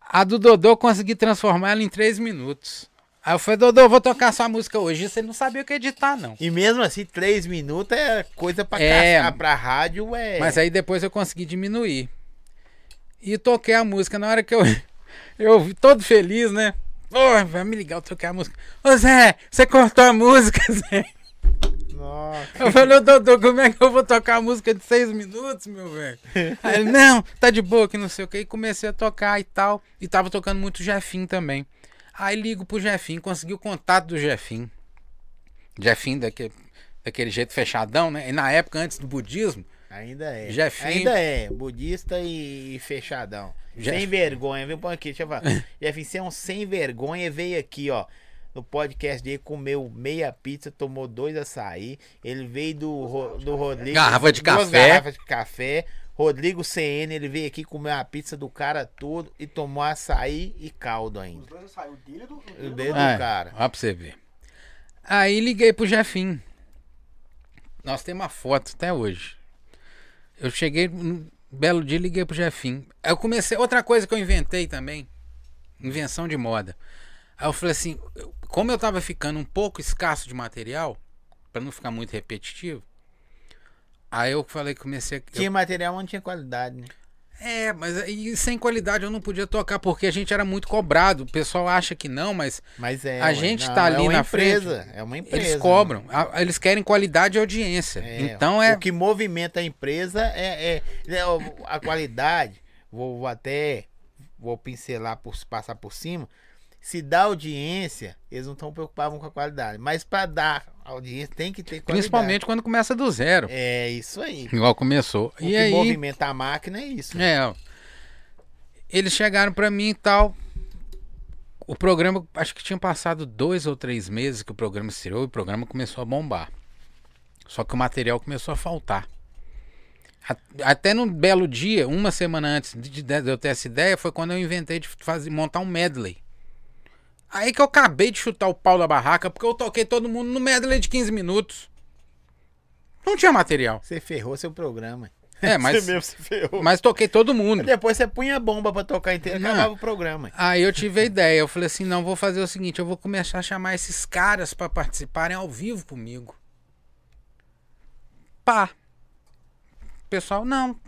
A do Dodô consegui transformar ela em três minutos. Aí eu falei, Dodô, vou tocar sua música hoje. Você não sabia o que editar, não. E mesmo assim, três minutos é coisa pra É. caçar. Pra rádio é... Mas aí depois eu consegui diminuir. E toquei a música. Na hora que eu, eu vi todo feliz, né? Pô, vai me ligar, eu toquei a música. Ô Zé, você cortou a música, Zé. Nossa. Eu falei, Dodô, como é que eu vou tocar a música de seis minutos, meu velho? Aí ele, não, tá de boa, que não sei o que. E comecei a tocar e tal. E tava tocando muito Jefinho também. Aí ligo pro Jefinho, consegui o contato do Jefinho. Jefinho daquele, daquele jeito fechadão, né? E na época, antes do budismo, Ainda é. Jefinho. Ainda é. Budista e fechadão. Jeff- Sem vergonha, viu? Põe aqui, deixa eu falar. Jeff, você é um sem vergonha. Veio aqui, ó. No podcast dele, comeu meia pizza, tomou dois açaí. Ele veio do, do Rodrigo. Garrafa de café. garrafas de café. Rodrigo CN, ele veio aqui comer a pizza do cara todo e tomou açaí e caldo ainda. Os dois saiu dele do. O dedo É, do cara. Ó pra você ver. Aí liguei pro Jefinho. Nós temos uma foto até hoje. Eu cheguei um belo dia e liguei pro Jefinho. Aí eu comecei. Outra coisa que eu inventei também. Invenção de moda. Aí eu falei assim, como eu tava ficando um pouco escasso de material, pra não ficar muito repetitivo. Aí eu falei que comecei a. eu- Tinha material, não tinha qualidade, né? É, mas aí sem qualidade eu não podia tocar, porque a gente era muito cobrado. O pessoal acha que não, mas Mas é. A gente não, tá é ali uma na empresa, É uma empresa. Eles cobram. A- Eles querem qualidade e audiência. É, então é. O que movimenta a empresa é, é- é a qualidade. Vou, vou até. Vou pincelar, por, passar por cima. Se dá audiência, eles não estão preocupados com a qualidade. Mas para dar audiência, tem que ter qualidade. Principalmente quando começa do zero. É isso aí. Igual começou. O e que aí. movimenta a máquina é isso. É. ó. Eles chegaram pra mim e tal. O programa, acho que tinha passado dois ou três meses que o programa estreou e o programa começou a bombar. Só que o material começou a faltar. A- Até num belo dia, uma semana antes de, de eu ter essa ideia, foi quando eu inventei de fazer, montar um medley. Aí que eu acabei de chutar o pau da barraca, porque eu toquei todo mundo no medley de 15 minutos. Não tinha material. Você ferrou seu programa. É, mas, Você mesmo se ferrou. mas toquei todo mundo. Depois você punha a bomba pra tocar inteiro e Não. acabava o programa. Aí eu tive a ideia, eu falei assim, não, vou fazer o seguinte, eu vou começar a chamar esses caras pra participarem ao vivo comigo. Pá. Pessoal, não.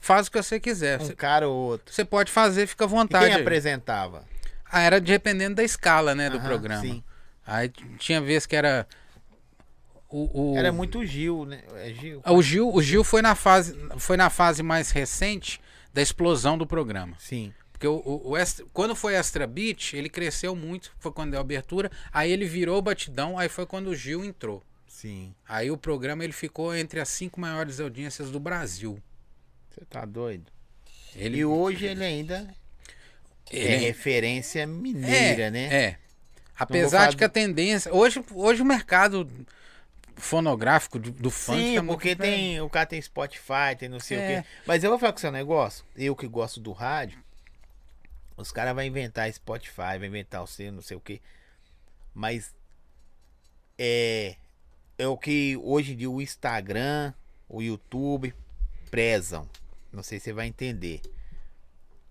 faz o que você quiser. Um Você, cara ou outro. você pode fazer, fica à E vontade. quem aí. apresentava? Ah, era dependendo da escala, né, do Aham, programa. sim. Aí tinha vez que era o, o- Era muito Gil, né? É Gil? Ah, O Gil, o Gil foi na fase, foi na fase mais recente da explosão do programa. Sim. Porque o, o- o extra- quando foi Extra Beat, ele cresceu muito, foi quando deu a abertura, aí ele virou batidão, aí foi quando o Gil entrou. Sim. Aí o programa ele ficou entre as cinco maiores audiências do Brasil. Você tá doido? Ele, E hoje ele ainda é ele- referência mineira, é, né? É. Apesar falar de que a tendência. Hoje, hoje o mercado fonográfico do, do funk Sim, tá muito- porque tem, o cara tem Spotify, tem não sei É. o quê. Mas eu vou falar com o seu negócio. Eu que gosto do rádio, os caras vão inventar Spotify, vai inventar o seu, não sei o quê. Mas é, é o que hoje em dia o Instagram, o YouTube prezam. Não sei se você vai entender.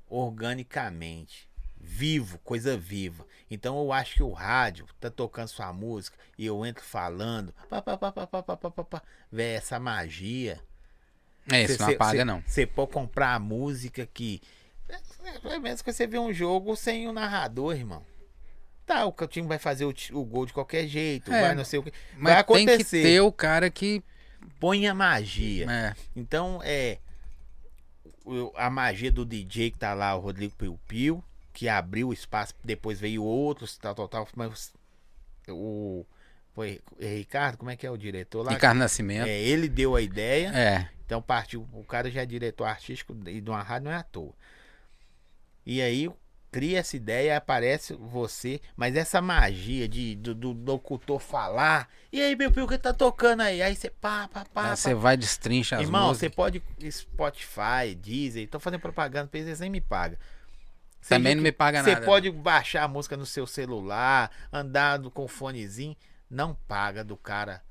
Organicamente. Vivo, coisa viva. Então eu acho que o rádio tá tocando sua música e eu entro falando. Pá, pá, pá, pá, pá, pá, pá, pá, pá. Véi, essa magia. É, isso não apaga, não. Você pode comprar a música que. É, é mesmo que você vê um jogo sem o narrador, irmão. Tá, o time vai fazer o, o gol de qualquer jeito, É, vai não sei o que. Mas vai tem que acontecer. ter o cara que. Põe a magia. É, Então, é. A magia do DJ que tá lá, o Rodrigo Piu Piu, que abriu o espaço, depois veio outros, tal, tal, tal. Mas o. Foi Ricardo, como é que é o diretor lá? Ricardo Nascimento. É, ele deu a ideia. É. Então partiu. O cara já é diretor artístico e de uma rádio não é à toa. E aí cria essa ideia, aparece você, mas essa magia de, do, do locutor falar. E aí, meu filho, o que tá tocando aí? Aí você pá, pá, pá. Aí você vai destrincha as Irmão, você pode Spotify, Deezer, tô fazendo propaganda pra eles, nem me paga. Você Também não me paga Você nada. pode baixar a música no seu celular, andar com o fonezinho, não paga do cara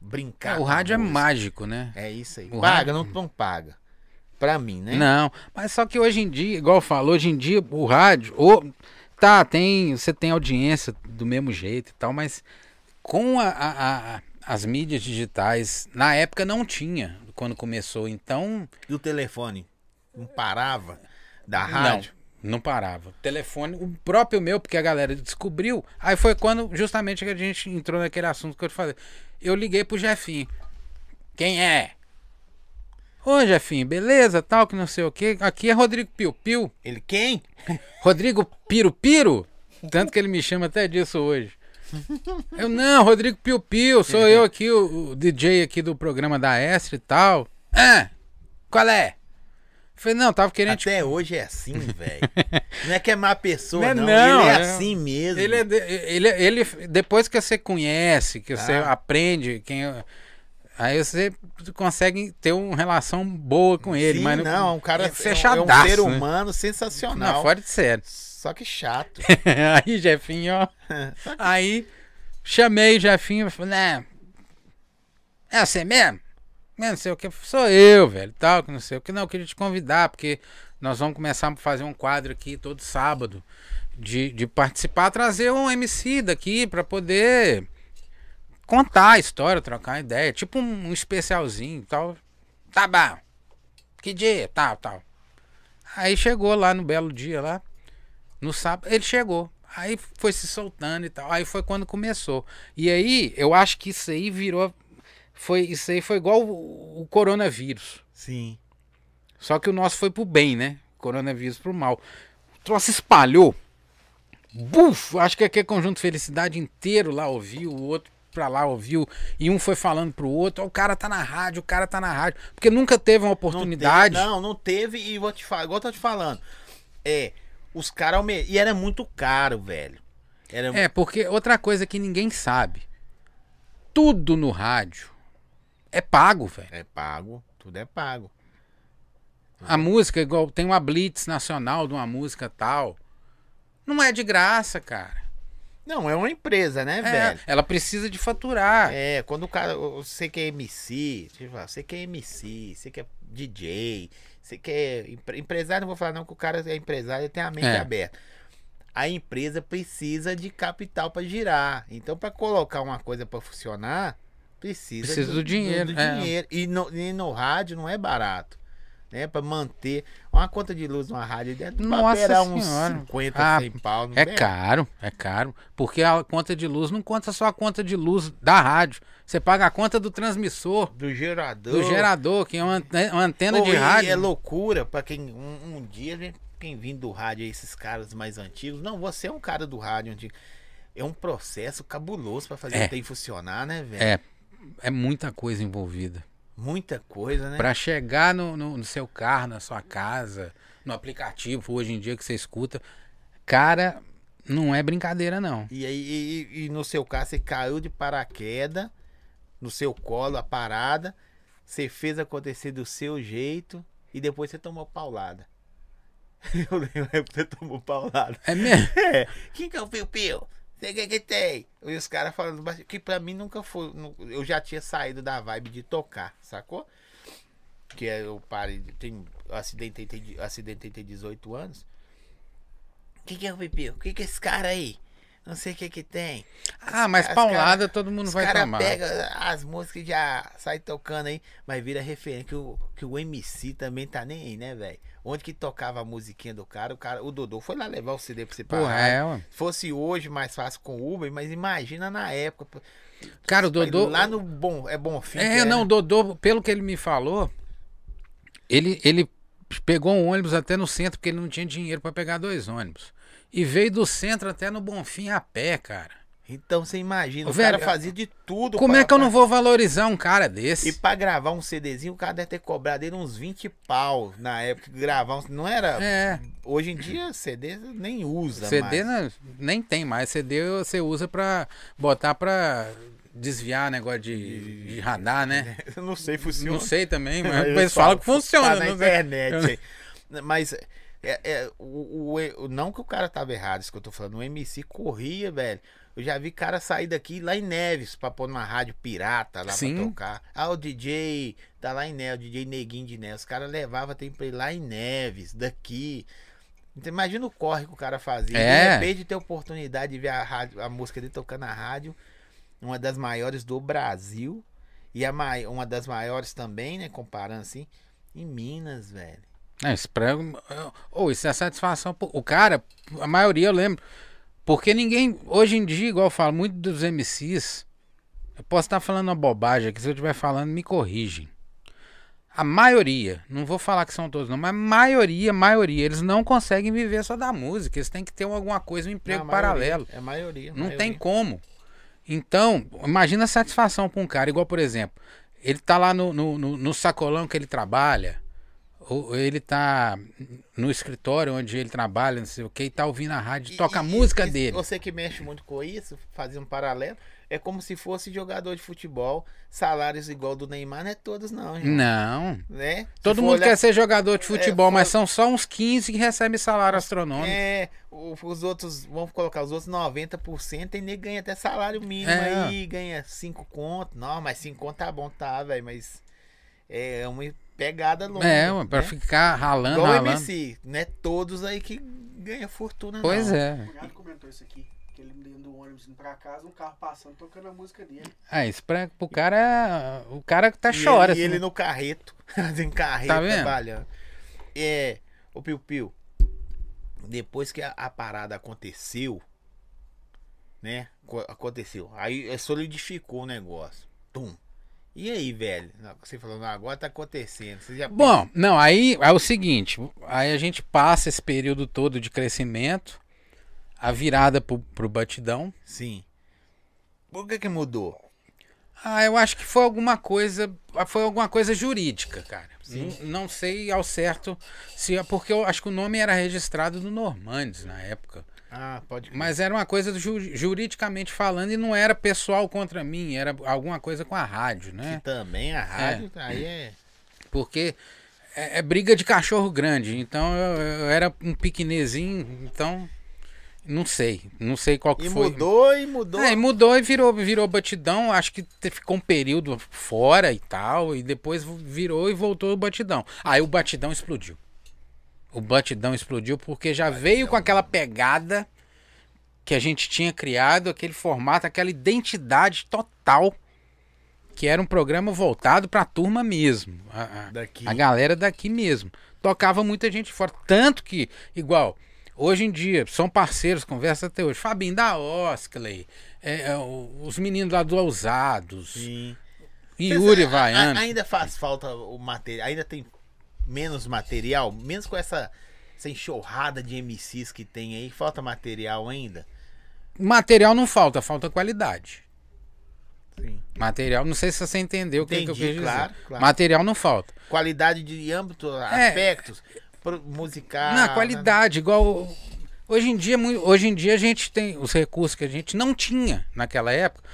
brincar. É, o rádio é mágico, né? É isso aí. O paga, rádio- não, não paga. Pra mim, né? Não, mas só que hoje em dia, igual falou, hoje em dia o rádio, ou, tá, tem, você tem audiência do mesmo jeito e tal, mas com a- a- a- as mídias digitais, na época não tinha, quando começou, então E o telefone não parava da rádio? não, não parava. O telefone, o próprio meu, porque a galera descobriu, aí foi quando justamente que a gente entrou naquele assunto que eu te falei. Eu liguei pro Jefinho. Quem é? Ô Jefinho, beleza, tal, que não sei o que. Aqui é Rodrigo Piu Piu. Ele quem? Rodrigo Piro Piro? Tanto que ele me chama até disso hoje. Eu, não, Rodrigo Piu Piu, sou eu aqui, o, o DJ aqui do programa da Estre e tal. Ah, qual é? Falei, não, tava querendo te... Até hoje é assim, velho. Não é que é má pessoa, Não não. é não, ele é, é- assim mesmo. Ele, é de- ele, ele, depois que você conhece, que você Ah. aprende, quem, aí você consegue ter uma relação boa com ele. Sim, mas não, um cara é é, um- é um fechadaço, ser né? humano sensacional. Não, fora de sério. Só que chato. aí, Jefinho, ó. Aí chamei o Jefinho e falei, né? É você mesmo? É, Não sei o que, sou eu, velho, tal, que não sei o que. Não, eu queria te convidar, porque nós vamos começar a fazer um quadro aqui todo sábado de, de participar, trazer um MC daqui pra poder contar a história, trocar ideia, tipo um, um especialzinho e tal. Tá bom. Que dia? Tal, tal. Aí chegou lá no belo dia lá. No sábado, ele chegou. Aí foi se soltando e tal. Aí foi quando começou. E aí, eu acho que isso aí virou. Foi, isso aí foi igual o, o coronavírus. Sim. Só que o nosso foi pro bem, né? O coronavírus pro mal. O troço espalhou. Buf! Acho que aquele conjunto Felicidade inteiro lá ouviu, o outro pra lá ouviu, e um foi falando pro outro, o cara tá na rádio, o cara tá na rádio. Porque nunca teve uma Não oportunidade. teve- Não, não teve e vou te falar, igual eu tô te falando. É, os caras. E era muito caro, velho. Era É, porque outra coisa que ninguém sabe. Tudo no rádio é pago, velho. é pago, tudo é pago. A música, igual tem uma blitz nacional de uma música tal. Não é de graça, cara. Não, é uma empresa, né, É, velho? ela precisa de faturar. É, quando o cara. Você que é MC, falar, você que é MC, você que é DJ, você que é empre- empresário, não vou falar não que o cara é empresário, ele tem a mente É. aberta. A empresa precisa de capital para girar. Então, para colocar uma coisa para funcionar, precisa, Precisa do dinheiro, é. dinheiro. E, no, e no rádio não é barato. Né? Pra manter. Uma conta de luz numa rádio deve Nossa beirar uns Senhora. 50, Ah, 100 pau. É bebe? caro, é caro. Porque a conta de luz não conta só a conta de luz da rádio. Você paga a conta do transmissor, Do gerador. do gerador, que é uma, ante- uma antena Pô, de rádio. É loucura pra quem. Um, um dia, né, quem vim do rádio, esses caras mais antigos. Não, você é um cara do rádio antigo. É um processo cabuloso pra fazer É. o trem funcionar, né, velho? É, é muita coisa envolvida. Muita coisa, né? Pra chegar no, no, no seu carro, na sua casa, no aplicativo hoje em dia que você escuta, cara, não é brincadeira não. E aí, e, e no seu caso, você caiu de paraquedas, no seu colo, a parada, você fez acontecer do seu jeito e depois você tomou paulada. Eu lembro que você tomou paulada. É mesmo? É, quem que é o Piu Piu? Você que que tem? E os caras falando que pra mim nunca foi. Eu já tinha saído da vibe de tocar, sacou? Que é, eu parei, tem, eu acidentei, tem, acidentei tem 18 anos. Quem que é o Piu Piu? Quem que é esse cara aí? Não sei o que que tem. Ah, mas Os paulada todo mundo vai caras tomar. pegam as músicas e já sai tocando aí, mas vira referência. Que o, que o MC também tá nem aí, né, velho? Onde que tocava a musiquinha do cara, o cara, o Dodô foi lá levar o CD pra você Pô, parar. é. Se fosse hoje mais fácil com o Uber, mas imagina na época. Cara, o Dodô. Lá no bom, é bom fim. É, não, o Dodô, pelo que ele me falou, ele, ele pegou um ônibus até no centro, porque ele não tinha dinheiro pra pegar dois ônibus. E veio do centro até no Bonfim a pé, cara. Então você imagina, o Velho, cara fazia de tudo. Como pra- é que eu não pra- vou valorizar um cara E desse? pra gravar um CDzinho, o cara deve ter cobrado ele uns 20 pau na época. Gravar um. Não era. É, Hoje em dia, CD nem usa. CD não- nem tem mais. CD você usa pra botar pra desviar negócio de, de radar, né? Eu não sei, funciona. Não sei também, mas eles falam falam, que funciona. Tá na não sei. internet. Mas é, é, o, o- o- não que o cara tava errado, isso que eu tô falando. O MC corria, velho. Eu já vi cara sair daqui lá em Neves pra pôr numa rádio pirata lá Sim. pra tocar. Ah, o DJ tá lá em Neves, o DJ Neguinho de Neves. Os caras levavam tempo pra ir lá em Neves, daqui. Então, imagina o corre que o cara fazia. É. De repente ter oportunidade de ver a, rádio, a música dele tocando na rádio, uma das maiores do Brasil. E a mai, uma das maiores também, né? Comparando assim, em Minas, velho. É, isso pra... Ou isso é satisfação. O cara, a maioria eu lembro. Porque ninguém, hoje em dia, igual eu falo, muito dos MCs, eu posso estar falando uma bobagem aqui, se eu estiver falando, me corrigem. A maioria, não vou falar que são todos não, mas a maioria, maioria, eles não conseguem viver só da música, eles têm que ter alguma coisa, um emprego maioria, paralelo. É a maioria. a Não maioria. tem como. Então, imagina a satisfação para um cara, igual, por exemplo, ele tá lá no, no, no- no sacolão que ele trabalha, ele tá no escritório onde ele trabalha, não sei o que, e tá ouvindo a rádio, E- toca a e- música e dele. Você que mexe muito com isso, fazendo um paralelo, é como se fosse jogador de futebol, salários igual do Neymar, não é todos não, gente. Não. Né? Todo for mundo olhar- quer ser jogador de futebol, for- mas são só uns 15 que recebem salário astronômico. É, os outros, vamos colocar os outros 90%, tem nem ganha até salário mínimo É. aí, ganha 5 conto. Não, mas 5 conto tá bom, tá, velho, mas é uma pegada longa. É, ué, pra né? ficar ralando, Igual o ralando. MC, não é todos aí que ganha fortuna, Pois não. é. O cunhado comentou isso aqui. Que ele dentro do ônibus indo pra casa, um carro passando, tocando a música dele. É, isso pra, pro cara. O cara que tá E chora. ele, e assim. ele no carreto, em carreto, Tá vendo? trabalhando. É, o Piu Piu, depois que a, a parada aconteceu, né? co- Aconteceu. Aí é, solidificou o negócio. Tum. E aí, velho? Você falou, não, agora tá acontecendo. Já Bom, não, aí é o seguinte, aí a gente passa esse período todo de crescimento, a virada pro, pro batidão. Sim. Por que que mudou? Ah, eu acho que foi alguma coisa, foi alguma coisa jurídica, cara. Não, não sei ao certo se é porque eu acho que o nome era registrado no Normandes na época. Ah, pode crer. Mas era uma coisa ju- juridicamente falando e não era pessoal contra mim, era alguma coisa com a rádio, Que né? também a rádio, aí é... Porque é, é briga de cachorro grande. Então eu, eu era um piquenezinho, então não sei, não sei qual que E foi. mudou e mudou. É, e mudou e virou, virou batidão. Acho que ficou um período fora e tal, e depois virou e voltou o batidão. Aí o batidão explodiu. O batidão explodiu porque já veio com aquela pegada que a gente tinha criado, aquele formato, aquela identidade total. que era um programa voltado pra turma mesmo. A, a- a galera daqui mesmo. Tocava muita gente fora. Tanto que, igual, hoje em dia, são parceiros, conversa até hoje. Fabinho da Oscley, é, é, os meninos lá do Ousados, Sim. Yuri a- Vaiano. a- Ainda faz falta o material. Ainda tem menos material, mesmo com essa, essa enxurrada de MCs que tem aí, falta material ainda. Material não falta, falta qualidade. Sim. Material, não sei se você entendeu o que, que eu quis dizer. claro, claro. Material não falta. Qualidade de âmbito, É. aspectos, musical. Na né? qualidade, igual. Hoje em, dia, hoje em dia a gente tem os recursos que a gente não tinha naquela época.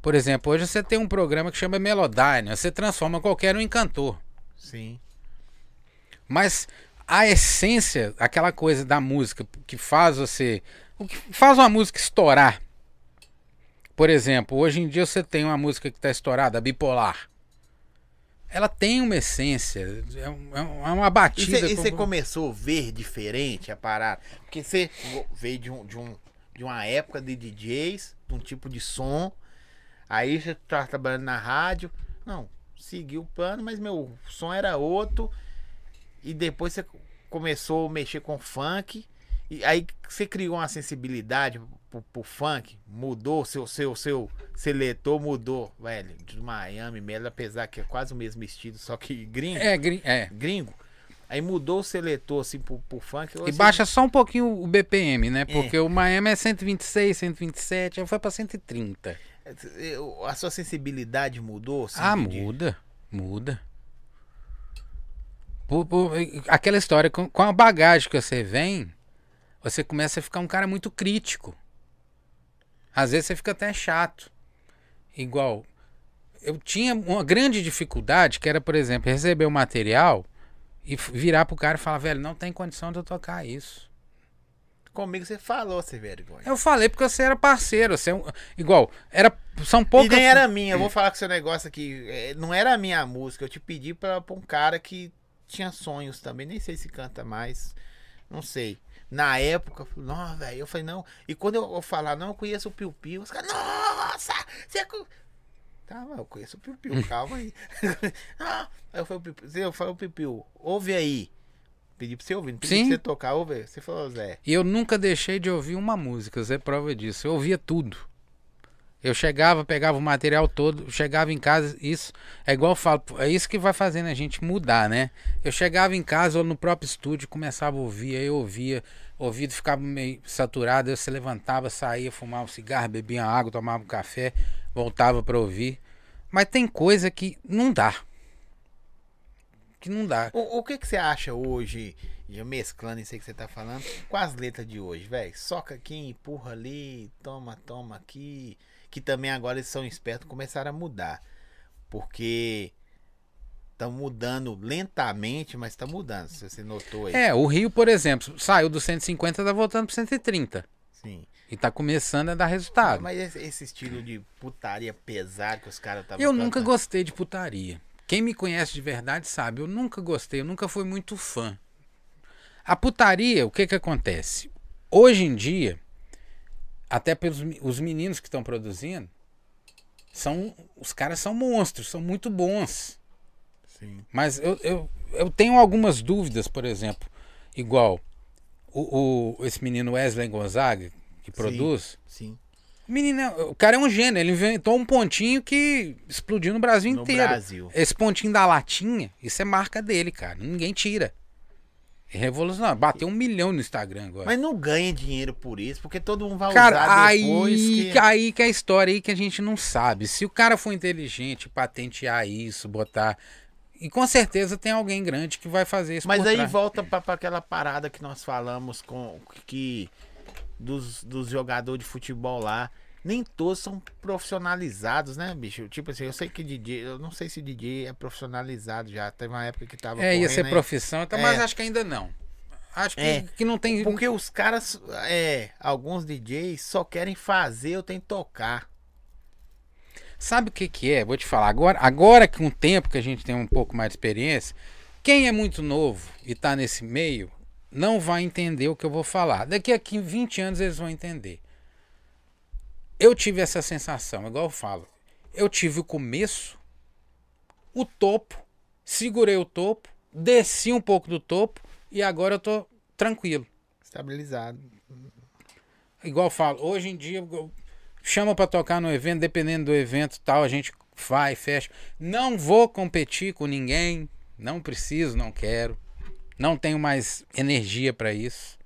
Por exemplo, hoje você tem um programa que chama Melodyne, você transforma qualquer um em cantor. Sim. Mas a essência, aquela coisa da música que faz você. O que faz uma música estourar. Por exemplo, hoje em dia você tem uma música que está estourada, bipolar. Ela tem uma essência, é, é é uma E batida. você como- começou a ver diferente a parada? Porque você veio de, um, de, um, de uma época de DJs, de um tipo de som. Aí você tá trabalhando na rádio. Não, seguiu o plano, mas meu som era outro. E depois você começou a mexer com funk. E aí você criou uma sensibilidade pro, pro funk. Mudou, seu, seu, seu seletor mudou, velho. De Miami mesmo, apesar que é quase o mesmo estilo, só que gringo É, gri- é. gringo. Aí mudou o seletor assim pro, pro funk. E você- baixa só um pouquinho o BPM, É. né? Porque o Miami é 126, 127, aí foi pra 130. Eu- A sua sensibilidade mudou? assim, ah, de- muda. Muda. Por- por- aquela história, com, com a bagagem que você vem, você começa a ficar um cara muito crítico. Às vezes você fica até chato. Igual, eu tinha uma grande dificuldade, que era, por exemplo, receber o material e virar pro cara e falar, velho, não tem condição de eu tocar isso. Comigo você falou, você vergonha. Eu falei porque você era parceiro, você é um- igual, era são E poucas nem era minha, eu vou falar com seu negócio aqui. é, Não era a minha música, eu te pedi pra, pra um cara que tinha sonhos também. Nem sei se canta mais. Não sei. Na época, não, velho. Eu falei, não. E quando eu, eu falar, não, eu conheço o Piu Piu, os caras, nossa! Você. co-" Tá, mas eu conheço o Piu Piu, calma aí. ah, aí eu falei, Piu Piu, eu falei, Piu Piu, ouve aí. Pedi pra você ouvir, não pedi Sim. pra você tocar, ouve. Você falou, Zé. E eu nunca deixei de ouvir uma música, Zé prova disso. Eu ouvia tudo. Eu chegava, pegava o material todo, chegava em casa, isso é igual eu falo, é isso que vai fazendo a gente mudar, né? Eu chegava em casa ou no próprio estúdio, começava a ouvir, aí eu ouvia, ouvido ficava meio saturado, aí você levantava, saía, fumava um cigarro, bebia água, tomava um café, voltava pra ouvir. Mas tem coisa que não dá. Que não dá. O, o que, que você acha hoje, já mesclando isso aí que você tá falando, com as letras de hoje, velho? Soca aqui, empurra ali, toma, toma aqui. Que também agora eles são espertos, começaram a mudar. Porque estão mudando lentamente, mas tá mudando, se você notou aí. É, o Rio, por exemplo, saiu do 150 tá voltando pro 130. Sim. E tá começando a dar resultado. Mas esse, estilo de putaria pesado que os caras estavam Eu nunca cantando- gostei de putaria. Quem me conhece de verdade sabe, eu nunca gostei, eu nunca fui muito fã. A putaria, o que que acontece? Hoje em dia, até pelos os meninos que estão produzindo, são os caras são monstros, são muito bons. Sim. Mas eu, eu, eu tenho algumas dúvidas, por exemplo, igual o, o- esse menino Wesley Gonzaga, que produz, Sim. o menino, é- o cara é um gênio, ele inventou um pontinho que explodiu no Brasil No inteiro. Brasil. Esse pontinho da latinha, isso é marca dele, cara. Ninguém tira. Revolucionário. Bateu um milhão no Instagram agora. Mas não ganha dinheiro por isso, porque todo mundo vai cara, usar aí depois que... que... aí que é a história aí que a gente não sabe. Se o cara for inteligente, patentear isso, botar. E com certeza tem alguém grande que vai fazer isso. Mas aí trás. volta pra, pra aquela parada que nós falamos com que dos, dos jogadores de futebol lá, nem todos são profissionalizados, né, bicho? Tipo assim, eu sei que DJ, eu não sei se DJ é profissionalizado já. Teve uma época que tava É, ia ser aí. profissão, então, mas É. acho que ainda não. Acho que, É. que não tem. Porque os caras, é, alguns DJs só querem fazer ou tem que tocar. Sabe o que que é? Vou te falar. Agora, agora que um tempo que a gente tem um pouco mais de experiência, quem é muito novo e tá nesse meio, não vai entender o que eu vou falar. Daqui a 15, 20 anos eles vão entender. Eu tive essa sensação, igual eu falo. Eu tive o começo o topo, segurei o topo, desci um pouco do topo e agora eu tô tranquilo. Estabilizado. Igual eu falo, hoje em dia chama pra tocar no evento, dependendo do evento tal, a gente vai, fecha. Não vou competir com ninguém, não preciso, não quero. Não tenho mais energia pra isso.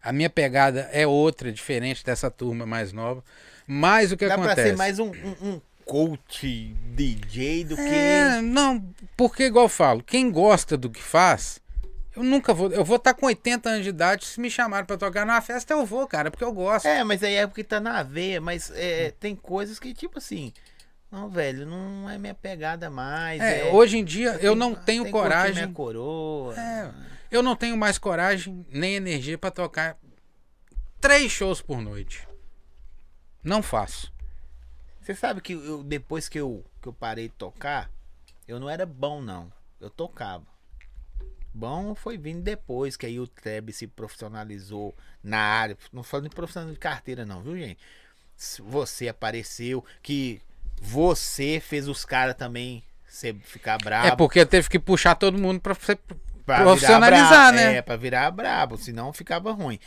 A minha pegada é outra, diferente dessa turma mais nova. Mas o que Dá acontece? pra ser mais um, um, um coach DJ do que. É, não, porque igual eu falo, quem gosta do que faz, eu nunca vou. Eu vou estar com 80 anos de idade, se me chamarem pra tocar numa festa, eu vou, cara, porque eu gosto. É, mas aí é porque tá na veia, mas é, tem coisas que, tipo assim. Não, velho, não é minha pegada mais. É, é- hoje em dia eu não tenho que curtir coragem. Minha coroa. É, eu não tenho mais coragem nem energia pra tocar três shows por noite. Não faço. Você sabe que eu, depois que eu, que eu parei de tocar, eu não era bom, não. Eu tocava. Bom foi vindo depois, que aí o Treb se profissionalizou na área. Não falando de profissional de carteira, não, viu, gente? Você apareceu, que você fez os caras também você ficar brabo. É porque teve que puxar todo mundo pra você pra profissionalizar, brabo. né? É, pra virar brabo, senão ficava ruim.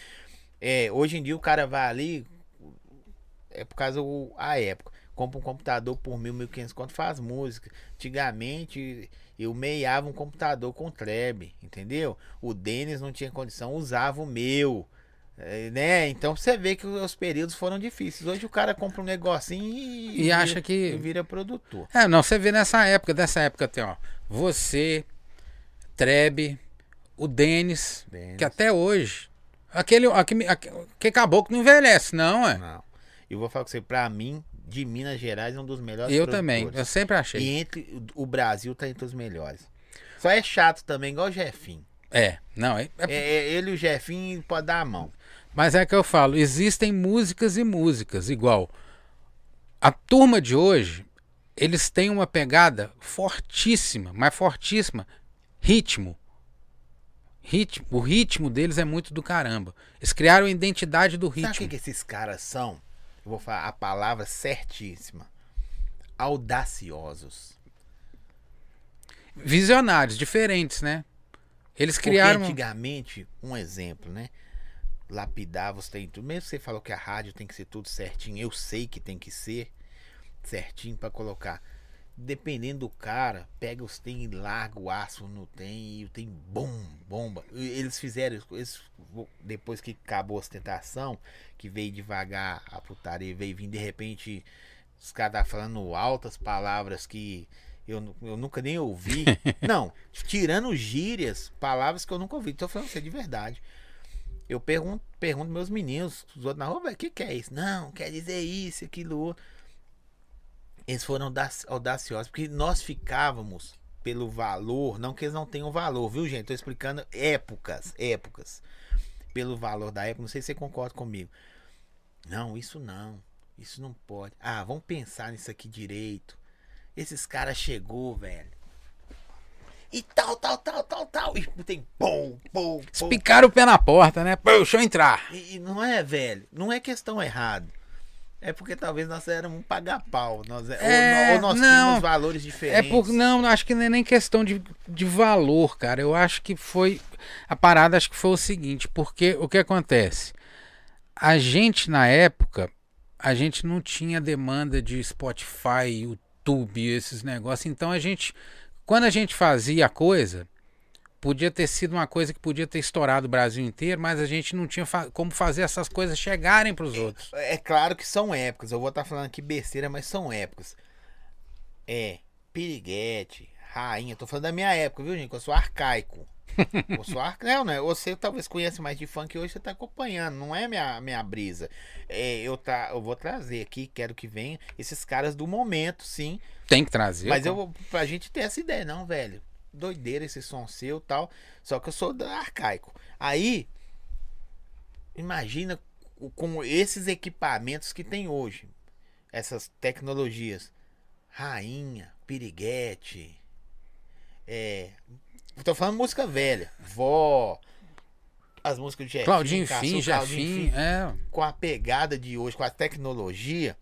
É, hoje em dia o cara vai ali, é por causa do, a época. Compra um computador por mil, mil quinhentos conto, faz música. Antigamente eu meiava um computador com treb, entendeu? O Denis não tinha condição, usava o meu. é, né? Então você vê que os períodos foram difíceis. Hoje o cara compra um negocinho e, E acha vira- que- e vira produtor. É, não, você vê nessa época, dessa época tem, ó. Você, Treb, o Denis, Denis. que até hoje. Aquele, aquele, aquele que caboclo não envelhece, não, é? Não. Eu vou falar com você, pra mim, de Minas Gerais, é um dos melhores Eu também, eu sempre achei. E entre o Brasil tá entre os melhores. Só é chato também, igual o Jefinho. É, não, é, é- É, é ele e o Jefinho pode dar a mão. mas é que eu falo, existem músicas e músicas, igual. A turma de hoje, eles têm uma pegada fortíssima, mas fortíssima, ritmo. Ritmo, o ritmo deles é muito do caramba. Eles criaram a identidade do Sabe o ritmo. que, que esses caras são? Eu vou falar a palavra certíssima. Audaciosos. Visionários, diferentes, né? Eles Porque criaram. antigamente, um exemplo, né? Lapidava os tem tudo. Mesmo você falou que a rádio tem que ser tudo certinho, eu sei que tem que ser certinho pra colocar. Dependendo do cara, pega os tem e larga o aço no tem e tem bom, bomba. Eles fizeram eles, depois que acabou a ostentação, que veio devagar a putaria, veio vindo de repente os caras tá falando altas palavras que eu, eu nunca nem ouvi. Não, tirando gírias, palavras que eu nunca ouvi. Tô falando isso de verdade. Eu pergunto, pergunto meus meninos, os outros na rua, "Véi, o que, que é isso? Não, quer dizer isso, aquilo, outro. Eles foram audaci- audaciosos, porque nós ficávamos pelo valor, não que eles não tenham valor, viu, gente? Tô explicando épocas, épocas. Pelo valor da época, não sei se você concorda comigo. Não, isso não. Isso não pode. Ah, vamos pensar nisso aqui direito. Esses caras chegou, velho. E tal, tal, tal, tal, tal. E tem pum, pum, pum. Picaram o pé na porta, né? Pô, deixa eu entrar. E, e não é, velho. Não é questão errada. É porque talvez nós éramos um paga-pau. Nós, é- É, ou, ou nós não. tínhamos valores É diferentes. por, não, acho que não é nem questão de, de valor, cara. Eu acho que foi. A parada acho que foi o seguinte, porque o que acontece? A gente, na época, a gente não tinha demanda de Spotify, YouTube, esses negócios. Então a gente. Quando a gente fazia a coisa, podia ter sido uma coisa que podia ter estourado o Brasil inteiro, mas a gente não tinha fa- como fazer essas coisas chegarem para os outros. É claro que são épocas. Eu vou estar falando aqui besteira, mas são épocas. É, piriguete, rainha. Tô falando da minha época, viu, gente? Que eu sou arcaico. Eu sou arcaico, né? Você talvez conheça mais de funk hoje você tá acompanhando. Não é minha, minha brisa. É, eu, tá, eu vou trazer aqui, quero que venha esses caras do momento, sim. Tem que trazer. Mas pô. eu vou pra gente ter essa ideia, não, velho. Doideira esse som seu tal. Só que eu sou arcaico. Aí, imagina com esses equipamentos que tem hoje. Essas tecnologias. Rainha, piriguete. É. Tô falando música velha. Vó. As músicas de Jefinho, Claudinho Caçu, Fim, Claudinho Jefim, é. com a pegada de hoje, com a tecnologia,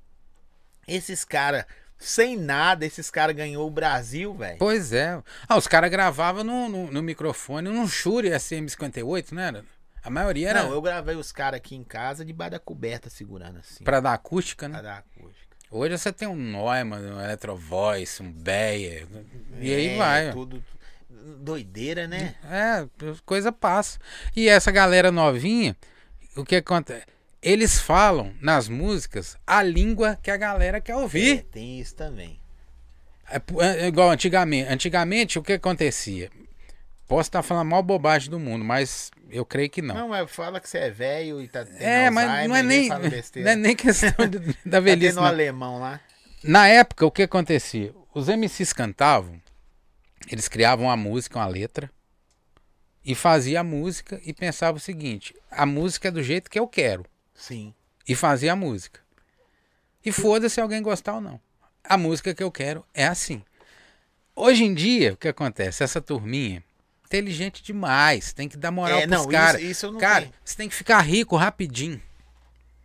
esses caras sem nada, esses caras ganhou o Brasil, velho. Pois é. Ah, os caras gravavam no, no, no microfone, num Shure SM58, não era? A maioria era Não, eu gravei os caras aqui em casa debaixo da coberta segurando assim. pra dar acústica, pra né? dar acústica. Hoje você tem um Neumann, um Electrovoice, um Beyer, e aí É, vai. Tudo doideira, né? É, coisa passa. E essa galera novinha, o que acontece? Eles falam nas músicas a língua que a galera quer É, ouvir. tem isso também. É, pu- é igual antigamente. Antigamente, o que acontecia? Posso estar falando mal bobagem do mundo, mas eu creio que não. Não, mas fala que você é velho e tá é, mas não é nem, não é nem questão de- da Tá velhice. um não. alemão lá. Na época, o que acontecia? Os MCs cantavam, eles criavam a música, uma letra, e fazia a música e pensava o seguinte: a música é do jeito que eu quero. Sim. E fazia a música. E foda-se alguém gostar ou não. A música que eu quero é assim. Hoje em dia, o que acontece? Essa turminha, inteligente demais, tem que dar moral É, pros caras. Cara, tenho. você tem que ficar rico rapidinho.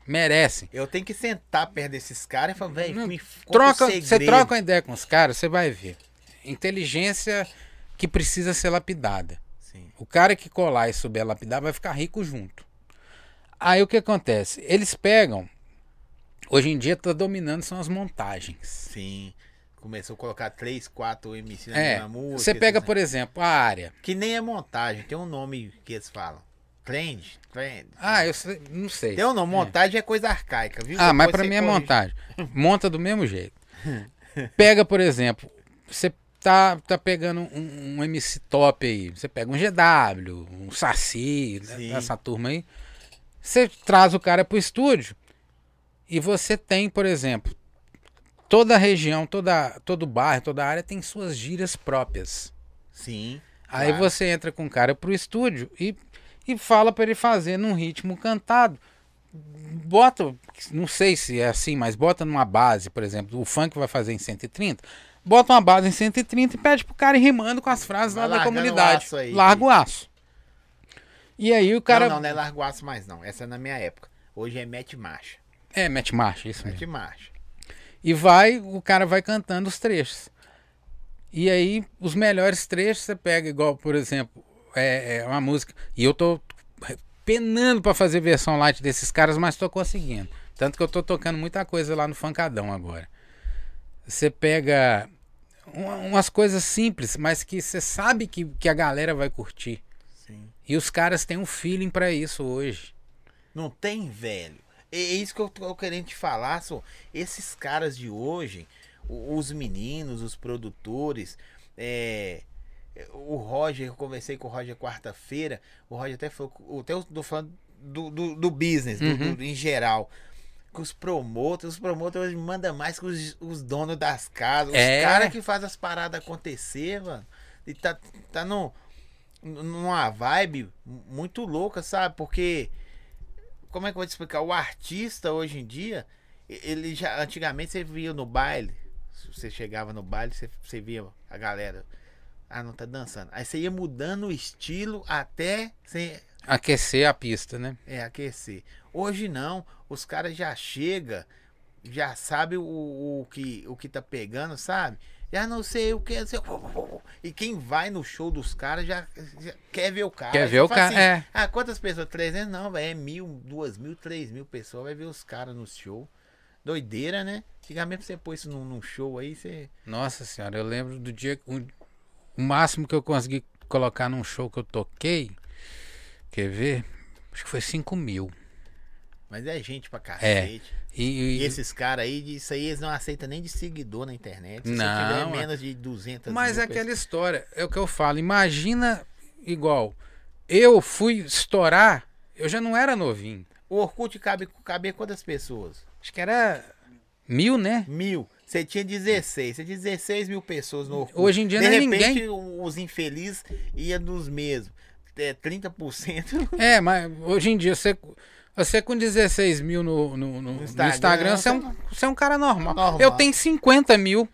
Merece. Eu tenho que sentar perto desses caras e falar, velho, me Troca, você troca uma ideia com os caras, você vai ver. Inteligência que precisa ser lapidada. Sim. O cara que colar e souber lapidar vai ficar rico junto. Aí o que acontece? Eles pegam. Hoje em dia tá dominando são as montagens. Sim. Começou a colocar três, quatro MC na É. música. Você pega, esses- por exemplo, a área. Que nem é montagem, tem um nome que eles falam. Trend, trend. Ah, eu sei- não sei. Tem um nome, montagem é coisa arcaica, viu? Ah, mas Depois pra você mim é corrige. montagem. Monta do mesmo jeito. Pega, por exemplo, você tá, tá pegando um, um MC top aí. Você pega um GW, um Saci, Sim. essa turma aí. Você traz o cara pro estúdio e você tem, por exemplo, toda a região, toda, todo bairro, toda área tem suas gírias próprias. Sim. Aí claro. você entra com o cara pro estúdio e, e fala pra ele fazer num ritmo cantado. Bota, não sei se é assim, mas bota numa base, por exemplo, o funk vai fazer em 130. Bota uma base em 130 e pede pro cara ir rimando com as frases lá da o comunidade. aço aí. Larga o aço. E aí o cara. Não, não, não é largo aço mais não. Essa é na minha época. Hoje é mete marcha. É, mete marcha, isso mesmo. Mete marcha. E vai, o cara vai cantando os trechos. E aí, os melhores trechos você pega, igual, por exemplo, é, é uma música. E eu tô penando pra fazer versão light desses caras, mas tô conseguindo. Tanto que eu tô tocando muita coisa lá no Funkadão agora. Você pega um- umas coisas simples, mas que você sabe que, que a galera vai curtir. E os caras têm um feeling pra isso hoje. Não tem, velho. É é isso que eu tô querendo te falar, só. Esses caras de hoje, os meninos, os produtores, é, o Roger, eu conversei com o Roger quarta-feira, o Roger até falou, até eu tô falando do, do, do business, do- Uhum. do- em geral. Com os promotores, os promotores mandam mais que os, os donos das casas, É. os caras que fazem as paradas acontecer, mano. E tá, tá no, numa vibe muito louca, sabe? Porque como é que eu vou te explicar? O artista hoje em dia, ele já antigamente você via no baile, você chegava no baile, você, você via a galera, ah, não tá dançando. Aí você ia mudando o estilo até você Aquecer a pista, né? é, aquecer. Hoje não, os caras já chega, já sabe o, o que o que tá pegando, sabe? Já não sei o que, não sei- e quem vai no show dos caras já, já quer ver o cara. Quer ver o fala cara, é. Ah, quantas pessoas? 300? Não, velho, é mil, duas mil, três mil pessoas, vai ver os caras no show. Doideira, né? Antigamente você pôr isso num, num show aí, você... Nossa senhora, eu lembro do dia. O, o máximo que eu consegui colocar num show que eu toquei. Quer ver? Acho que foi 5 mil. Mas é gente pra cacete. E, E e- esses caras aí, isso aí eles não aceitam nem de seguidor na internet. Se Não, é. menos de 200 mas é aquela história. É o que eu falo. Imagina igual. Eu fui estourar. Eu já não era novinho. O Orkut cabe, cabia quantas pessoas? Acho que era mil, né? Mil. Você tinha 16. Você tinha 16 mil pessoas no Orkut. Hoje em dia De não é repente, ninguém. os infelizes iam nos mesmos. É, 30%. É, mas hoje em dia você. Você com 16 mil no, no, no- no Instagram, Instagram, você, é um, você é um cara normal. Normal. Eu tenho 50 mil.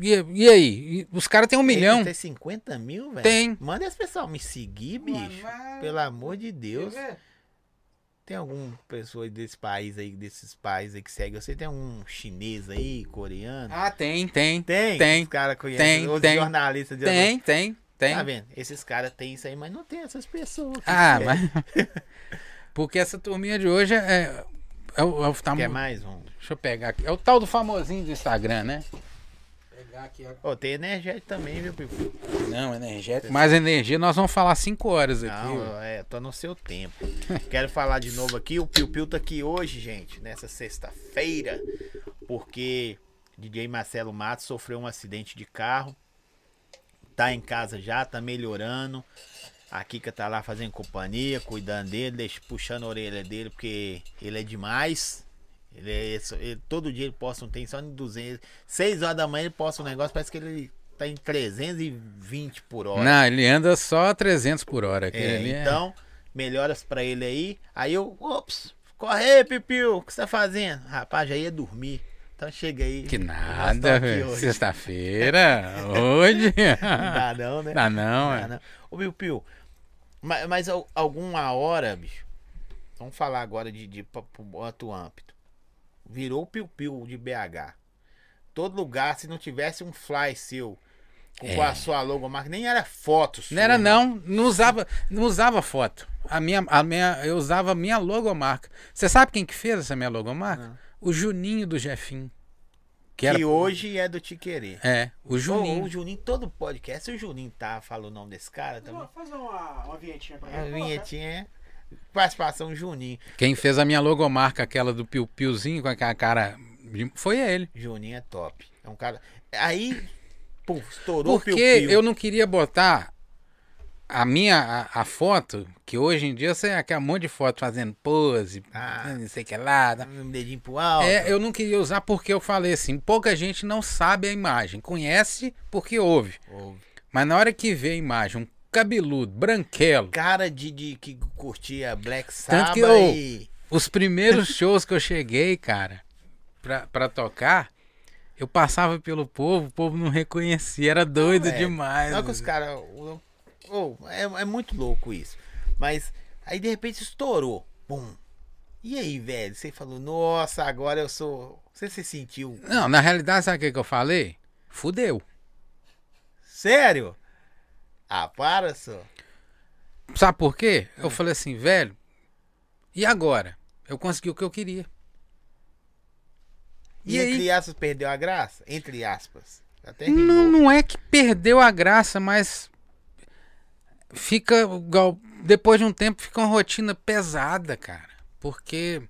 E, e aí? E os caras têm um milhão. Tem 50 mil, velho? Tem. Manda esse pessoal me seguir, bicho. Mano, mas- Pelo amor de Deus. Tem alguma pessoa desse país aí, desses países aí que segue você? Tem um chinês aí, coreano? Ah, tem, tem. tem? tem, Os caras conhecem. tem, Os tem. jornalistas de Tem, tem, tem. Tá vendo? Esses caras têm isso aí, mas não tem essas pessoas. Ah, seguem. mas. Porque essa turminha de hoje é. É o, é o tá Quer mais um? Deixa eu pegar aqui. É o tal do famosinho do Instagram, né? Pegar aqui. ó. Ô, tem energético também, viu, Pipo? Não, energético. Mais energia, nós vamos falar 5 horas aqui. ó. Não, é, tô no seu tempo. Quero falar de novo aqui. O Piu Piu tá aqui hoje, gente, nessa sexta-feira, porque DJ Marcelo Matos sofreu um acidente de carro. Tá em casa já, tá melhorando. A Kika tá lá fazendo companhia, cuidando dele, deixa, puxando a orelha dele, porque ele é demais. Ele é, ele- todo dia ele posta um tem só em 200. 6 horas da manhã ele posta um negócio, parece que ele tá em 320 por hora. Não, ele anda só a 300 por hora. É, é- então, melhoras pra ele aí. Aí eu, ops, corre aí, Pipiu, o que você tá fazendo? Rapaz, já ia dormir. Então chega aí. Que nada. Sexta-feira, hoje. Não dá não, né? Dá não, Dá é. não. Ô, Piu Piu, mas, mas al- alguma hora, bicho, vamos falar agora de, de outro âmbito. Virou o Piu Piu de BH. Todo lugar, se não tivesse um fly seu com É. a sua logomarca, nem era foto sua. Não era não, não usava, não usava foto. A minha, a minha, eu usava a minha logomarca. Você sabe quem que fez essa minha logomarca? Não. O Juninho do Jefinho. Que Que era, hoje é do Te Querer. é, o Juninho. Juninho. O, Juninho, todo podcast, o Juninho tá falando o nome desse cara também. Fazer uma, uma vinhetinha pra A ele. vinhetinha é participação Juninho. Quem fez a minha logomarca, aquela do Piu Piuzinho com aquela cara, foi ele. Juninho é top. É um cara. Aí, puf, estourou Porque o piu-piu. eu não queria botar a minha a, a foto, que hoje em dia você é aquele monte de foto fazendo pose, Ah. não sei o que lá. Um dedinho pro alto. É, eu não queria usar porque eu falei assim, pouca gente não sabe a imagem, conhece porque ouve. Ô, Mas na hora que vê a imagem, um cabeludo, branquelo, cara de, de que curtia Black Tanto Sabbath que eu- e. os primeiros shows que eu cheguei, cara, pra, pra tocar, eu passava pelo povo, o povo não reconhecia, era doido É, demais. Não é que os caras. Ô, é, é muito louco isso. Mas aí de repente estourou. Pum. E aí, velho? Você falou, nossa, agora eu sou. Você se sentiu. Não, na realidade, sabe o que, que eu falei? Fudeu. Sério? Ah, para, só. Sabe por quê? Eu falei assim, velho, e agora? Eu consegui o que eu queria. E, E aí? entre aspas, perdeu a graça? Entre aspas. Até Não, não é que perdeu a graça, mas fica igual. Depois de um tempo fica uma rotina pesada, cara. Porque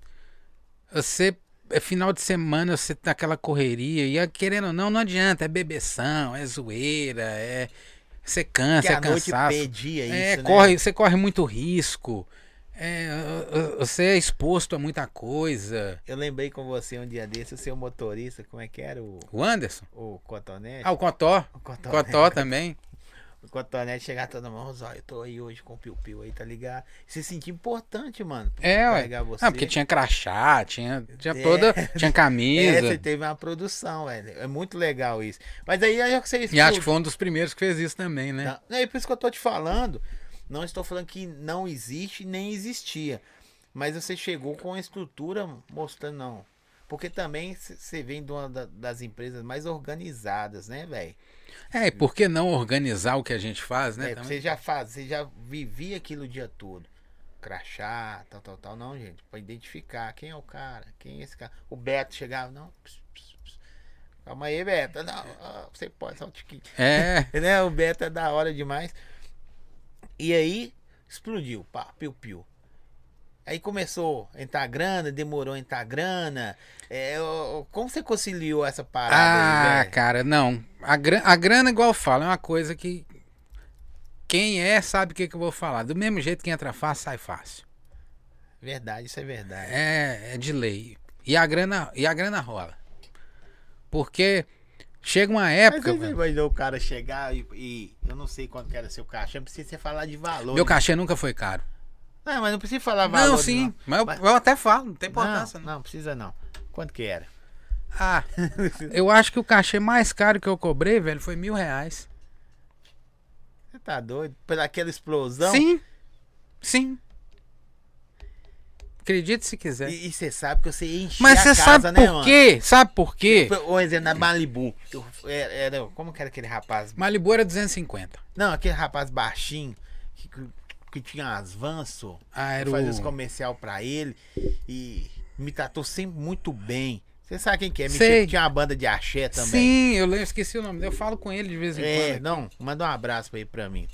você é final de semana, você tá naquela correria, e é, querendo ou não, não adianta, é bebeção, é zoeira, é. Você cansa, que é a noite cansaço. pedia isso, É, né? corre, você corre muito risco. É, você é exposto a muita coisa. Eu lembrei com você um dia desse, o seu motorista, como é que era? O, O Anderson? o Cotonete? Ah, o Cotó. o Cotonete. Cotó também. O Cotonete chegar todo mundo, ó, eu tô aí hoje com o Piu Piu aí, tá ligado? Se sentir importante, mano. É, ué. você. Ah, porque tinha crachá, tinha, tinha É. toda. Tinha É, camisa. você teve uma produção, velho. É muito legal isso. Mas aí, é que você e acho que foi um dos primeiros que fez isso também, né? Não, é por isso que eu tô te falando. Não estou falando que não existe nem existia. Mas você chegou com a estrutura mostrando, não. Porque também você vem de uma da- das empresas mais organizadas, né, velho? É, e por que não organizar o que a gente faz, né? É, você já faz, você já vivia aquilo o dia todo. Crachá, tal, tal, tal. Não, gente, pra identificar quem é o cara, quem é esse cara. O Beto chegava, não. ps, ps, ps. Calma aí, Beto. Não, você pode só um tiquinho. É, né? O Beto é da hora demais. E aí, explodiu, pá, piu-piu. Aí começou a entrar grana, demorou a entrar grana. É, como você conciliou essa parada Ah, aí, cara, não. A, gra- a grana, igual eu falo, é uma coisa que. Quem é sabe o que, que eu vou falar. Do mesmo jeito que entra fácil, sai fácil. Verdade, isso é verdade. É, é de lei. E a grana, e a grana rola. Porque chega uma Mas época. você velho, imaginou o cara chegar e, e eu não sei quanto que era seu caixa, não precisa você falar de valor. meu né? cachê nunca foi caro. Não, mas não precisa falar valor. Não, sim. Mas eu, Mas- eu até falo, não tem importância. Não, Não, não, precisa não. Quanto que era? Ah, eu acho que o cachê mais caro que eu cobrei, velho, foi mil reais. Você tá doido? Pela aquela explosão? Sim, sim. Acredite se quiser. E você sabe que você enche Mas a você sabe né, por mano? quê? Sabe por quê? Um exemplo, na Malibu. Eu, era, era- como que era aquele rapaz? Malibu era 250. Não, aquele rapaz baixinho que, que, que tinha as vans, só. Ah, era fazia esse o... comercial pra ele e me tratou sempre muito bem. Você sabe quem que é? Me Sei. tinha, tinha uma banda de axé também. Sim, eu lembro, esqueci o nome. Eu falo com ele de vez em É, quando. não, manda um abraço ele pra mim.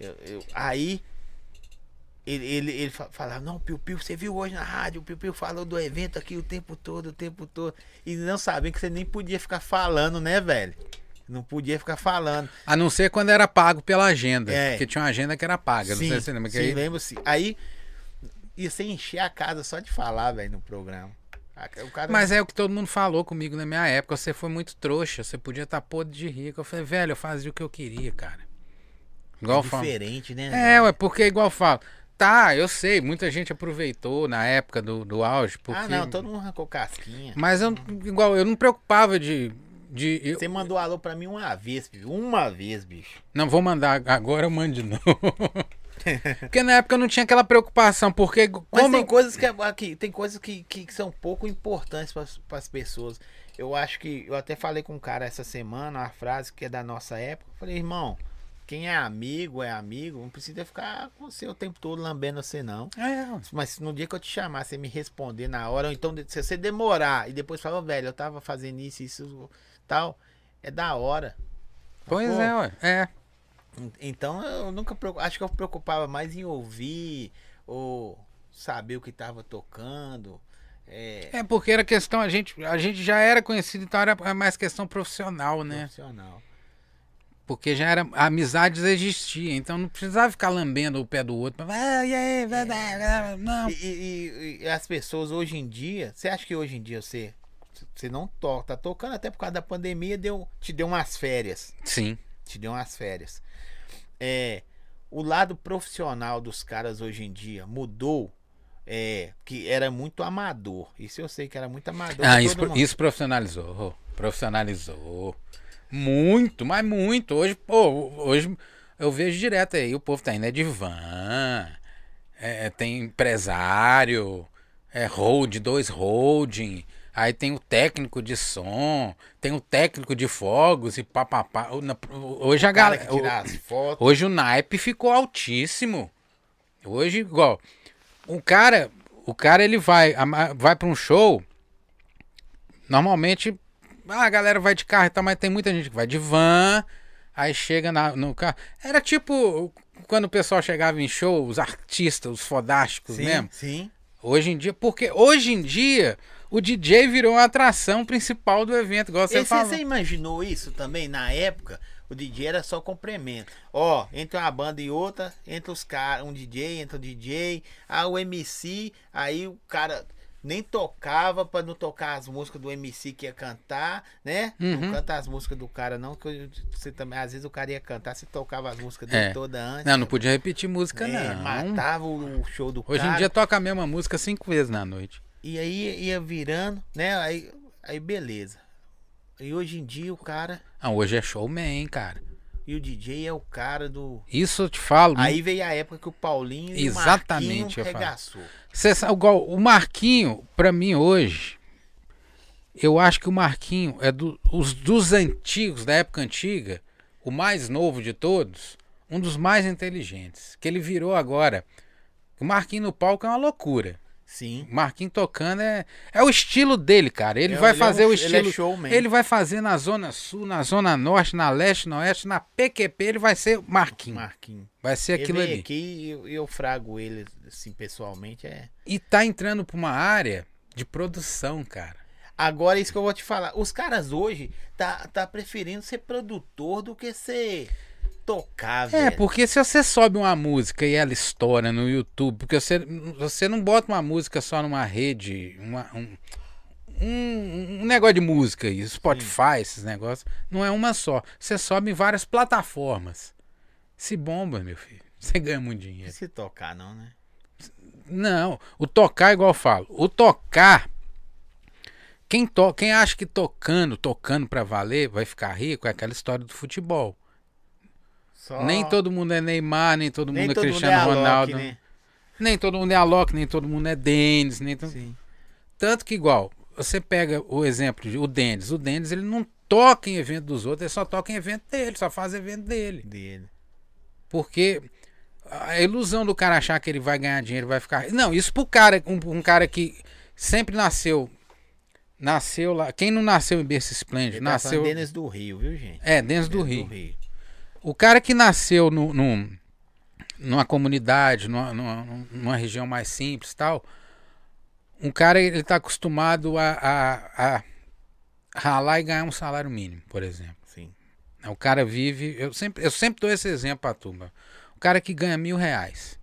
Eu- eu- aí ele, ele, ele fa- falava, não, Piu Piu, você viu hoje na rádio, o Piu Piu falou do evento aqui o tempo todo, o tempo todo. E não sabia que você nem podia ficar falando, né, velho? Não podia ficar falando. A não ser quando era pago pela agenda. É. Porque tinha uma agenda que era paga. não sei se você lembra. Que sim, aí- lembro sim. Aí ia você encher a casa só de falar, velho, no programa. Cara Mas é o que todo mundo falou comigo na minha época. Você foi muito trouxa. Você podia estar podre de rico. Eu falei, velho, eu fazia o que eu queria, cara. Igual é falo. diferente, né? É, ué, porque igual eu falo. Tá, eu sei, muita gente aproveitou na época do, do auge. Porque... Ah, não, todo mundo arrancou casquinha. Mas eu, igual, eu não me preocupava de. De eu- Você mandou alô pra mim uma vez, bicho. Uma vez, bicho. Não vou mandar agora, eu mando de novo. porque na época eu não tinha aquela preocupação. Porque Mas como. tem coisas que, aqui, tem coisas que, que, que são pouco importantes para as pessoas. Eu acho que eu até falei com um cara essa semana, uma frase que é da nossa época. Eu falei, irmão, quem é amigo é amigo, não precisa ficar com você o tempo todo lambendo você, não. É, Mas se no dia que eu te chamar, você me responder na hora, ou então se você demorar e depois falar, velho, eu tava fazendo isso, isso, tal, é da hora. pois Pô, é, ué. É. Então eu nunca acho que eu preocupava mais em ouvir ou saber o que tava tocando. É, É porque era questão, a gente, a gente já era conhecido, então era mais questão profissional, né? profissional. Porque já era. A amizade já existia, então não precisava ficar lambendo o pé do outro. Ah, e aí, dar, não. E, e- e as pessoas hoje em dia, você acha que hoje em dia você você não toca, tá tocando até por causa da pandemia, deu, te deu umas férias, Sim. te deu umas férias. É, o lado profissional dos caras hoje em dia mudou, é, que era muito amador. Isso eu sei que era muito amador. Ah, isso, isso profissionalizou. Profissionalizou. Muito, mas muito. Hoje, pô, hoje eu vejo direto aí. O povo tá indo é de van, é, tem empresário, é hold, dois holding. Aí tem o técnico de som, tem o técnico de fogos e papapá. Hoje a galera. Hoje o naipe ficou altíssimo. Hoje, igual, o cara, o cara ele vai, vai para um show. Normalmente, ah, a galera vai de carro e tal, mas tem muita gente que vai de van. Aí chega na- no carro. Era tipo quando o pessoal chegava em show, os artistas, os fodásticos Sim, mesmo. sim. Hoje em dia, porque hoje em dia o DJ virou a atração principal do evento, igual você Esse- falou. Você imaginou isso também? Na época, o DJ era só complemento. Ó, entre uma banda e outra, entre os caras, um DJ, entra o DJ, aí o MC, aí o cara nem tocava pra não tocar as músicas do MC que ia cantar, né? Uhum. Não canta as músicas do cara, não, que você também, às vezes o cara ia cantar, você tocava as músicas dele É. toda antes. Não, não podia repetir música, É, não. matava o, show do Hoje cara. em dia toca a mesma música cinco vezes na noite. E aí ia virando, né? Aí, aí beleza. E hoje em dia o cara. Ah, hoje é showman, cara. E o DJ é o cara do. Isso eu te falo. Aí veio a época que o Paulinho e Exatamente, o eu Marquinho falo. regaçou. Cê sabe, igual, o Marquinho, pra mim hoje, eu acho que o Marquinho é do, os, dos antigos, da época antiga, o mais novo de todos, um dos mais inteligentes. Que ele virou agora. O Marquinho no palco é uma loucura. Sim. O Marquinho tocando é, é o estilo dele, cara. Ele É, vai ele é fazer um- o ele é estilo. showman. ele vai fazer na Zona Sul, na Zona Norte, na Leste, no Oeste, na PQP, ele vai ser Marquinho. Marquinho. Vai ser Ele aquilo veio ali. aqui e eu, eu frago ele, assim, pessoalmente. É. E tá entrando pra uma área de produção, cara. Agora, isso que eu vou te falar. Os caras hoje tá, tá preferindo ser produtor do que ser tocar, É, velho. porque se você sobe uma música e ela estoura no YouTube, porque você, você não bota uma música só numa rede, uma- um, um, um negócio de música aí, Spotify, esses negócios, não é uma só. Você sobe em várias plataformas. Se bomba, meu filho. Você ganha muito dinheiro. se tocar, não, né? Não, o tocar, igual eu falo, o tocar. Quem, to, quem acha que tocando, tocando pra valer, vai ficar rico, é aquela história do futebol. Só- Nem todo mundo é Neymar, nem todo nem mundo é todo Cristiano mundo é Alok, Ronaldo. né? Nem todo mundo é Alok, nem todo mundo é Denis, nem to- Sim. tanto que igual, você pega o exemplo de o Denis, o Denis ele não toca em evento dos outros, ele só toca em evento dele, só faz evento dele. Dele. Porque a ilusão do cara achar que ele vai ganhar dinheiro, vai ficar. Não, isso pro cara, um, um cara que sempre nasceu. Nasceu lá. Quem não nasceu em berço esplêndido? Ele tá Nasceu. falando Denis do Rio, viu, gente? É, dentro do Denis Rio. O cara que nasceu no, no- numa comunidade, numa, numa, numa região mais simples e tal, um cara ele tá acostumado a, a, a ralar e ganhar um salário mínimo, por exemplo. Sim. O cara vive. Eu sempre, eu sempre dou esse exemplo pra turma. O cara que ganha mil reais.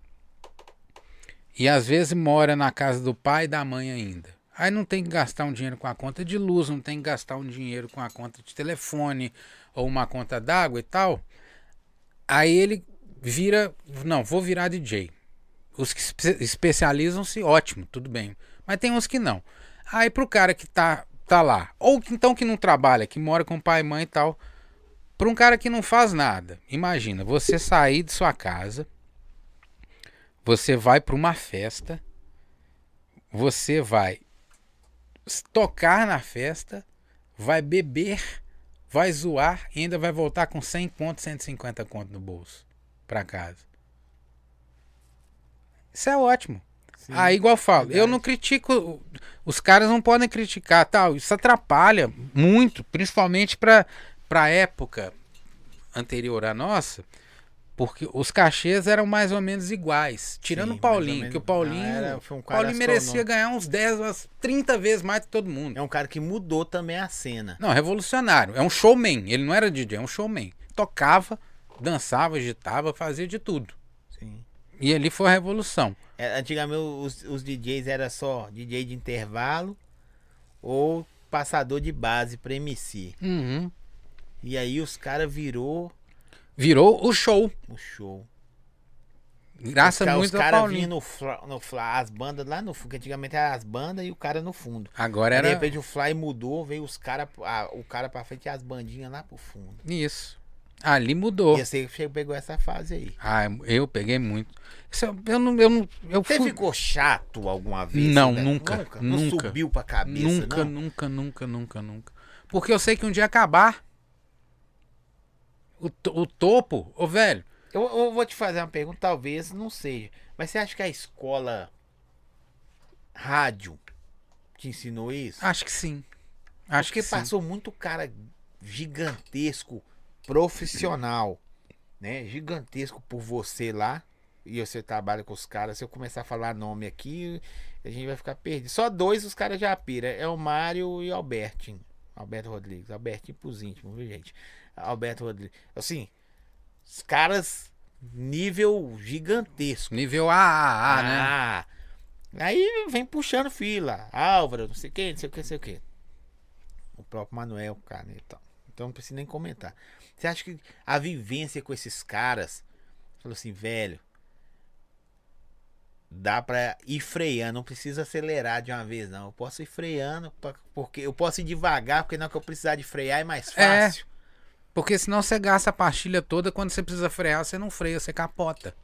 E às vezes mora na casa do pai e da mãe ainda. Aí não tem que gastar um dinheiro com a conta de luz, não tem que gastar um dinheiro com a conta de telefone ou uma conta d'água e tal. Aí ele vira. Não, vou virar DJ. Os que espe- especializam-se, ótimo, tudo bem. Mas tem uns que não. Aí pro cara que tá, tá lá, ou então que não trabalha, que mora com pai e mãe e tal, para um cara que não faz nada, imagina, você sair de sua casa, você vai para uma festa, você vai tocar na festa, vai beber, vai zoar e ainda vai voltar com 100 conto, 150 conto no bolso para casa. Isso é ótimo. Sim. Aí, igual eu falo, eu verdade. não critico. Os caras não podem criticar tal. Isso atrapalha muito, principalmente para a época anterior à nossa, porque os cachês eram mais ou menos iguais. Tirando Sim, o Paulinho, menos. que o Paulinho. Ah, era- um Paulinho merecia ganhar uns 10, umas 30 vezes mais que todo mundo. É um cara que mudou também a cena. Não, revolucionário. É um showman. Ele não era DJ, é um showman. Tocava, dançava, agitava, fazia de tudo. Sim. E ali foi a revolução. É, antigamente os, os DJs era só DJ de intervalo ou passador de base pra MC. Uhum. E aí os caras virou Virou o show. o show. Graças os muito os ao caras Paulinho. vinham no, no fla, as bandas lá no fundo, que antigamente eram as bandas e o cara no fundo. Agora Aí, de era repente o fly mudou, veio os cara, a- o cara pra frente e as bandinhas lá pro fundo. isso. Ali mudou. E você pegou essa fase aí. Ah, eu peguei muito. Eu, não, eu não, eu Você fui- ficou chato alguma vez? Não, né? nunca, Não nunca. subiu pra cabeça, nunca, não? nunca, nunca, nunca, nunca. Porque eu sei que um dia acabar. O, o topo, ô velho, Eu, eu vou te fazer uma pergunta, talvez não seja. Mas você acha que a escola rádio te ensinou isso? acho que sim. Acho Porque que sim. passou muito cara gigantesco, profissional, né? Gigantesco por você lá. E você trabalha com os caras. Se eu começar a falar nome aqui, a gente vai ficar perdido. Só dois os caras já pira. É o Mário e o Albertinho. Alberto Rodrigues. Albertinho pros íntimos, viu, gente? Alberto Rodrigues. Assim, os caras nível gigantesco. Nível AAA, né? Ah, Aí vem puxando fila. Álvaro, não sei o que, não sei o que, não sei o que. O próprio Manuel, cara, e tal. Então não preciso nem comentar. Você acha que a vivência com esses caras falou assim, velho, dá pra ir freando, não precisa acelerar de uma vez, não. Eu posso ir freando, pra- porque eu posso ir devagar, porque não que eu precisar de frear é mais É. Porque senão você gasta a pastilha toda, quando você precisa frear, você não freia, você capota.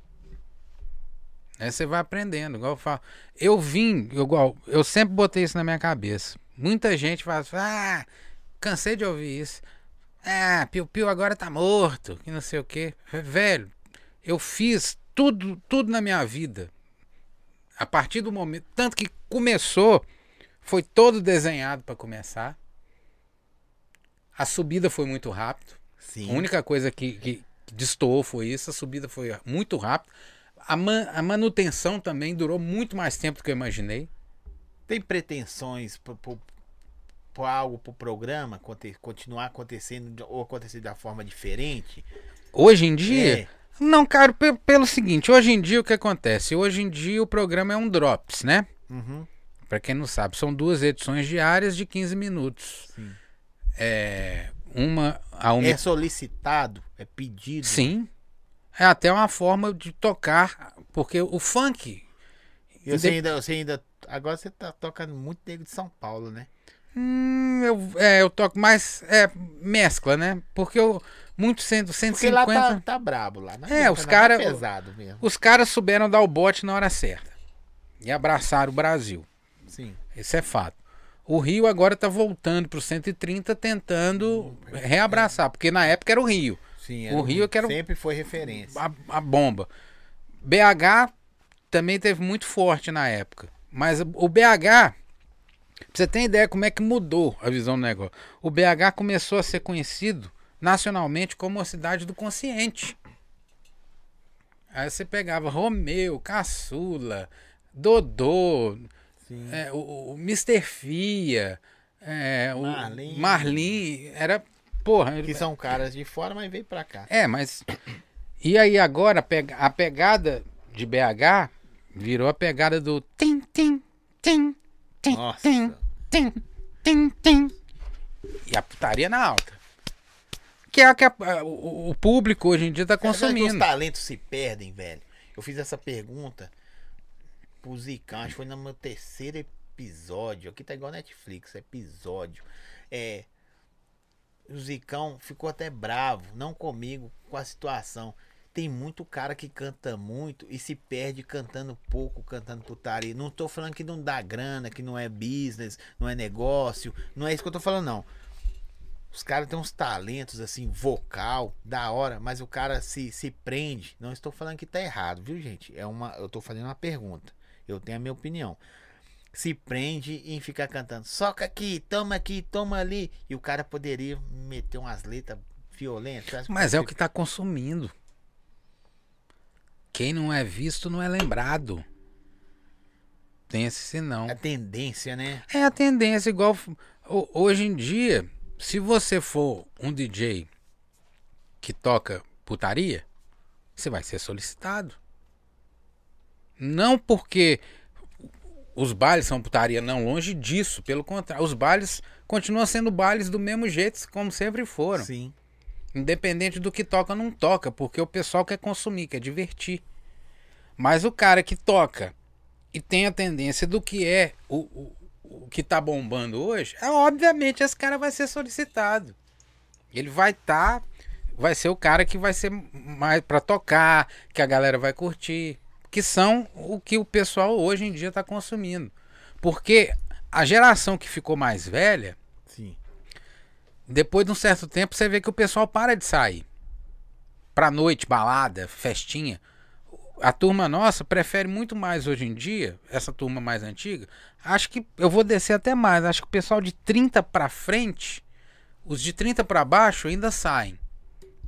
Aí você vai aprendendo, igual eu falo. Eu vim, igual, eu sempre botei isso na minha cabeça. Muita gente fala, assim, ah, cansei de ouvir isso. Ah, Piu Piu agora tá morto, que não sei o quê. Velho, eu fiz tudo, tudo na minha vida. A partir do momento, tanto que começou, foi todo desenhado para começar. A subida foi muito rápido. Sim. A única coisa que, que destoou foi isso. A subida foi muito rápida. A, man- a manutenção também durou muito mais tempo do que eu imaginei. Tem pretensões por, por, por algo pro programa continuar acontecendo ou acontecer da forma diferente? Hoje em dia. É. Não, cara, pe- pelo seguinte: hoje em dia o que acontece? Hoje em dia o programa é um Drops, né? Uhum. Pra quem não sabe, são duas edições diárias de 15 minutos. Sim. É. Uma. A uma É solicitado, é pedido. Sim. É até uma forma de tocar. Porque o funk. E você ainda, você ainda. Agora você tá tocando muito negro de São Paulo, né? Hum, eu, é, eu toco mais. É, mescla, né? Porque eu, muito cento- Porque lá 150. tá, tá brabo lá. É, os não, cara- Tá. Os caras souberam dar o bote na hora certa. E abraçaram o Brasil. Sim. Esse é fato. O Rio agora tá voltando pro 130, tentando reabraçar, porque na época era o Rio, Sim, O Rio que era o- sempre foi referência. a, a bomba. BH também teve muito forte na época. Mas o BH, pra você ter ideia como é que mudou a visão do negócio. O BH começou a ser conhecido nacionalmente como a cidade do consciente. Aí você pegava Romeu, Caçula, Dodô. É, o, o Mr. Fia, é, o Marlin. Marlin, era. Porra, Que são caras de fora, mas veio pra cá. é, mas. E aí agora a pega- a pegada de BH virou a pegada do tim, tim, tim, tim, Nossa. tim, tim, tim, tim. E a putaria na alta. Que é a que a- o, o público hoje em dia tá Será que Os consumindo. talentos se perdem, velho. Eu fiz essa pergunta que foi no meu terceiro episódio. Aqui tá igual Netflix, episódio. É. O Zicão ficou até bravo, não comigo, com a situação. Tem muito cara que canta muito e se perde cantando pouco, cantando putaria. Não tô falando que não dá grana, que não é business, não é negócio. Não é isso que eu tô falando, não. Os caras têm uns talentos assim, vocal, da hora, mas o cara se, se prende. Não estou falando que tá errado, viu, gente? É uma, eu tô fazendo uma pergunta. Eu tenho a minha opinião. Se prende em ficar cantando, soca aqui, toma aqui, toma ali. E o cara poderia meter umas letras violentas. Mas é o que tá consumindo. Quem não é visto não é lembrado. Tem esse sinal. A tendência, né? É a tendência, igual hoje em dia, se você for um DJ que toca putaria, você vai ser solicitado. Não porque os bailes são putaria, não, longe disso, pelo contrário, os bailes continuam sendo bailes do mesmo jeito como sempre foram. Sim. Independente do que toca ou não toca, porque o pessoal quer consumir, quer divertir. Mas o cara que toca e tem a tendência do que é o, o, o que tá bombando hoje, é, obviamente esse cara vai ser solicitado. Ele vai estar, vai ser o cara que vai ser mais para tocar, que a galera vai curtir, que são o que o pessoal hoje em dia tá consumindo. Porque a geração que ficou mais velha, Sim. depois de um certo tempo, você vê que o pessoal para de sair. Pra noite, balada, festinha. A turma nossa prefere muito mais hoje em dia, essa turma mais antiga. Acho que eu vou descer até mais. Acho que o pessoal de 30 pra frente, os de 30 pra baixo ainda saem.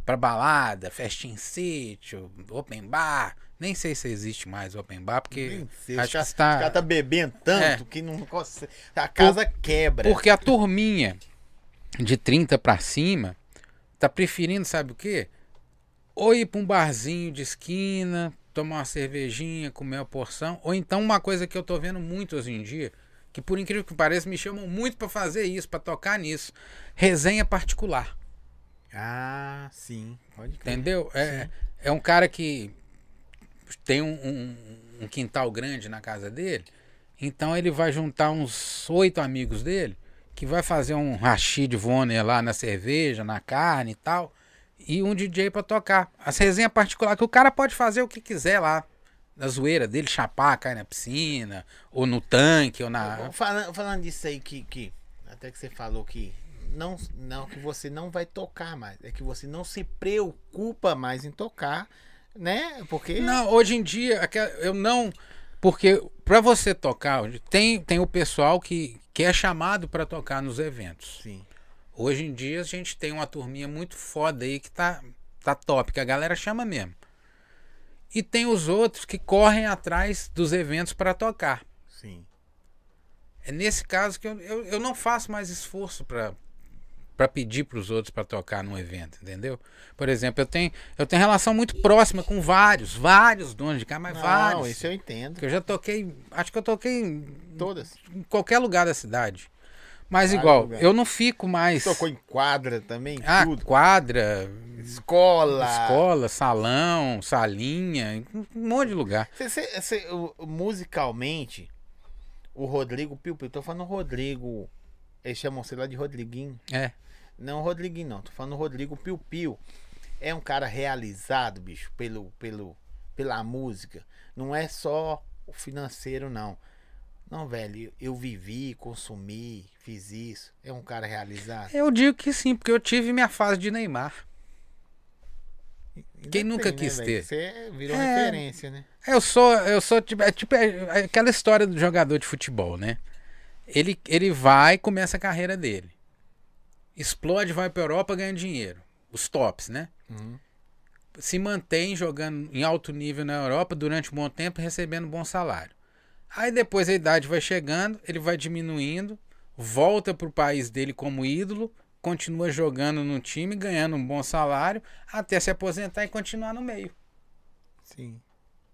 Pra balada, festinha em sítio, open bar. Nem sei se existe mais open bar, porque sei, acho que está... tá bebendo tanto É. que não consegue. A casa quebra. Porque a turminha de 30 pra cima tá preferindo, sabe o quê? Ou ir pra um barzinho de esquina, tomar uma cervejinha, comer uma porção, ou então uma coisa que eu tô vendo muito hoje em dia, que por incrível que pareça me chamam muito pra fazer isso, pra tocar nisso, resenha particular. Ah, sim. Pode crer. Entendeu? É, é um cara que tem um, um- um quintal grande na casa dele, então ele vai juntar uns oito amigos dele, que vai fazer um rachi de Vonner lá na cerveja, na carne e tal, e um DJ pra tocar. As resenhas particulares, que o cara pode fazer o que quiser lá, na zoeira dele, chapar, cair na piscina, ou no tanque, ou na... Falando, falando disso aí que, que. Até que você falou que. Não, não, que você não vai tocar mais. É que você não se preocupa mais em tocar, né? Porque. Não, hoje em dia, eu não. Porque pra você tocar, tem, tem o pessoal que, que é chamado pra tocar nos eventos. Sim. Hoje em dia a gente tem uma turminha muito foda aí que tá, tá top, que a galera chama mesmo. E tem os outros que correm atrás dos eventos pra tocar. Sim. É nesse caso que eu, eu, eu não faço mais esforço pra para pedir pros outros pra tocar num evento, entendeu? Por exemplo, eu tenho, eu tenho relação muito próxima com vários, vários donos de casa, mas Não, vários. isso eu entendo. Que eu já toquei, acho que eu toquei em, Todas. em qualquer lugar da cidade. Mas Vários igual, lugares. eu não fico mais. Tocou em quadra também, ah, tudo. quadra, Escola. escola, salão, salinha, um monte de lugar. Cê- cê- cê- musicalmente, o Rodrigo Piu Piu, tô falando Rodrigo. Eles chamam, sei lá, de Rodriguinho. É. Não, Rodriguinho não. Tô falando Rodrigo Piu Piu. É um cara realizado, bicho, pelo, pelo, pela música. Não é só o financeiro, não. Não, velho, eu vivi, consumi, fiz isso. É um cara realizado. Eu digo que sim, porque eu tive minha fase de Neymar. Quem nunca tem, quis né, ter? Você virou É. referência, né? Eu sou, eu sou tipo, é, tipo é aquela história do jogador de futebol, né? Ele, ele vai e começa a carreira dele. Explode, vai pra Europa, ganha dinheiro. Os tops, né? Uhum. Se mantém jogando em alto nível na Europa durante um bom tempo, recebendo bom salário. Aí depois a idade vai chegando, ele vai diminuindo, volta pro país dele como ídolo, continua jogando no time, ganhando um bom salário, até se aposentar e continuar no meio. Sim.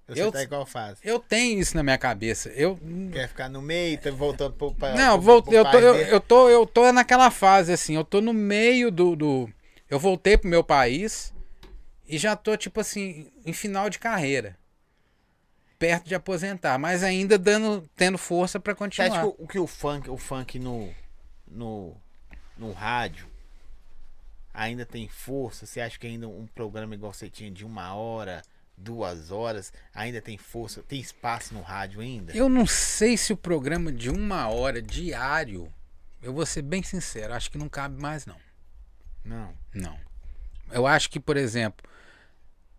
Você Eu- tá igual fase. Eu tenho isso na minha cabeça. Eu Quer ficar no meio, tá voltando pro, pra, Não, pro- pro eu, tô, eu, eu, tô, eu tô naquela fase assim, eu tô no meio do, do. Eu voltei pro meu país e já tô, tipo assim, em final de carreira. Perto de aposentar, mas ainda dando, tendo força pra Você continuar. acha que o, o que o funk, o funk no, no, no rádio ainda tem força? Você acha que ainda um programa igual você tinha de uma hora, duas horas, ainda tem força? Tem espaço no rádio ainda? Eu não sei se o programa de uma hora diário, eu vou ser bem sincero, acho que não cabe mais, não. Não. Não. Eu acho que, por exemplo,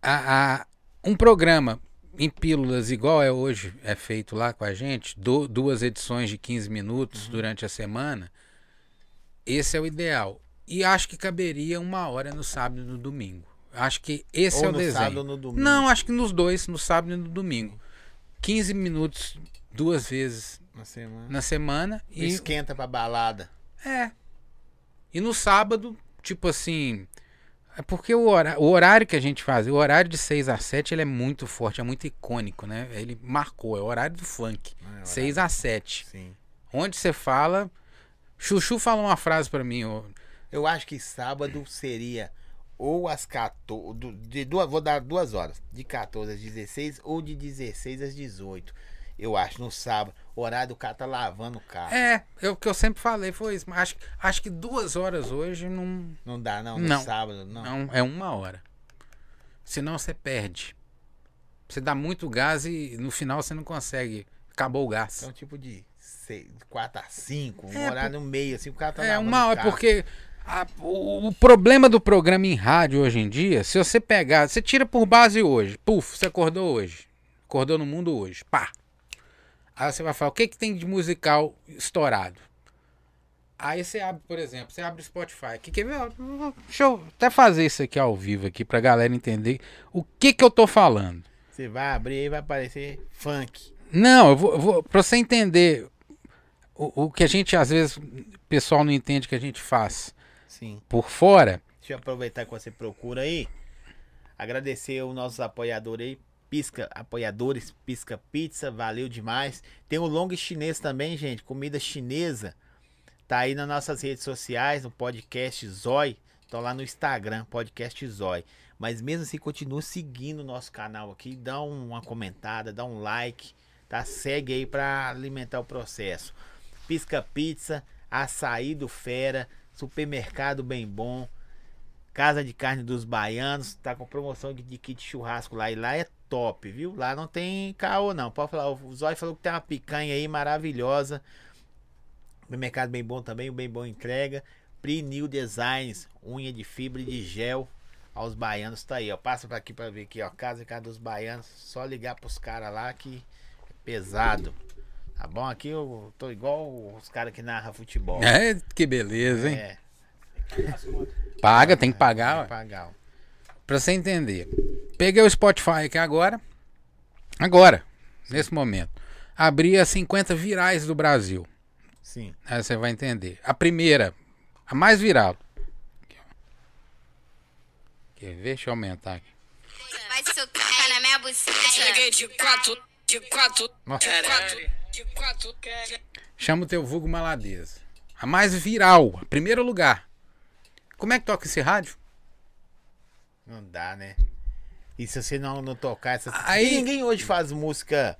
a, a- um programa em pílulas igual é hoje, é feito lá com a gente, du- duas edições de 15 minutos durante a semana, esse é o ideal. E acho que caberia uma hora no sábado e no domingo. Acho que esse Ou é o no desenho. sábado ou no domingo? Não, acho que nos dois, no sábado e no domingo. 15 minutos duas vezes Na semana. na semana e Esquenta pra balada. é. E no sábado, tipo assim. É porque o, hora- o horário que a gente faz, o horário de 6 a 7, ele é muito forte, é muito icônico, né? Ele marcou, é o horário do funk. É, horário 6 a 7. Sim. Onde você fala. Chuchu falou uma frase pra mim, ó, Eu acho que sábado seria ou às 14. do- De duas, vou dar duas horas. De 14 às 16 ou de 16 às 18. Eu acho, no sábado. O horário do cara tá lavando o carro. É, é o que eu sempre falei, foi isso. Mas acho, acho que duas horas hoje não, Não dá, não. No Não. sábado, não. não. É uma hora. Senão você perde. Você dá muito gás e no final você não consegue. Acabou o gás. Então, tipo de 4 a 5. Um É, horário no meio, assim, o cara tá É uma hora, porque a- o, o problema do programa em rádio hoje em dia, se você pegar, você tira por base hoje, puf, você acordou hoje, acordou no mundo hoje, pá. Aí você vai falar, o que que tem de musical estourado? Aí você abre, por exemplo, você abre o Spotify. Que, que, deixa eu até fazer isso aqui ao vivo aqui pra galera entender o que que eu tô falando. Você vai abrir e vai aparecer funk. Não, eu vou, eu vou pra você entender o, o que a gente, às vezes, o pessoal não entende que a gente faz Sim. por fora. Deixa eu aproveitar que você procura aí. Agradecer os nossos apoiadores aí. Pisca, apoiadores, Pisca Pizza, valeu demais. Tem o Long Chinês também, gente. Comida chinesa. Tá aí nas nossas redes sociais, no podcast Zói. Tô lá no Instagram, podcast Zói. Mas mesmo assim, continua seguindo o nosso canal aqui. Dá um- uma comentada, dá um like. Tá? Segue aí pra alimentar o processo. Pisca Pizza, Açaí do Fera, Supermercado Bem Bom. Casa de Carne dos Baianos, tá com promoção de, kit churrasco lá. E lá é top, viu? Lá não tem caô, não. Pode falar, o Zói falou que tem uma picanha aí maravilhosa. O mercado bem bom também, o bem bom entrega. Pri New Designs, unha de fibra de gel aos baianos. Tá aí, ó. Passa pra aqui pra ver aqui, ó. Casa de Carne dos Baianos. Só ligar pros caras lá que é pesado. Tá bom? Aqui eu tô igual os caras que narram futebol. É, que beleza, hein? É. Paga, tem que tem pagar, que ué. pagar. ó. Pra você entender. Peguei o Spotify aqui agora. Agora, nesse momento. Abri as 50 virais do Brasil. Sim. Aí você vai entender. A primeira, a mais viral. Quer ver? Deixa eu aumentar aqui. Vai socar na minha buceta. Cheguei de quatro, de quatro, Nossa. de quatro, de quatro. Chama o teu vulgo maladeza. A mais viral, a primeiro lugar. Como é que toca esse rádio? Não dá, né? E se você não, não tocar essas. Aí- E ninguém hoje faz música.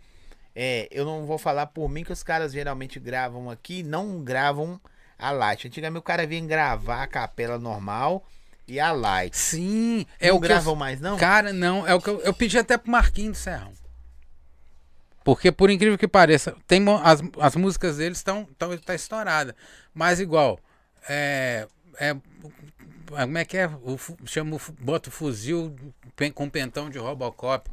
É, eu não vou falar por mim que os caras geralmente gravam aqui, não gravam a light. Antigamente o cara vinha gravar a capela normal e a light. Sim, é não o que eu- gravam mais, não? Cara, não, é o que eu, eu pedi até pro Marquinhos do Serrão. Porque, por incrível que pareça, tem, as, as músicas deles estão tão, tá estourada. Mas igual, é, é. Como é que é? O, chama, bota o fuzil com pentão de Robocop.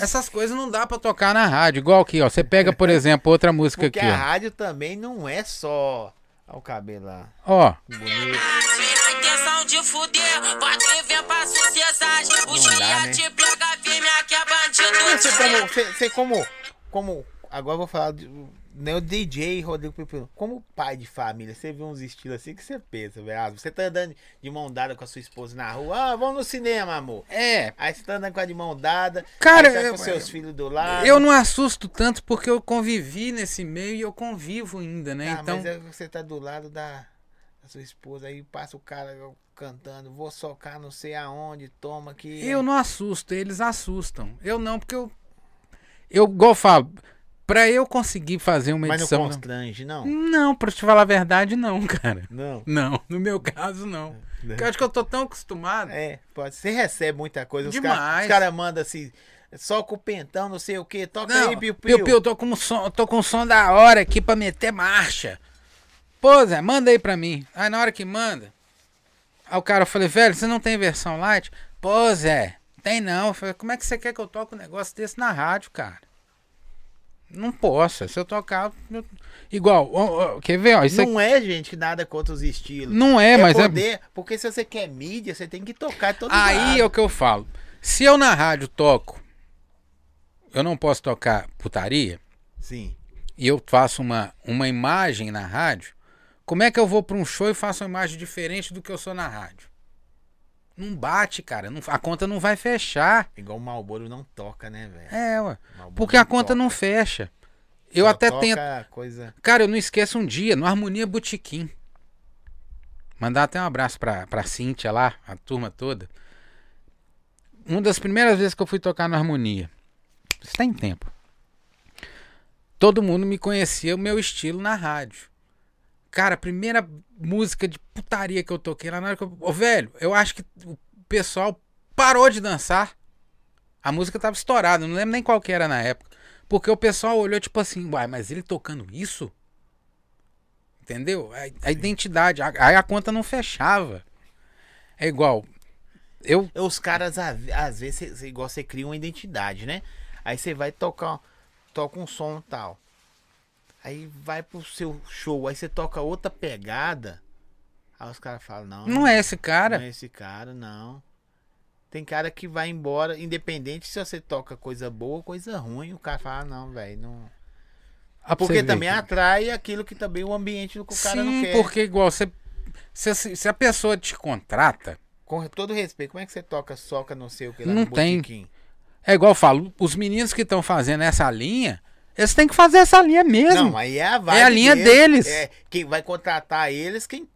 Essas coisas não dá pra tocar na rádio. Igual aqui, ó. Você pega, por exemplo, outra música Porque aqui, a ó. rádio também não é só. Olha o cabelo lá. Ó, Bonito. Sem intenção de fuder, pode pra sociedade. O né? te pega firme, aqui é bandido. Você como, você como, como, agora eu vou falar de, né, o DJ Rodrigo Pepino, como pai de família, você vê uns estilos assim que você pensa, velho, ah, você tá andando de mão dada com a sua esposa na rua, ah, vamos no cinema, amor. é. Aí você tá andando com a de mão dada, Cara, tá eu- com seus filhos do lado. Eu não assusto tanto porque eu convivi nesse meio e eu convivo ainda, né? Tá, então. mas é, você tá do lado da, da sua esposa, aí passa o cara cantando, vou socar não sei aonde, toma aqui. Eu não assusto, eles assustam. Eu não, porque eu. Eu, igual eu falo, pra eu conseguir fazer uma Mas não edição. constrange, não? Não, pra te falar a verdade, não, cara. Não. Não, no meu caso, não. Porque eu acho que eu tô tão acostumado. É, pode. Você recebe muita coisa. Os Demais. caras cara mandam assim, só com o pentão, não sei o que, toca Não, aí, piu, piu, piu. piu, tô com um som, tô com um som da hora aqui pra meter marcha. Pô, Zé, manda aí pra mim. Aí na hora que manda, aí o cara falei, velho, você não tem versão light? Pô, Zé, tem não. Eu falei, como é que você quer que eu toque um negócio desse na rádio, cara? Não posso. Se eu tocar. eu- Igual, ó, ó, quer ver? Ó, isso Não é, gente, que nada contra os estilos. não é, mas é. poder, porque se você quer mídia, você tem que tocar todo Aí lado. é o que eu falo. Se eu na rádio toco, eu não posso tocar putaria, Sim. e eu faço uma, uma imagem na rádio, como é que eu vou pra um show e faço uma imagem diferente do que eu sou na rádio? Não bate, cara. não- a conta não vai fechar. Igual o Malboro não toca, né, velho? É, ué. Porque a conta toca. não fecha. Eu Só até tento. coisa. Cara, eu não esqueço um dia, no Harmonia Botequim. Mandar até um abraço pra, pra Cíntia lá, a turma toda. Uma das primeiras vezes que eu fui tocar no Harmonia. Isso tem tempo. Todo mundo me conhecia o meu estilo na rádio. Cara, a primeira música de putaria que eu toquei lá na hora que eu. Ô, velho, eu acho que o pessoal parou de dançar. A música tava estourada, não lembro nem qual que era na época. Porque o pessoal olhou tipo assim, uai, mas ele tocando isso? Entendeu? A, a identidade, a- aí a conta não fechava. É igual. Eu. Os caras, a- às vezes, cê- cê- igual você cria uma identidade, né? Aí você vai tocar, toca um som tal. Aí vai pro seu show, aí você toca outra pegada. Aí os caras falam, não. Não é esse cara. Não é esse cara, não. Tem cara que vai embora, independente se você toca coisa boa ou coisa ruim, o cara fala, ah, não, velho, não. Ah, Porque também atrai aquilo que também o ambiente do que o cara não Sim, quer. porque igual você. Se, se a pessoa te contrata, Com todo respeito, como é que você toca soca não sei o que lá Não no tem. botequim? é igual eu falo, os meninos que estão fazendo essa linha, eles têm que fazer essa linha mesmo. Não, aí é a É a linha deles. É, quem vai contratar eles, quem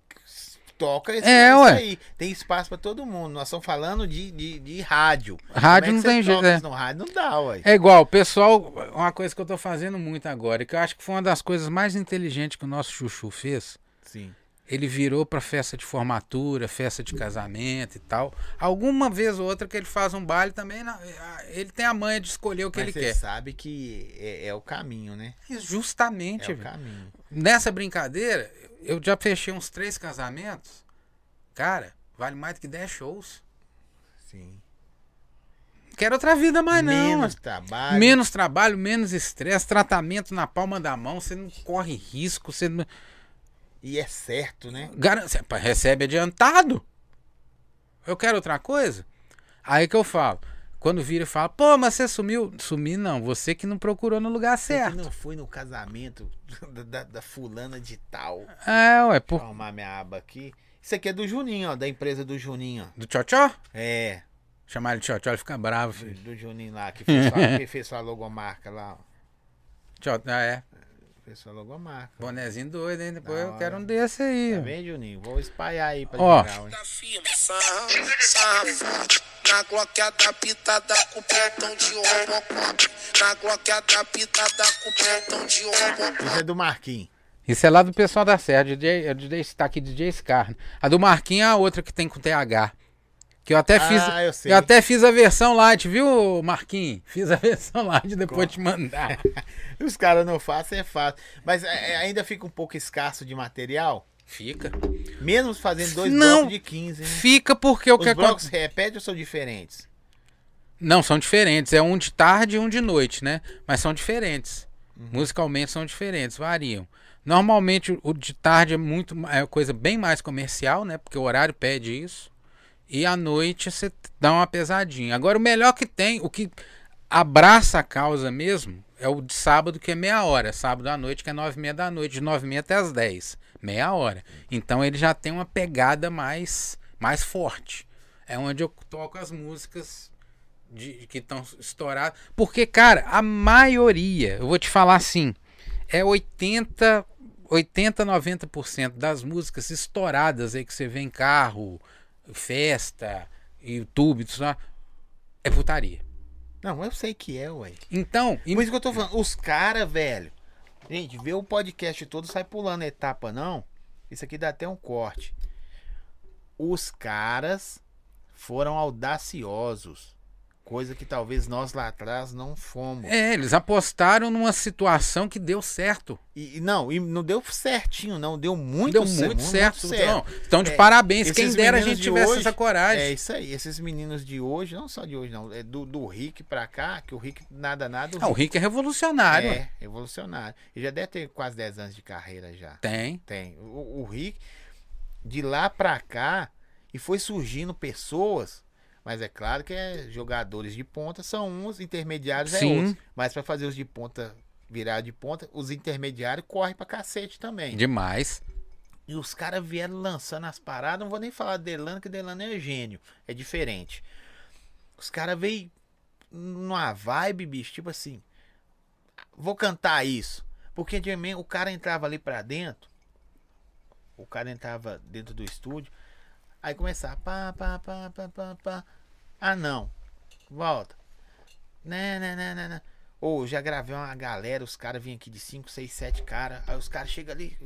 toca esse, É, isso ué. aí. Tem espaço pra todo mundo. Nós estamos falando de, de, de rádio. Rádio não é você tem jeito, é. isso No rádio não dá, ué. É igual, pessoal, uma coisa que eu tô fazendo muito agora, e que eu acho que foi uma das coisas mais inteligentes que o nosso Chuchu fez. Sim. Ele virou pra festa de formatura, festa de casamento e tal. Alguma vez ou outra que ele faz um baile também, na- ele tem a manha de escolher o que Mas ele você quer. sabe que é, é o caminho, né? Justamente, É o velho. caminho. Nessa brincadeira, eu já fechei uns três casamentos. Cara, vale mais do que 10 shows. Sim. Quero outra vida mais não. Menos trabalho. Menos trabalho, menos estresse, tratamento na palma da mão, você não corre risco, você não. E é certo, né? Garan- você pá, recebe adiantado. Eu quero outra coisa. Aí que eu falo. Quando vira e fala, pô, mas você sumiu. Sumi não, você que não procurou no lugar certo. não fui no casamento da, da- da fulana de tal. É, ué, Vou por... arrumar minha aba aqui. Isso aqui é do Juninho, ó, da empresa do Juninho. do tchau-tchau? É, Chamar ele de tchau-tchau, ele fica bravo, do, filho. do Juninho lá, que fez, sua, que fez sua logomarca lá, ó. Ah, é. Fez sua logomarca. Bonezinho doido, hein? Depois Da eu hora. quero um desse aí. Tá bem, Juninho? Vou espalhar aí pra Ó. geral, hein? Tá. Na gloqueada pitada com de Robocop. Na gloqueada pitada com de Robocop. Isso é do Marquinhos. Isso é lá do pessoal da Serra, DJ, é DJ, tá aqui DJ Scar. A do Marquinhos é a outra que tem com TH. Que eu até fiz. Ah, eu sei. Eu até fiz a versão light, viu, Marquinhos? Fiz a versão light, depois te mandar. Os caras não fazem, é fácil. Mas é, é, ainda fica um pouco escasso de material. Fica. Mesmo fazendo dois Não. blocos de 15, né? Fica porque o Os que blocos acontece. repetem ou são diferentes? Não, são diferentes. É um de tarde e um de noite, né? Mas são diferentes. Musicalmente são diferentes, variam. Normalmente o de tarde é muito é coisa bem mais comercial, né? Porque o horário pede isso. E à noite você dá uma pesadinha. Agora o melhor que tem, o que abraça a causa mesmo, é o de sábado que é meia hora. Sábado à noite que é nove e meia da noite, de nove e meia até as dez. Meia hora. Então ele já tem uma pegada mais, mais forte. É onde eu toco as músicas de, que estão estouradas. Porque, cara, a maioria, eu vou te falar assim, é 80, 80 90% das músicas estouradas aí que você vê em carro, festa, YouTube, tudo isso, é putaria. Não, eu sei que é, ué. Então, e- Por isso que eu tô falando, os caras, velho. Gente, vê o podcast todo, sai pulando etapa, não. Isso aqui dá até um corte. Os caras foram audaciosos. Coisa que talvez nós lá atrás não fomos. é, eles apostaram numa situação que deu certo. E, não, e não deu certinho, não. Deu muito deu cer- muito certo. certo. Então, então, de É, parabéns. Quem dera a gente tivesse hoje- essa coragem. É isso aí. Esses meninos de hoje, não só de hoje, não. É do, do Rick pra cá, que o Rick nada, nada. Ah, o Rick é revolucionário. é, revolucionário. Ele já deve ter quase 10 anos de carreira já. Tem. Tem. O, o Rick, de lá pra cá, e foi surgindo pessoas, mas é claro que é, jogadores de ponta são uns, intermediários é Sim. outros. Mas pra fazer os de ponta virar de ponta, os intermediários correm pra cacete também. Demais. E os caras vieram lançando as paradas, não vou nem falar de Delano, que Delano é gênio, é diferente. Os caras veio numa vibe, bicho, tipo assim, vou cantar isso. Porque antigamente o cara entrava ali pra dentro, o cara entrava dentro do estúdio, aí começava, pá, pá, pá, pá, pá, pá. Ah não, volta. Né, né, né, né, né. Ou já gravei uma galera, os caras vinham aqui de 5, 6, 7 caras, aí os caras chegam ali,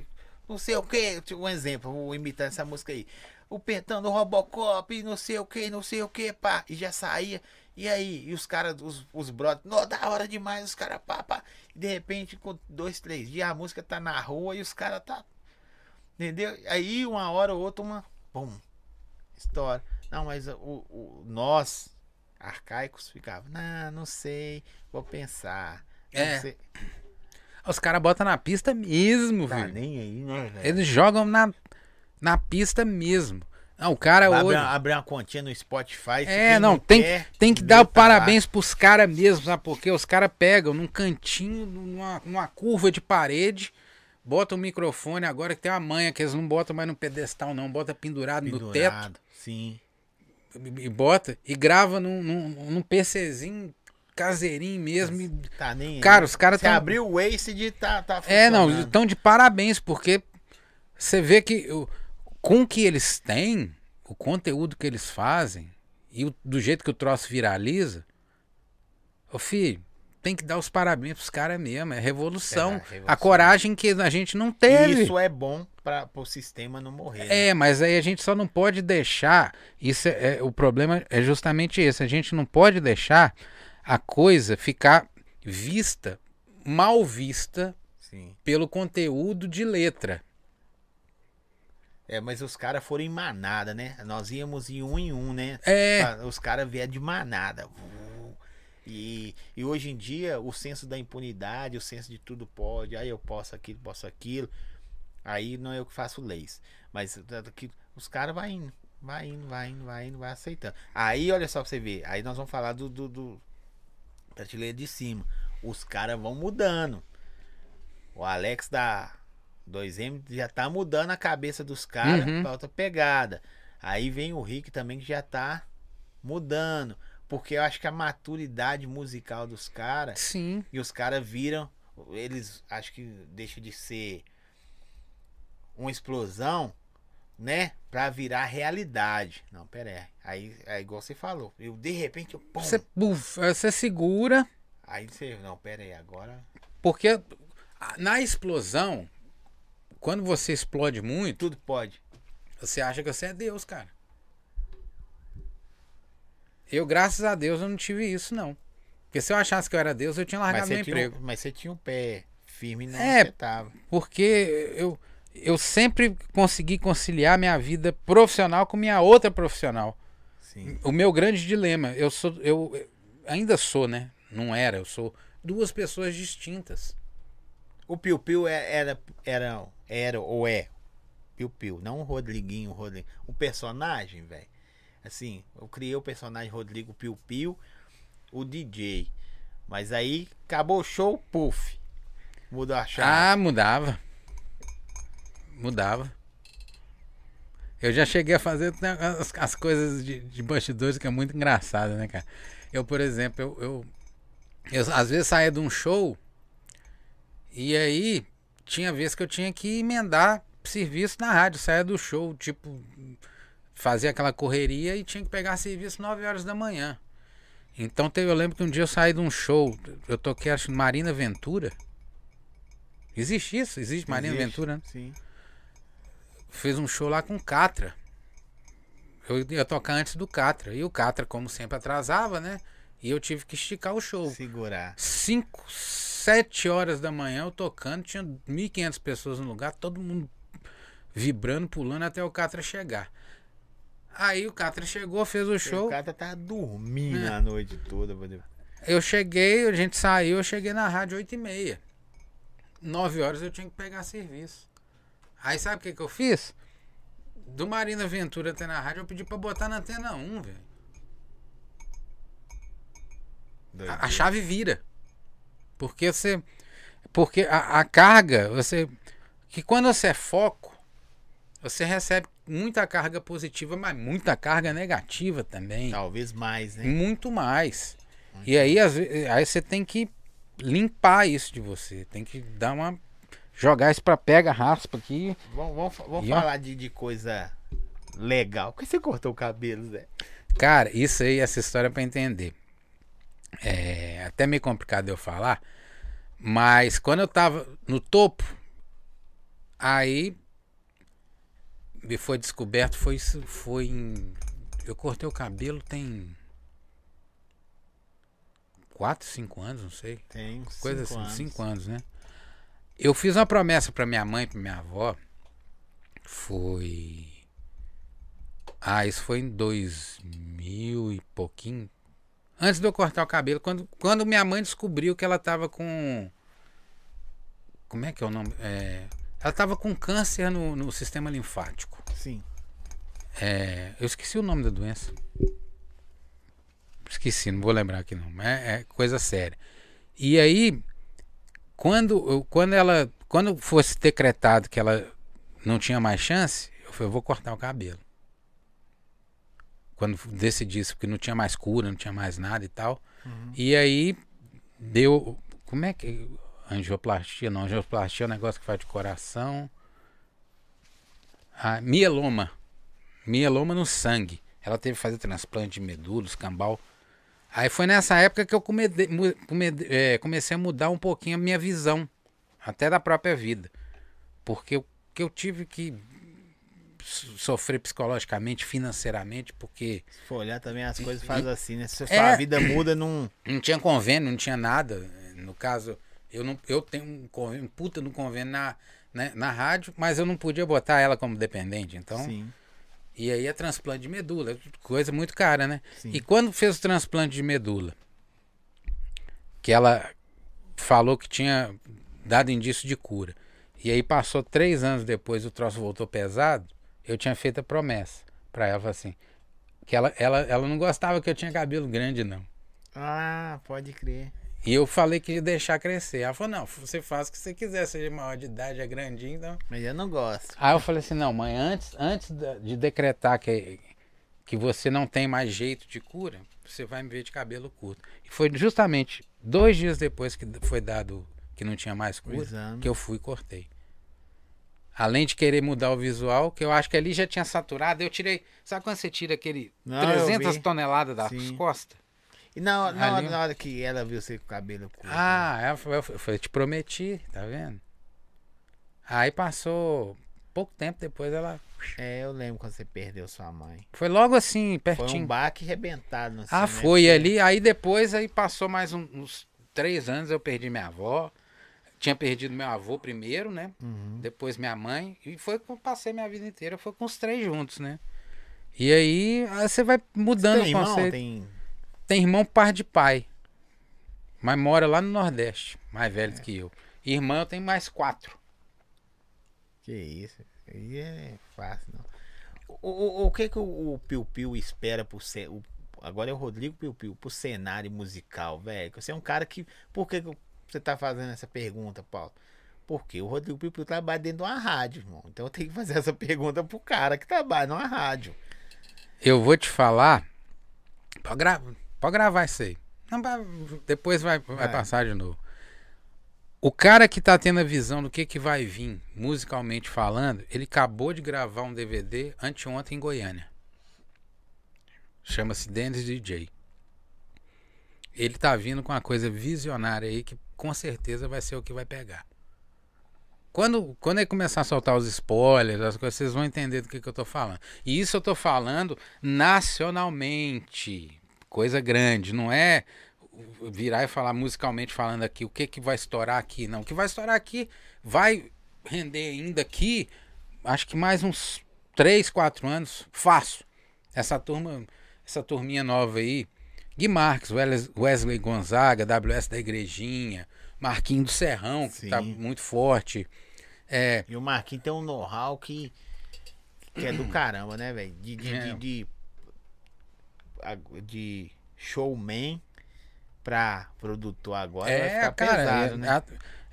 não sei o que, um exemplo, vou imitar essa música aí. O pentão do Robocop, não sei o que, não sei o que, pá, e já saía. E aí, e os caras, os, os brothers, não, da hora demais, os caras, pá, pá. E de repente, com dois, três dias, a música tá na rua e os caras tá. Entendeu? Aí, uma hora ou outra, uma. Bom, história. Não, mas o, o, nós, arcaicos, ficava, não, não sei, vou pensar. É. sei. Os caras botam na pista mesmo, Tá velho. nem aí, né, velho? Eles jogam na, na pista mesmo. Não, o cara Vai abrir, hoje. uma- abrir uma continha no Spotify. É, não, tem, quer, tem que dar o tá lá. parabéns pros caras mesmo, sabe? Porque os caras pegam num cantinho, numa, numa curva de parede, botam o microfone, agora que tem uma manha que eles não botam mais no pedestal, não, bota pendurado, no teto Pendurado, Sim. e, bota e grava num, num, num PCzinho caseirinho mesmo. e- Tá nem. Cara, os caras Você tão- abriu o Waze de tá, tá É, não, estão de parabéns, porque você vê que com o que eles têm, o conteúdo que eles fazem, e o- do jeito que o troço viraliza, ô filho, tem que dar os parabéns pros caras mesmo, é revolução. É, revolução. A coragem que a gente não teve. Isso é bom para o sistema não morrer. né? É, mas aí a gente só não pode deixar. Isso é, é- o problema é justamente esse. A gente não pode deixar a coisa ficar vista, mal vista Sim. pelo conteúdo de letra. É, mas os caras foram em manada, né? Nós íamos em um em um, né? É. Ah, Os caras vieram de manada. E, e hoje em dia, o senso da impunidade, o senso de tudo pode. Aí eu posso aquilo, posso aquilo. Aí não é eu que faço leis. Mas que os caras vai indo, vai indo, vai indo, vai indo, vai aceitando. Aí, olha só pra você ver. Aí nós vamos falar do, do, do prateleira de cima. Os caras vão mudando. O Alex da 2M já tá mudando a cabeça dos caras Uhum. pra outra pegada. Aí vem o Rick também que já tá mudando. Porque eu acho que a maturidade musical dos caras Sim. e os caras viram, eles acho que deixa de ser uma explosão, né? Pra virar realidade. Não, pera aí. Aí é igual você falou. Eu de repente eu pum, Você, buf, você segura, Aí você. Não, pera aí, agora. porque na explosão, quando você explode muito, Tudo pode. você acha que você é Deus, cara. Eu, graças a Deus, eu não tive isso, não. Porque se eu achasse que eu era Deus, eu tinha largado meu tinha, emprego. um- mas você tinha um pé firme não É. você tava. Porque eu, eu sempre consegui conciliar minha vida profissional com minha outra profissional. Sim. O meu grande dilema, eu sou, eu ainda sou, né? Não era, eu sou duas pessoas distintas. O Piu Piu é- era, era, era ou é Piu Piu, não o Rodriguinho, o Rodrigo. O personagem, velho. Assim, eu criei o personagem Rodrigo Piu Piu, o DJ. Mas aí acabou o show, puff. Mudou a chave. Ah, mudava. Mudava. Eu já cheguei a fazer as, as coisas de, de bastidores que é muito engraçado, né, cara? Eu, por exemplo, eu, eu, eu às vezes saía de um show e aí tinha vezes que eu tinha que emendar serviço na rádio, saía do show, tipo, fazia aquela correria e tinha que pegar serviço 9 horas da manhã. Então teve, eu lembro que um dia eu saí de um show, eu toquei acho Marina Ventura. Existe isso? Existe Marina Existe? Ventura, né? Sim. Fez um show lá com o Catra. Eu ia tocar antes do Catra. E o Catra, como sempre, atrasava, né? E eu tive que esticar o show. Segurar. 5, 7 horas da manhã eu tocando, tinha 1.500 pessoas no lugar, todo mundo vibrando, pulando até o Catra chegar. Aí o Catra chegou, fez o show. O cara tava dormindo É. a noite toda. Eu cheguei, a gente saiu, eu cheguei na rádio 8 e meia. 9 horas eu tinha que pegar serviço. Aí sabe o que, que eu fiz? Do Marina Ventura até na rádio, eu pedi pra botar na antena 1, velho. A, a chave vira. Porque você. Porque a, a carga, você. Que quando você é foco, você recebe muita carga positiva, mas muita carga negativa também. Talvez mais, né? Muito mais. E aí, às ve- aí você tem que limpar isso de você. Tem que dar uma. Jogar isso pra pega, raspa aqui. Vamos, vamos, vamos ó. falar de, de coisa legal. Por que você cortou o cabelo, Zé? Cara, isso aí, essa história é pra entender. É até meio complicado eu falar. Mas quando eu tava no topo, aí me foi descoberto, foi, isso- foi em. Eu cortei o cabelo tem. 4, 5 anos, não sei. Tem Coisa cinco assim. 5 anos, né? Eu fiz uma promessa pra minha mãe, pra minha avó. Foi. Ah, isso foi em 2000 e pouquinho. Antes de eu cortar o cabelo, quando, quando minha mãe descobriu que ela tava com. Como é que é o nome? É, ela tava com câncer no, no sistema linfático. Sim. É, eu esqueci o nome da doença. Esqueci, não vou lembrar aqui não. É, é coisa séria. E aí, quando, quando ela. Quando fosse decretado que ela não tinha mais chance, eu falei, eu vou cortar o cabelo. Quando decidisse, porque não tinha mais cura, não tinha mais nada e tal. E aí deu. Como é que. Angioplastia, não, angioplastia é um negócio que faz de coração. Ah, mieloma mieloma no sangue. Ela teve que fazer transplante de medula, escambau. Aí foi nessa época que eu é, comecei a mudar um pouquinho a minha visão, até da própria vida. Porque eu, que eu tive que so- sofrer psicologicamente, financeiramente, porque Se for olhar também as coisas faz assim, né? Se É. sua vida muda num. não tinha convênio, não tinha nada. No caso, eu, não, eu tenho um, convênio, um puta no convênio na, né, na rádio, mas eu não podia botar ela como dependente. Então, Sim. E aí é transplante de medula, coisa muito cara, né? Sim. E quando fez o transplante de medula, que ela falou que tinha dado indício de cura, e aí passou três anos depois o troço voltou pesado, eu tinha feito a promessa pra ela, assim, que ela, ela, ela não gostava que eu tinha cabelo grande, não. Ah, pode crer. E eu falei que ia deixar crescer. Ela falou, não, você faz o que você quiser, seja maior de idade, é grandinho, então... Mas eu não gosto. Aí eu falei assim, não, mãe, antes, antes de decretar que, que você não tem mais jeito de cura, você vai me ver de cabelo curto. E foi justamente dois dias depois que foi dado que não tinha mais cura, que eu fui e cortei. Além de querer mudar o visual, que eu acho que ali já tinha saturado, eu tirei. Sabe quando você tira aquele Não, eu 300 vi. toneladas das Sim. costas? E na, na, hora, na hora que ela viu você com o cabelo curto. Ah, ela falou, eu falei, te prometi, tá vendo? Aí passou pouco tempo depois ela. É, eu lembro quando você perdeu sua mãe. Foi logo assim, Foi um pertinho. baque rebentado. Assim, ah, né? foi ali. Aí depois aí passou mais um- uns três anos, eu perdi minha avó. Tinha perdido meu avô primeiro, né? Uhum. Depois minha mãe. E foi que eu passei minha vida inteira, foi com os três juntos, né? E aí, aí você vai mudando Tem o irmão? conceito. Tem... Tem irmão par de pai. Mas mora lá no Nordeste. Mais velho É. do que eu. Irmã eu tenho mais quatro. Que isso? Aí é fácil, não. O, o, o que que o, o Piu Piu espera pro ce- o Agora é o Rodrigo Piu Piu, pro cenário musical, velho. Você é um cara que. Por que você tá fazendo essa pergunta, Paulo? Porque o Rodrigo Piu Piu trabalha dentro de uma rádio, irmão. Então eu tenho que fazer essa pergunta pro cara que trabalha numa rádio. Eu vou te falar. Pode, gra... pode gravar isso aí. Não, depois vai, vai Vai. passar de novo. O cara que tá tendo a visão do que, que vai vir, musicalmente falando, ele acabou de gravar um DVD anteontem em Goiânia. Chama-se Dennis DJ. Ele tá vindo com uma coisa visionária aí que com certeza vai ser o que vai pegar. Quando, quando ele começar a soltar os spoilers, as coisas, vocês vão entender do que, que eu tô falando. E isso eu tô falando nacionalmente. Coisa grande, não é virar e falar musicalmente falando aqui o que, que vai estourar aqui. Não, o que vai estourar aqui vai render ainda aqui, acho que mais uns 3, 4 anos, fácil. Essa turma, essa turminha nova aí, Gui Marques, Wesley Gonzaga, WS da Igrejinha, Marquinho do Serrão, que tá Sim. muito forte. É, E o Marquinhos tem um know-how que, que é do caramba, né, velho? De, de, É. de, de, de showman pra produtor agora vai é ficar cara, pesado, é, né?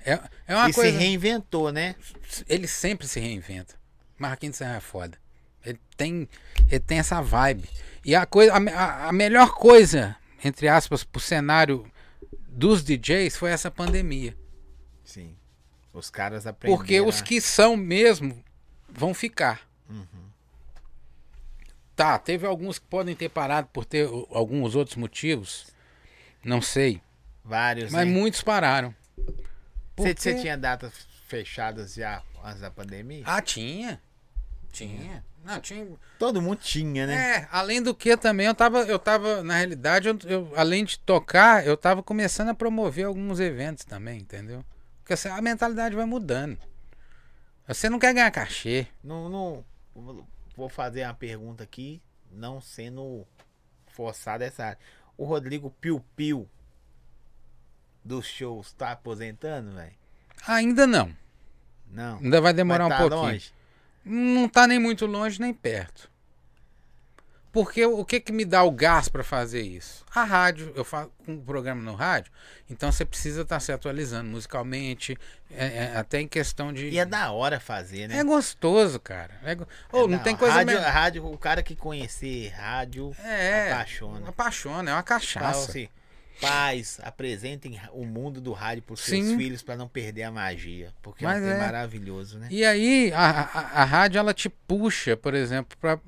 é, é uma e coisa. se reinventou, né? Ele sempre se reinventa. Marquinhos é foda. Ele tem, ele tem essa vibe. E a, coisa, a, a- melhor coisa, entre aspas, pro cenário dos DJs foi essa pandemia. Sim. Os caras aprenderam. Porque os que são mesmo vão ficar. Tá, teve alguns que podem ter parado por ter alguns outros motivos. Não sei. Vários, Mas né? muitos pararam. Você Porque- tinha datas fechadas já antes da pandemia? Ah, tinha. Tinha. Não, tinha. Todo mundo tinha, né? É, além do que também eu tava, eu tava, na realidade, eu, eu- além de tocar, eu tava começando a promover alguns eventos também, entendeu? Porque assim, a mentalidade vai mudando. Você não quer ganhar cachê. Não, não. Vou fazer uma pergunta aqui, não sendo forçada essa área. O Rodrigo Piu Piu dos shows tá aposentando, velho? Ainda não. Não. Ainda vai demorar um tá pouquinho. longe? Não tá nem muito longe nem perto. Porque o que que me dá o gás pra fazer isso? A rádio, eu faço um programa no rádio, então você precisa estar se atualizando musicalmente, é- é, até em questão de. E é da hora fazer, né? É gostoso, cara. É go- É não tem coisa rádio, melhor. rádio, o cara que conhecer rádio É. apaixona. Apaixona, é uma Fala cachaça. assim, pais, apresentem o mundo do rádio pros seus Sim. filhos pra não perder a magia. Porque Mas é trem é. maravilhoso, né? E aí, a, a, a rádio, ela te puxa, por exemplo, pra,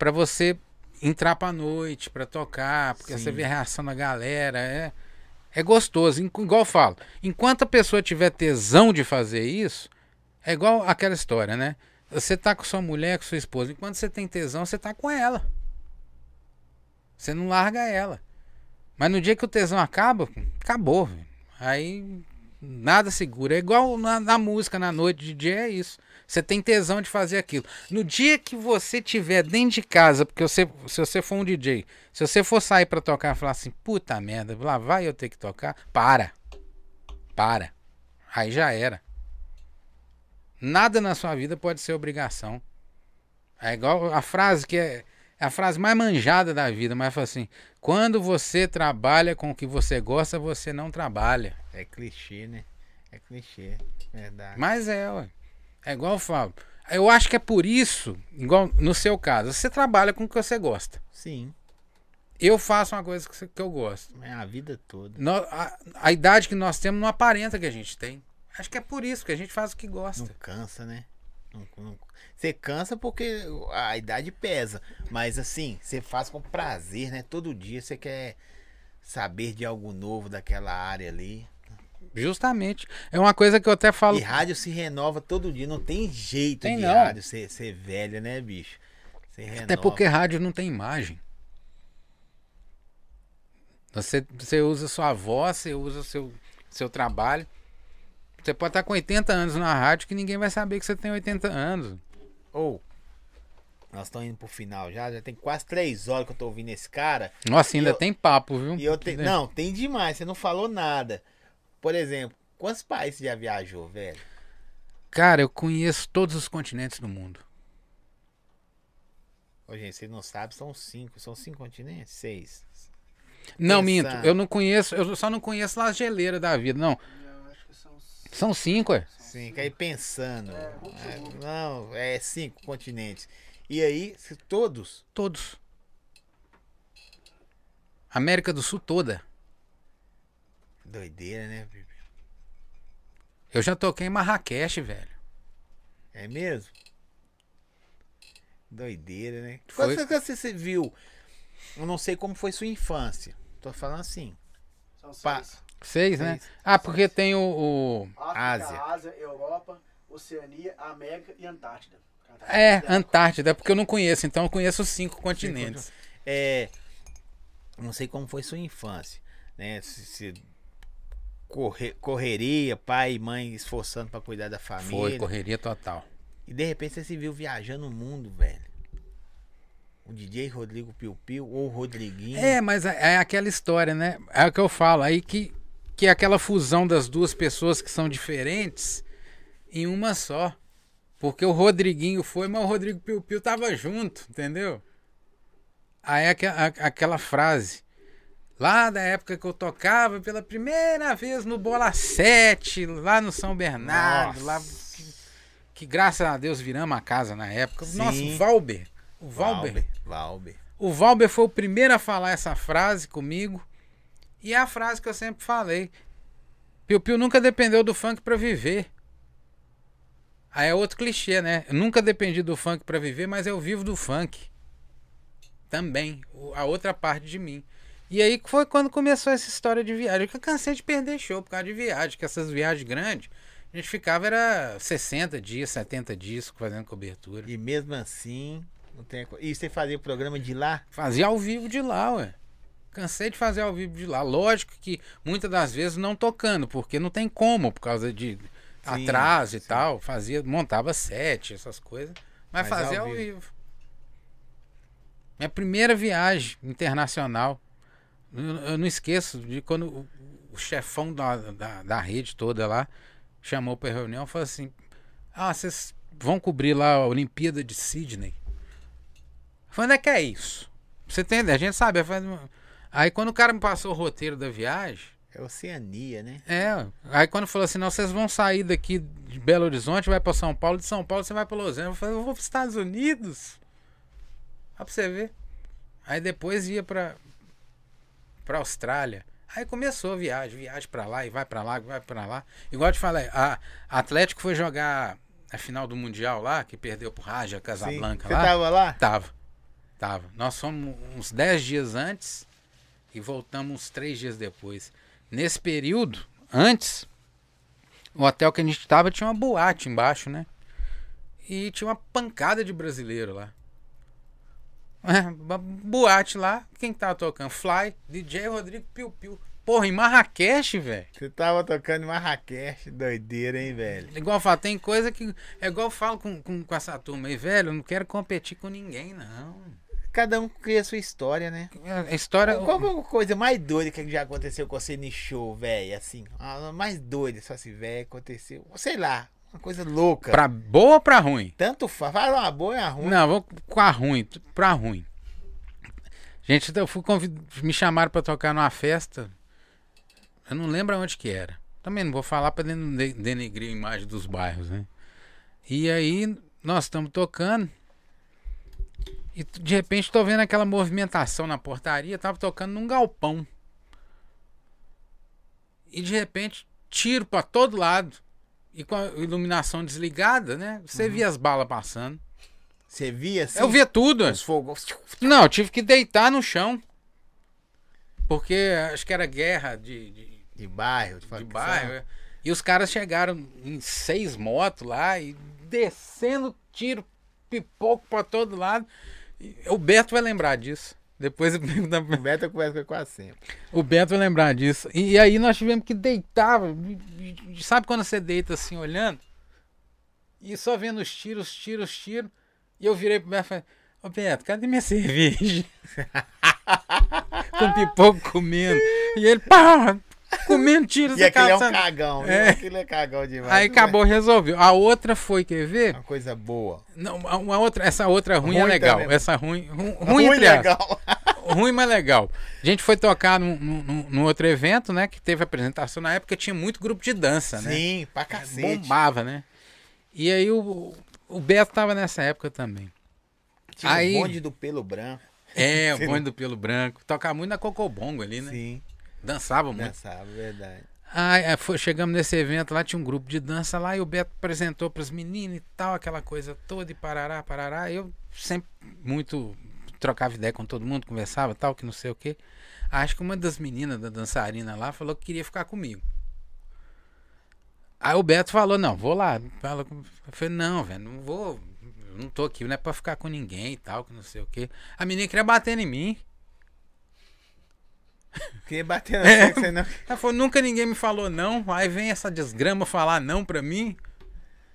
pra você entrar pra noite, pra tocar, porque Sim. você vê a reação da galera, é, é gostoso. Igual eu falo, enquanto a pessoa tiver tesão de fazer isso, é igual aquela história, né? Você tá com sua mulher, com sua esposa, enquanto você tem tesão, você tá com ela. Você não larga ela. Mas no dia que o tesão acaba, acabou. velho. Aí nada segura. É igual na, na música, na noite de dia, é isso. Você tem tesão de fazer aquilo. No dia que você tiver dentro de casa, porque você, se você for um DJ, se você for sair pra tocar e falar assim, puta merda, lá vai eu ter que tocar, para. Para. Aí já era. Nada na sua vida pode ser obrigação. É igual a frase que é, é a frase mais manjada da vida, mas fala assim: quando você trabalha com o que você gosta, você não trabalha. É clichê, né? É clichê. Verdade. Mas é, ué. É igual eu falo. Eu acho que é por isso, igual no seu caso, você trabalha com o que você gosta. Sim. Eu faço uma coisa que, eu gosto. É a vida toda. No- a, a idade que nós temos não aparenta que a gente tem. Acho que é por isso que a gente faz o que Não gosta. cansa, né? Não- não- Você cansa porque a idade pesa. Mas assim, você faz com prazer, né? Todo dia você quer saber de algo novo daquela área ali. Justamente. É uma coisa que eu até falo. E rádio se renova todo dia, não tem jeito Tem de não. rádio ser, ser velho, né, bicho? Até porque rádio não tem imagem. Você, você usa sua voz, você usa seu, seu trabalho. Você pode estar com 80 anos na rádio que ninguém vai saber que você tem 80 anos. Ou, nós estamos indo pro final já, já tem quase três horas que eu tô ouvindo esse cara. Nossa, ainda eu- tem papo, viu? E eu te... Não, tem demais, você não falou nada. Por exemplo, quantos países você já viajou, velho? Cara, eu conheço todos os continentes do mundo. Ô, gente, vocês não sabem, são cinco. São cinco continentes? Seis. Não, Pensando. minto. Eu não conheço, eu só não conheço lá as geleiras da vida. Não, Eu acho que são. são cinco, é. Cinco, aí pensando. É, É, não, é cinco continentes. E aí, todos. Todos. América do Sul toda. Doideira, né? Bibi? Eu já toquei em Marrakech, velho. É mesmo? Doideira, né? Foi. Quando você, você viu? Eu não sei como foi sua infância. Tô falando assim. São Pá. seis. Seis, né? Seis. Ah, porque tem o. o- África, Ásia. Ásia. Europa, Oceania, América e Antártida. É, Antártida, porque eu não conheço, então eu conheço os cinco continentes. É. Não sei como foi sua infância, né? Se, se corre- correria, pai e mãe esforçando pra cuidar da família. Foi, correria total. E de repente você se viu viajando o mundo, velho. O DJ Rodrigo Piu Piu ou o Rodriguinho. É, mas é é aquela história, né? É o que eu falo, aí que, que é aquela fusão das duas pessoas que são diferentes em uma só. Porque o Rodriguinho foi, mas o Rodrigo Piu Piu tava junto, entendeu? Aí a- aquela frase. Lá da época que eu tocava pela primeira vez no Bola 7, lá no São Bernardo, lá que, que graças a Deus viramos a casa na época. Sim. Nossa, o Valber. O Valber. Valber. Valber. O Valber foi o primeiro a falar essa frase comigo. E é a frase que eu sempre falei. Piu Piu nunca dependeu do funk pra viver. Aí é outro clichê, né? Eu nunca dependi do funk pra viver, mas eu vivo do funk. Também. A outra parte de mim. E aí foi quando começou essa história de viagem. Que eu cansei de perder show por causa de viagem. Que essas viagens grandes, a gente ficava era 60 dias, 70 dias fazendo cobertura. E mesmo assim, não tem. E você fazia o programa de lá? Fazia ao vivo de lá, ué. Cansei de fazer ao vivo de lá. Lógico que muitas das vezes não tocando, porque não tem como, por causa de Sim, atraso e sim. tal. Fazia, montava set, essas coisas. Mas, Mas fazia ao ao vivo. vivo. Minha primeira viagem internacional. Eu, eu não esqueço de quando o, o chefão da, da, da rede toda lá chamou pra reunião e falou assim: Ah, vocês vão cobrir lá a Olimpíada de Sydney. Eu falei, onde é que é isso? Você entende? A gente sabe. Aí quando o cara me passou o roteiro da viagem, É Oceania, né? é. Aí quando falou assim, não, vocês vão sair daqui de Belo Horizonte, vai pra São Paulo, de São Paulo você vai pra Los Angeles. Eu falei, eu vou pros Estados Unidos. Olha pra você ver. Aí depois ia pra, pra Austrália. Aí começou a viagem, viagem pra lá e vai pra lá, vai pra lá. Igual eu te falei, a a Atlético foi jogar a final do Mundial lá, que perdeu pro Raja Sim. Casablanca Você lá. tava lá? Tava. Tava. Nós fomos uns 10 dias antes e voltamos uns 3 dias depois. Nesse período, antes, o hotel que a gente tava tinha uma boate embaixo, né? E tinha uma pancada de brasileiro lá. É, boate lá, quem tava tocando? Fly, DJ Rodrigo Piu Piu. Porra, em Marrakech, velho. Você tava tocando em Marrakech, doideira, hein, velho? Igual eu falo, tem coisa que. É igual eu falo com, com, com essa turma aí, velho. Eu não quero competir com ninguém, não. Cada um cria a sua história, né? A história. Qual que é a coisa mais doida que já aconteceu com você no show, velho? Assim, a mais doida, só se velho, aconteceu. Sei lá, uma coisa louca. Pra boa ou pra ruim? Tanto faz, fala uma boa e uma ruim. Não, vou com a ruim, pra ruim. Gente, eu fui convid... me chamaram pra tocar numa festa. Eu não lembro onde que era. Também não vou falar pra den- de- denegrir a imagem dos bairros, né? E aí, nós estamos tocando. E de repente tô vendo aquela movimentação na portaria, tava tocando num galpão. E de repente, tiro pra todo lado. E com a iluminação desligada, né? Você via as balas passando. Você via assim? Eu via tudo. os fogos. Não, eu tive que deitar no chão. Porque acho que era guerra de, de, De bairro, de, de bairro. é. E os caras chegaram em seis motos lá e descendo tiro, pipoco pra todo lado. O Beto vai lembrar disso. Depois eu pergunto O Beto eu converso com ele quase sempre. O Beto vai lembrar disso. E, aí nós tivemos que deitar. e- e- Sabe quando você deita assim, olhando? E só vendo os tiros, os tiros, os tiros. E eu virei pro Beto e falei, ô Beto, cadê minha cerveja? Com pipoco comendo. E ele, pá, comendo tiros E aquele é um cagão? É. Aquele é cagão demais. Aí acabou, resolveu. A outra foi, quer ver? Uma coisa boa. Não, uma outra, essa outra ruim, é Ruim legal. também. Essa ruim, ru- ruim, aspas. legal. ruim, mas legal. A gente foi tocar num, num, num outro evento, né? Que teve apresentação na época, tinha muito grupo de dança, né? Sim, pra cacete. Bombava, né? E aí o, o Beto tava nessa época também. Tinha Aí- o bonde do pelo branco. É, o bonde do pelo branco. Tocava muito na Cocobongo ali, né? Sim, Dançava muito. dançava, verdade. Aí é, foi- chegamos nesse evento lá, tinha um grupo de dança lá e o Beto apresentou pros meninos e tal, aquela coisa toda e parará, parará. Eu sempre muito trocava ideia com todo mundo, conversava tal, que não sei o quê. Acho que uma das meninas da dançarina lá falou que queria ficar comigo. Aí o Beto falou, não, vou lá. Fala Eu falei, não, velho, não vou. eu Não tô aqui, não é pra ficar com ninguém e tal, que não sei o quê. A menina queria bater em mim. Queria bater na é. você não. Ela falou, nunca ninguém me falou não. Aí vem essa desgrama falar não pra mim.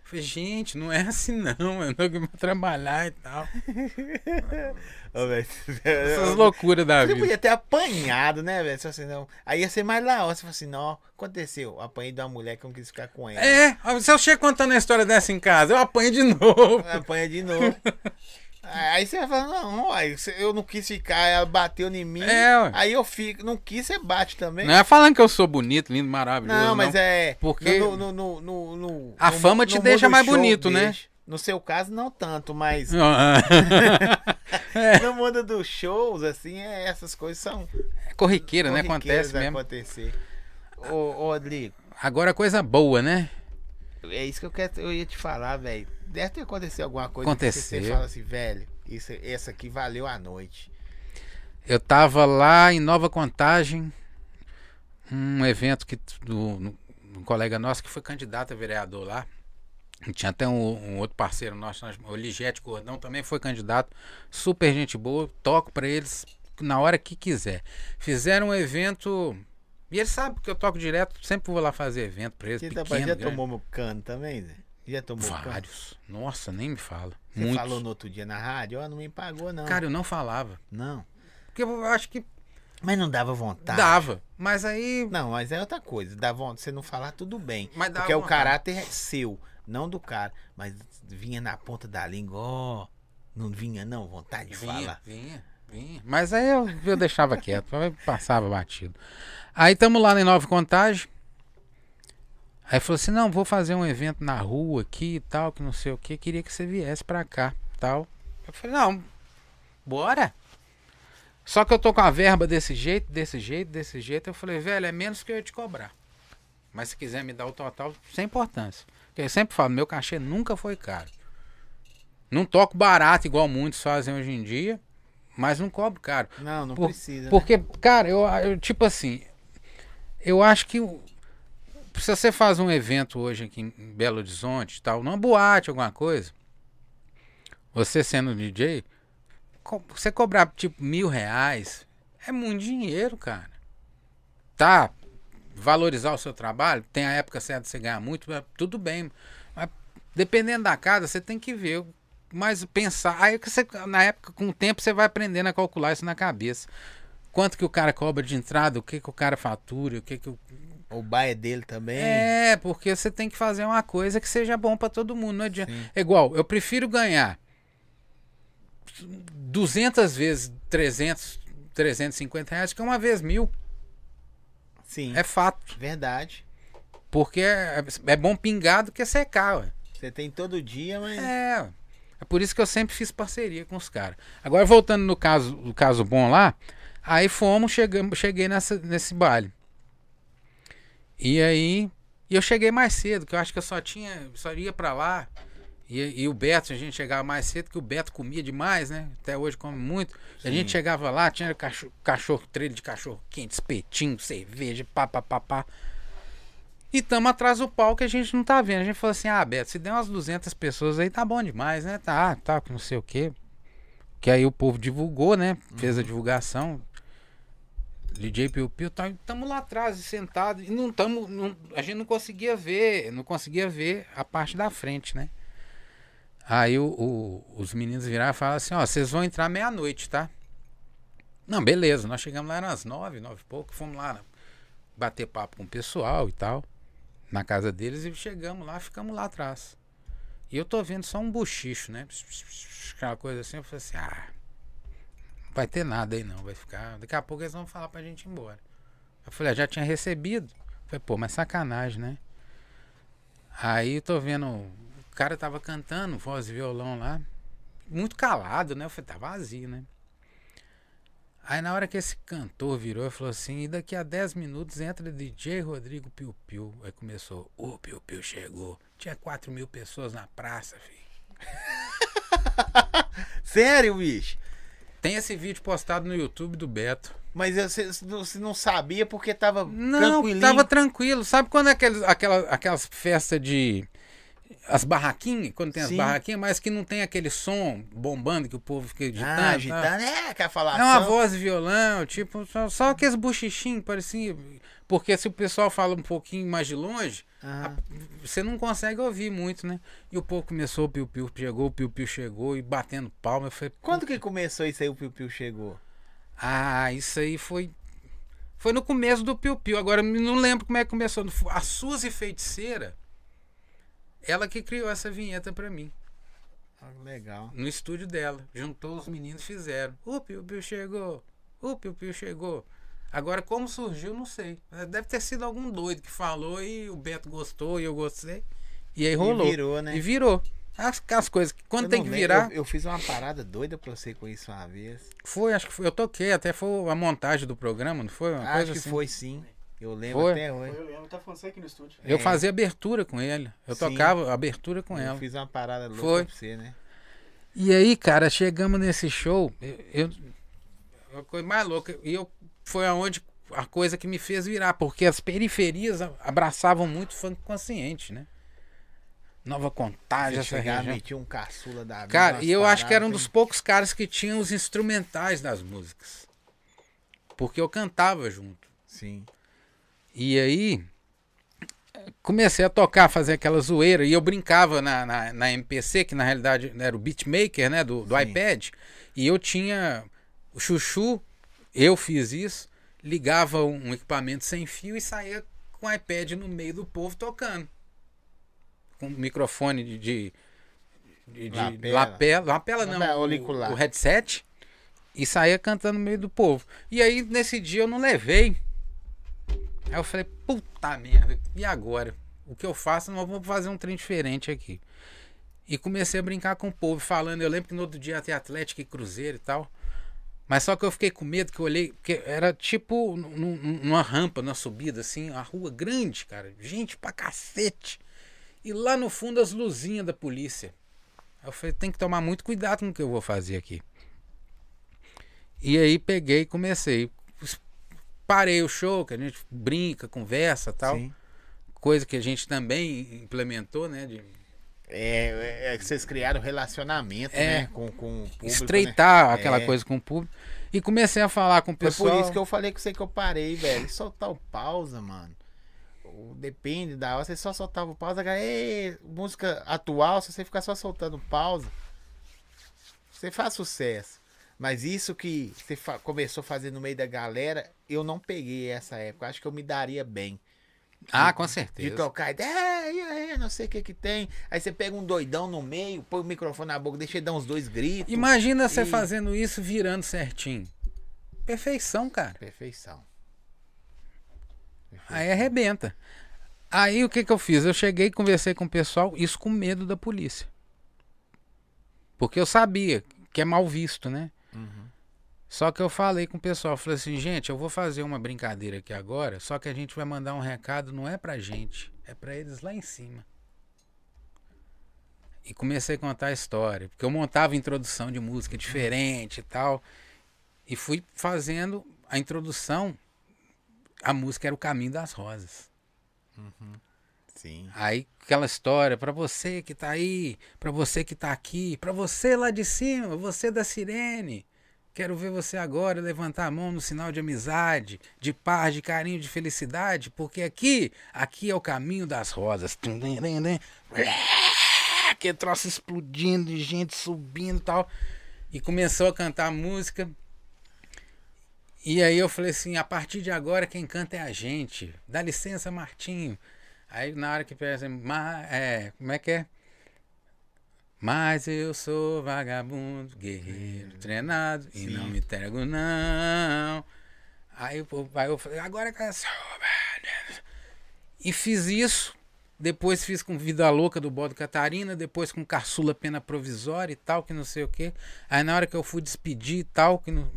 Eu falei, gente, não é assim não. Eu aqui pra trabalhar e tal. Ô, velho, Essas loucuras da Você vida. podia ter apanhado, né, velho? Se você não. Aí ia ser mais lá, ó. Você fala assim, não, aconteceu. Apanhei de uma mulher que eu não quis ficar com ela. É, se eu chego contando a história dessa em casa, eu apanho de novo. Apanha de novo. Aí você vai falar, não, você- eu não quis ficar, ela bateu em mim. É, ué. aí eu fico, não quis, você bate também. Não é falando que eu sou bonito, lindo, maravilhoso. Não, mas é. Porque- No, no, no, no- no- A fama te deixa mais bonito, né? deixa. No seu caso, não tanto, mas é no mundo dos shows, assim, é, essas coisas são. corriqueira, né? Acontece mesmo. acontecer. Ô, ô, Rodrigo, Agora coisa boa, né? é isso que eu, quero, eu ia te falar, velho. Deve ter acontecido alguma coisa que Aconteceu. você fala assim, velho, isso, essa aqui valeu a noite. Eu tava lá em Nova Contagem, um evento que do, um colega nosso que foi candidato a vereador lá. Tinha até um, um outro parceiro nosso, o Ligete Gordão, também foi candidato. Super gente boa, toco pra eles na hora que quiser. Fizeram um evento. E eles sabem que eu toco direto, sempre vou lá fazer evento pra eles. Você Pequeno, já grande. tomou cano também, Zé? Já tomou cano? Vários. Nossa, nem me fala. Você Muitos. falou no outro dia na rádio, ó, não me pagou, não. Cara, eu não falava. Não. Porque eu acho que Mas não dava vontade. dava. Mas aí. Não, mas é outra coisa. Dá vontade, você não falar, tudo bem. Mas dá porque o vontade. caráter é seu, não do cara. Mas vinha na ponta da língua, ó. Não vinha, não, vontade de Vinha, falar. vinha, vinha. Mas aí eu, eu deixava quieto, passava batido. Aí estamos lá em Nova Contagem. Aí falou assim: não, vou fazer um evento na rua aqui e tal, que não sei o que, queria que você viesse pra cá tal. Eu falei: não, bora. Só que eu tô com a verba desse jeito, desse jeito, desse jeito. Eu falei: velho, é menos que eu ia te cobrar. Mas se quiser me dar o total, sem importância. Porque eu sempre falo: meu cachê nunca foi caro. Não toco barato igual muitos fazem hoje em dia, mas não cobro caro. Não, não Por- precisa. né? Porque, cara, eu, eu tipo assim, eu acho que o- se você faz um evento hoje aqui em Belo Horizonte, tal, numa boate, alguma coisa, você sendo DJ, você cobrar tipo mil reais é muito dinheiro, cara. Tá, valorizar o seu trabalho, tem a época certa de você ganhar muito, tudo bem. Mas dependendo da casa, você tem que ver, mas pensar. Aí você, na época, com o tempo, você vai aprendendo a calcular isso na cabeça. Quanto que o cara cobra de entrada, o que, que o cara fatura, o que, que o. O bar é dele também. É, porque você tem que fazer uma coisa que seja bom pra todo mundo. Não adianta. Sim. É igual, eu prefiro ganhar 200 vezes 300, 350 reais que uma vez mil. Sim. É fato. Verdade. Porque é, é bom pingar do que secar, ué. Você tem todo dia, mas. É. É por isso que eu sempre fiz parceria com os caras. Agora, voltando no caso, no caso bom lá, aí fomos, chegamos, cheguei nessa, nesse baile. E aí. E eu cheguei mais cedo, que eu acho que eu só tinha. Só ia pra lá. E, e o Beto, a gente chegava mais cedo, que o Beto comia demais, né? Até hoje come muito. A gente Sim. chegava lá, tinha cachorro, cachorro trilho de cachorro quente, espetinho, cerveja, pá, pá, pá, pá. E tamo atrás do palco que a gente não tá vendo. A gente falou assim, ah, Beto, se der umas 200 pessoas aí, tá bom demais, né? Tá, tá, não sei o quê. Que aí o povo divulgou, né? Fez a divulgação. DJ Piu Piu, tá, tamo lá atrás, sentado, e não tamo, não- a gente não conseguia ver, não conseguia ver a parte da frente, né? Aí o- o- os meninos viraram e falaram assim, ó, vocês vão entrar meia-noite, tá? Não, beleza, nós chegamos lá às nove, nove e pouco, fomos lá bater papo com o pessoal e tal, na casa deles, e chegamos lá, ficamos lá atrás. E eu tô vendo só um bochicho, né? Aquela coisa assim, eu falei assim, ah, vai ter nada aí não, vai ficar. Daqui a pouco eles vão falar pra gente ir embora. Eu falei, ah, já tinha recebido. Eu falei, pô, mas sacanagem, né? Aí eu tô vendo, o cara tava cantando, voz e violão lá, muito calado, né? Eu falei, tá vazio, né? Aí na hora que esse cantor virou e falou assim, e daqui a 10 minutos entra DJ Rodrigo Piu Piu. Aí começou, o Piu Piu chegou. Tinha 4 mil pessoas na praça, filho. Sério, bicho? Tem esse vídeo postado no YouTube do Beto. Mas você você não sabia porque tava Não, tava tranquilo. Sabe quando é aqueles, aquela, aquelas festas de. As barraquinhas, quando tem as Sim. barraquinhas, mas que não tem aquele som bombando que o povo fica agitando. Ah, agitando, é, quer falar É uma voz de violão, tipo, só, só aqueles buchichinhos, parecia. Porque se o pessoal fala um pouquinho mais de longe, Ah, você não consegue ouvir muito, né? E o povo começou, o piu-piu chegou, o piu-piu chegou e batendo palma. Eu falei, Quando que começou isso aí, o Piu Piu chegou? Ah, isso aí foi. Foi no começo do Piu Piu. Agora não lembro como é que começou. A Suzy Feiticeira, ela que criou essa vinheta pra mim. Ah, legal. No estúdio dela. Juntou os meninos e fizeram. O Piu Piu chegou. O Piu Piu chegou. Agora, como surgiu, não sei. Deve ter sido algum doido que falou e o Beto gostou e eu gostei. E aí rolou. E virou, né? E virou. As, as coisas que quando Eu tem que lembro, virar. Eu, eu fiz uma parada doida pra você com isso uma vez. Foi, acho que foi. Eu toquei, até foi a montagem do programa, não foi? Uma Acho coisa que assim. foi sim. Eu lembro Foi? até hoje. Eu lembro, tá falando isso aqui no estúdio. Eu É. fazia abertura com ele. Eu Sim. tocava abertura com Eu ela. fiz uma parada louca Foi. pra você, né? E aí, cara, chegamos nesse show. Eu, eu- a coisa mais louca. E eu foi aonde a coisa que me fez virar, porque as periferias abraçavam muito funk consciente, né? Nova Contagem, Você essa região. metia um caçula da vida. Cara, e eu acho que era um paradas, dos poucos caras que tinham os instrumentais das músicas. Porque eu cantava junto. Sim. E aí comecei a tocar, fazer aquela zoeira. E eu brincava na, na, na MPC, que na realidade era o beatmaker, né? Do, do Sim. iPad. E eu tinha o chuchu, eu fiz isso, ligava um, equipamento sem fio e saía com o iPad no meio do povo tocando. Com microfone de. de, de- de Lapela. lapela. Lapela não, Lapela, o- o headset. E saía cantando no meio do povo. E aí, nesse dia, eu não levei. Aí eu falei, puta merda, e agora? O que eu faço? Não vou fazer um trem diferente aqui. E comecei a brincar com o povo, falando. Eu lembro que no outro dia ia ter Atlético e Cruzeiro e tal. Mas só que eu fiquei com medo, que eu olhei, porque era tipo num- num- numa rampa, numa subida, assim, a rua grande, cara. Gente pra cacete. E lá no fundo as luzinhas da polícia. Eu falei, tem que tomar muito cuidado com o que eu vou fazer aqui. E aí peguei e comecei. Parei o show, que a gente brinca, conversa tal. Sim. Coisa que a gente também implementou, né? De É, é, é que vocês criaram relacionamento, É. né? Com, com o público. estreitar né? aquela É. coisa com o público. E comecei a falar com o Foi pessoal. por isso que eu falei com você que eu parei, velho. Soltar o pausa, mano. Depende da hora. Você só soltava o pausa. "Ê, música atual, se você ficar só soltando pausa, você faz sucesso. Mas isso que você começou a fazer no meio da galera, eu não peguei essa época. Acho que eu me daria bem. Ah, com De certeza. tocar ideia, é, e aí, não sei o que que tem. Aí você pega um doidão no meio, põe o microfone na boca, deixa ele dar uns dois gritos. Imagina você E- fazendo isso virando certinho. Perfeição, cara. Perfeição. Aí arrebenta. Aí o que que eu fiz? Eu cheguei e conversei com o pessoal, isso com medo da polícia. Porque eu sabia que é mal visto, né? Uhum. Só que eu falei com o pessoal, falei assim, gente, eu vou fazer uma brincadeira aqui agora, só que a gente vai mandar um recado, não é pra gente, é pra eles lá em cima. E comecei a contar a história. Porque eu montava introdução de música diferente e tal. E fui fazendo a introdução. A música era o Caminho das Rosas. Sim. Aí aquela história, pra você que tá aí, pra você que tá aqui, pra você lá de cima, você da sirene. Quero ver você agora levantar a mão no sinal de amizade, de paz, de carinho, de felicidade, porque aqui, aqui é o caminho das rosas. Que troço explodindo, de gente subindo e tal. E começou a cantar música. E aí eu falei assim, a partir de agora quem canta é a gente. Dá licença, Martinho. Aí na hora que pensa, é, como é que é? Mas eu sou vagabundo, guerreiro, treinado e não me entrego não. Aí, pô, aí eu falei, agora sou E fiz isso. Depois fiz com Vida Louca do Bodo Catarina, depois com Caçula Pena Provisória e tal, que não sei o que. Aí na hora que eu fui despedir e tal, que não,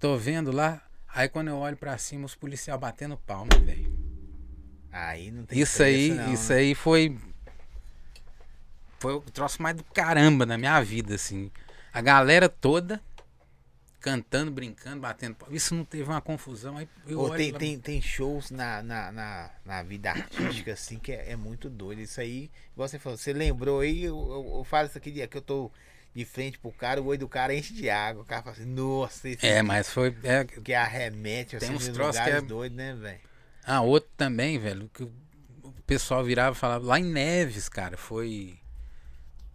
tô vendo lá, aí quando eu olho pra cima, os policiais batendo palma, velho. Aí não tem Isso aí, não, isso né? aí foi. Foi o troço mais do caramba na minha vida, assim. A galera toda cantando, brincando, batendo. Isso não teve uma confusão. Aí tem, lá- tem, tem shows na, na, na, na vida artística, assim, que é, é muito doido. Isso aí, igual você falou, você lembrou aí, eu, eu, eu falo isso aqui, dia que eu tô de frente pro cara, o olho do cara enche de água. O cara fala assim, nossa, esse É, mas foi. é, que arremete Tem assim, uns troços que é- doidos, né, velho? Ah, outro também, velho, que o pessoal virava e falava. Lá em Neves, cara, foi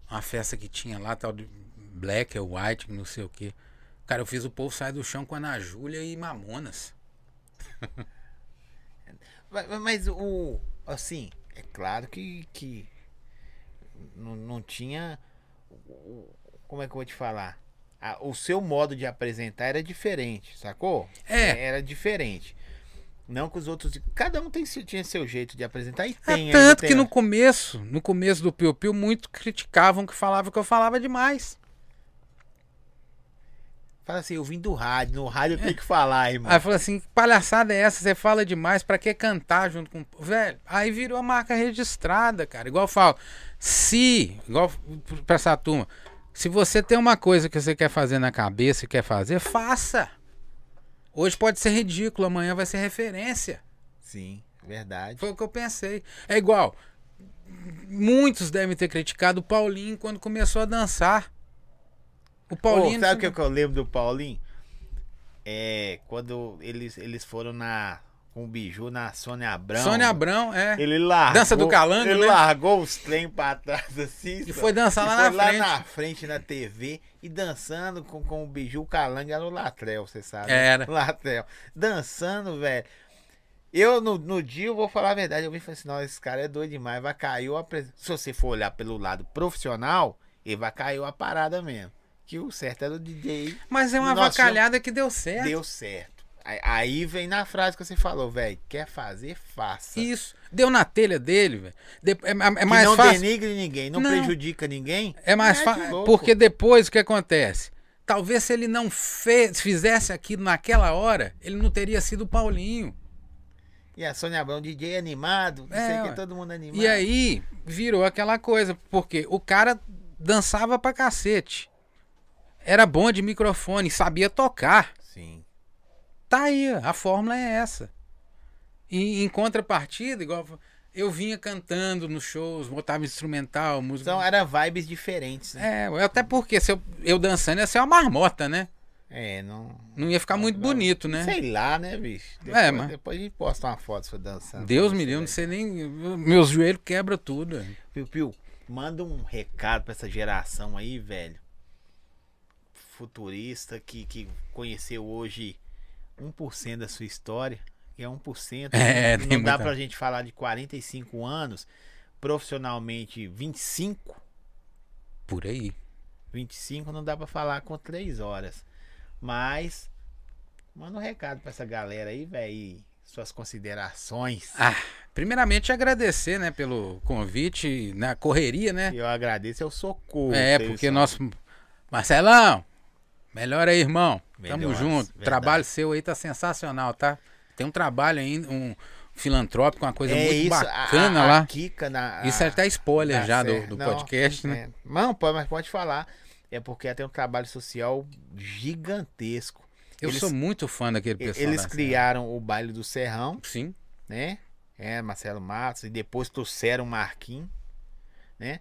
uma festa que tinha lá, tal de Black White, não sei o quê. Cara, eu fiz o povo sair do chão com a Ana Júlia e Mamonas. Mas, mas o. Assim, é claro que. que não, não tinha. Como é que eu vou te falar? O seu modo de apresentar era diferente, sacou? É. Era diferente. Não que os outros. Cada um tem, tinha seu jeito de apresentar e É tem. ainda tanto tem- que no começo, no começo do Piu Piu, muito criticavam que falava que eu falava demais. Fala assim, eu vim do rádio. No rádio eu tenho que falar, irmão. Aí falou assim, que palhaçada é essa? Você fala demais, pra que cantar junto com... Velho, aí virou a marca registrada, cara. Igual eu falo, se, igual pra essa turma, se você tem uma coisa que você quer fazer na cabeça e quer fazer, faça. Hoje pode ser ridículo, amanhã vai ser referência. Sim, verdade. Foi o que eu pensei. É igual, muitos devem ter criticado o Paulinho quando começou a dançar. O Paulinho... Ô, sabe o que, que eu lembro do Paulinho? É quando eles, eles foram na com o Biju na Sônia Abrão. Sônia Abrão, é. Ele largou. Dança do calango, Ele né? largou os trem pra trás assim. E foi dançar E lá foi na lá frente. na frente na TV e dançando com, com o Biju calango era o Latrel, você sabe? Era. Latrel. Dançando, velho. Eu, no, no dia, eu vou falar a verdade. Eu vi e falei assim: não, esse cara é doido demais. Vai cair a pres- Se você for olhar pelo lado profissional, ele vai cair a parada mesmo. Que o certo era o DJ Mas é uma avacalhada que deu certo. deu certo. Aí, vem na frase que você falou, velho. Quer fazer, faça. Isso. Deu na telha dele, velho. É, é- é que mais não fácil. denigre ninguém, não, Não. prejudica ninguém. É mais mete fácil. Porque depois o que acontece? Talvez se ele não fez, fizesse aquilo naquela hora, ele não teria sido o Paulinho. E a Sônia Abrão, DJ animado, não É, sei o que, todo mundo animado. E aí virou aquela coisa, porque o cara dançava pra cacete. Era bom de microfone, sabia tocar. Tá aí, a fórmula é essa. E em contrapartida, igual eu vinha cantando nos shows, botava instrumental, música. Então eram vibes diferentes, né? É, até porque se eu, eu dançando ia ser uma marmota, né? É, não. Não ia ficar muito bonito, né? Sei lá, né, bicho? Depois, É, mas- depois a gente posta uma foto sua dançando. Deus me livre, não sei nem. Meus joelhos quebram tudo. Piu Piu, manda um recado pra essa geração aí, velho. Futurista que, que conheceu hoje 1% da sua história. Que é 1%. É, não tem dá muita- pra gente falar de 45 anos, profissionalmente 25. Por aí. 25 não dá pra falar com 3 horas. Mas manda um recado pra essa galera aí, velho. Suas considerações. Ah, primeiramente agradecer, né, pelo convite, na correria, né? Eu agradeço, eu socorro. É, porque nosso. Marcelão, melhor aí, irmão. Tamo Melhoras, junto. verdade. Trabalho seu aí tá sensacional, tá? Tem um trabalho ainda, um filantrópica, uma coisa é muito isso, bacana a, a lá. Kika na, Isso é até spoiler na já do, do Não, podcast, né? é. Não, pode, mas pode falar. É porque tem um trabalho social gigantesco. Eu eles- sou muito fã daquele pessoal. Eles criaram o baile do Serrão. Sim. né? É, Marcelo Matos, e depois trouxeram o Marquinhos, né?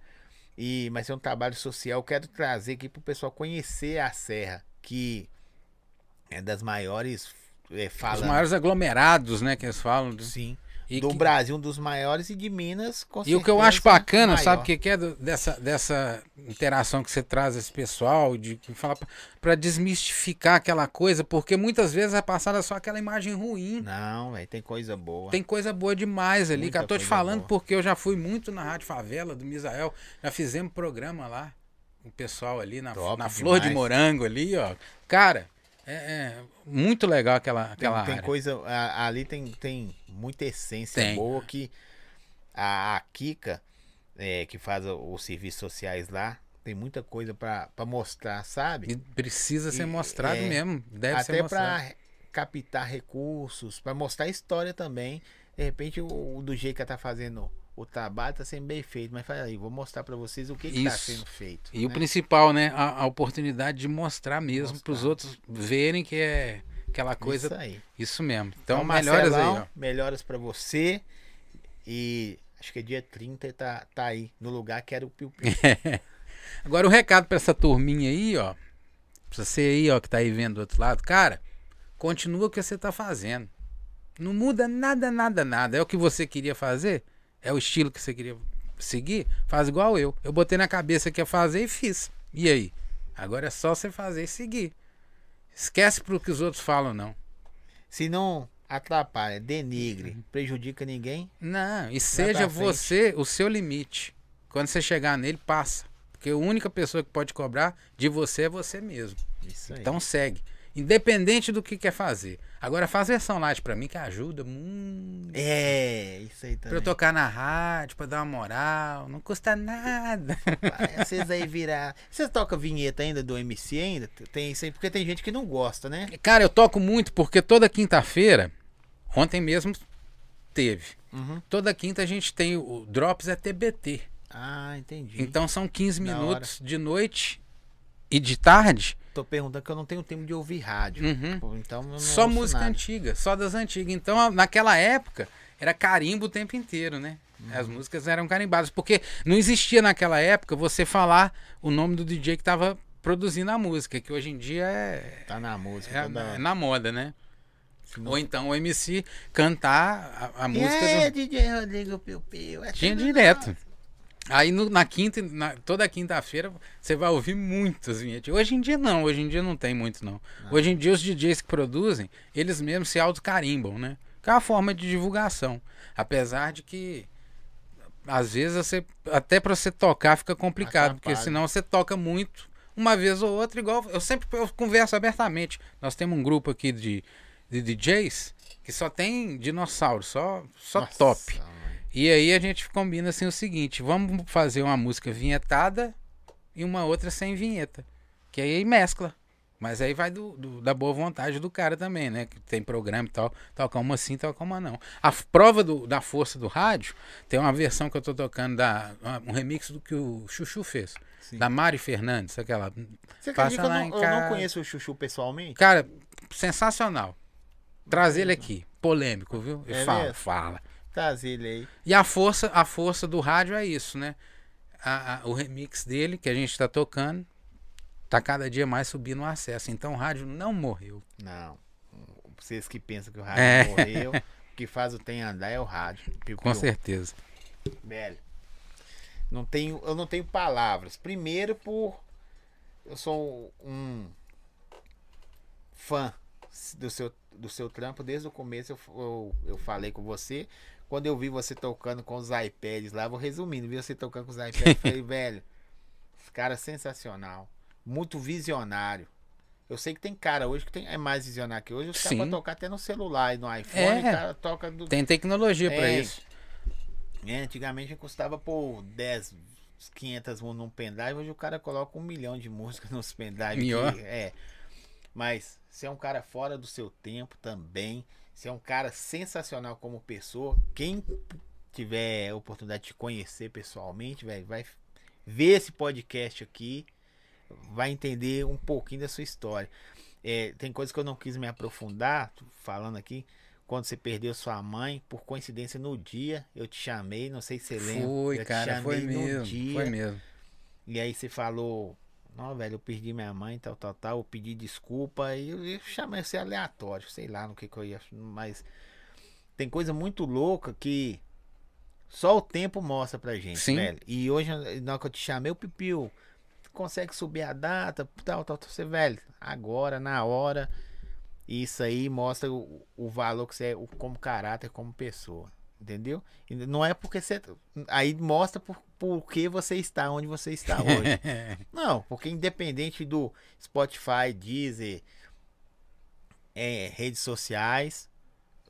E, mas é um trabalho social. Eu quero trazer aqui pro pessoal conhecer a Serra, que é das maiores. É, Os falando, maiores aglomerados, né, que eles falam. Sim. E do que- Brasil, um dos maiores, e de Minas, com E o que eu acho bacana, maior. sabe o que, que é dessa, dessa interação que você traz esse pessoal, de que fala para desmistificar aquela coisa, porque muitas vezes é passada só aquela imagem ruim. Não, velho, tem coisa boa. Tem coisa boa demais ali, Muita cara. Tô te falando boa. porque eu já fui muito na Rádio Favela do Misael. Já fizemos programa lá. O pessoal ali na, Top na Flor de. Morango ali, ó. Cara, é, é muito legal aquela, Tem, aquela tem área. coisa. a- ali tem, tem muita essência Tem. boa que a, a Kika, é, que faz os serviços sociais lá, tem muita coisa pra mostrar, sabe? E precisa ser E- mostrado é, mesmo. Deve Até pra captar recursos, pra mostrar a história também. De repente, o, o do jeito que ela tá fazendo o trabalho tá sendo bem feito. Mas fala aí, vou mostrar pra vocês o que, tá Isso. sendo feito. E o né? principal, né? A, a oportunidade de mostrar mesmo para os outros verem que é aquela coisa. Isso Isso, aí. mesmo. Então, Então, melhoras aí, Marcelão, ó. melhoras pra você. E acho que é dia 30 tá, tá aí, no lugar que era o Piu Piu. Agora o recado para essa turminha aí, ó. Pra você aí, ó, que tá aí vendo do outro lado, cara, continua o que você tá fazendo. Não muda nada, nada, nada. É o que você queria fazer? É o estilo que você queria seguir? Faz igual eu. Eu botei na cabeça que ia fazer e fiz. E aí? Agora é só você fazer e seguir. Esquece pro que os outros falam, não. Se não atrapalha, denigre, prejudica ninguém, Não, e seja frente. você o seu limite. Quando você chegar nele, passa. Porque a única pessoa que pode cobrar de você é você mesmo. isso aí. Então segue. Independente do que quer fazer. Agora faz versão light pra mim que ajuda muito. é, isso aí Pra também. eu tocar na rádio, pra dar uma moral. Não custa nada. Ah, Vocês aí virar. Vocês tocam vinheta ainda do MC ainda? Tem isso aí, porque tem gente que não gosta, né? Cara, eu toco muito porque toda quinta-feira, ontem mesmo teve. Uhum. Toda quinta a gente tem o Drops é TBT. Ah, entendi. Então são 15 Da minutos de noite e de tarde. Tô perguntando que eu não tenho tempo de ouvir rádio. Uhum. Pô, Então eu não Só ouço música nada. antiga, só das antigas. Então, naquela época, era carimbo o tempo inteiro, né? Uhum. As músicas eram carimbadas. Porque não existia naquela época você falar o nome do DJ que tava produzindo a música, que hoje em dia é, Tá na música. é, toda é na moda, né? Não- Ou então o MC cantar a, a música é, do... DJ Rodrigo Piu Piu. é Tinha direto. nosso. Aí no- na quinta, na- toda quinta-feira, você vai ouvir muitas vinhetas. Hoje em dia não, hoje em dia não tem muito não. Hoje em dia os DJs que produzem, eles mesmos se autocarimbam, né? Que é uma forma de divulgação. Apesar de que às vezes você até para você tocar fica complicado, porque Atrapalha. senão você toca muito uma vez ou outra igual eu sempre eu converso abertamente. Nós temos um grupo aqui de, de DJs que só tem dinossauro, só só Nossa, top. E aí a gente combina assim o seguinte: vamos fazer uma música vinhetada e uma outra sem vinheta. Que aí mescla. Mas aí vai do, do- da boa vontade do cara também, né? Que tem programa e tal. Toca uma sim, toca uma não. A prova do- da força do rádio tem uma versão que eu tô tocando, da, um remix do que o Chuchu fez. Sim. Da Mari Fernandes, aquela. Você Passa que eu lá não, em eu não conheço o Chuchu pessoalmente? Cara, sensacional. Traz ele aqui. Polêmico, viu? E É fala, mesmo? fala. Traz ele aí. E a força, a força do rádio é isso, né? A- a- o remix dele, que a gente tá tocando, tá cada dia mais subindo o acesso. Então o rádio não morreu. Não. Vocês que pensam que o rádio É. morreu, o que faz o tem andar é o rádio. Com certeza. Velho. Não tenho, eu não tenho palavras. Primeiro por eu sou um fã do seu, do seu trampo desde o começo. Eu, eu, eu falei com você. Quando eu vi você tocando com os iPads lá, vou resumindo, vi você tocando com os iPads, eu falei, velho, esse cara é sensacional, muito visionário. Eu sei que tem cara hoje que tem, é mais visionário que hoje. Os caras podem tocar até no celular e no iPhone, É. o cara toca do, Tem tecnologia pra É. isso. é, antigamente custava por 10, 500 músicas num pendrive, hoje o cara coloca um milhão de músicas nos pendrive. Que- é. Mas você é um cara fora do seu tempo também. Você é um cara sensacional como pessoa. Quem tiver a oportunidade de te conhecer pessoalmente, velho, vai ver esse podcast aqui, vai entender um pouquinho da sua história. É, tem coisas que eu não quis me aprofundar, falando aqui. Quando você perdeu sua mãe, por coincidência no dia, eu te chamei, não sei se você lembra. Foi, eu te cara, foi chamei no mesmo. dia. Foi mesmo. E aí você falou, não, velho, eu perdi minha mãe, tal, tal, tal, eu pedi desculpa, e eu, eu chamei você aleatório, sei lá no que que eu ia, mas tem coisa muito louca que só o tempo mostra pra gente, Sim. velho. E hoje, na hora que eu te chamei, o Pipiu, consegue subir a data, tal, tal, tal, você, velho, agora, na hora, isso aí mostra o, o valor que você é o- como caráter, como pessoa. Entendeu? E não é porque você. Aí mostra por, por que você está onde você está hoje. Não, porque independente do Spotify, Deezer, é, redes sociais,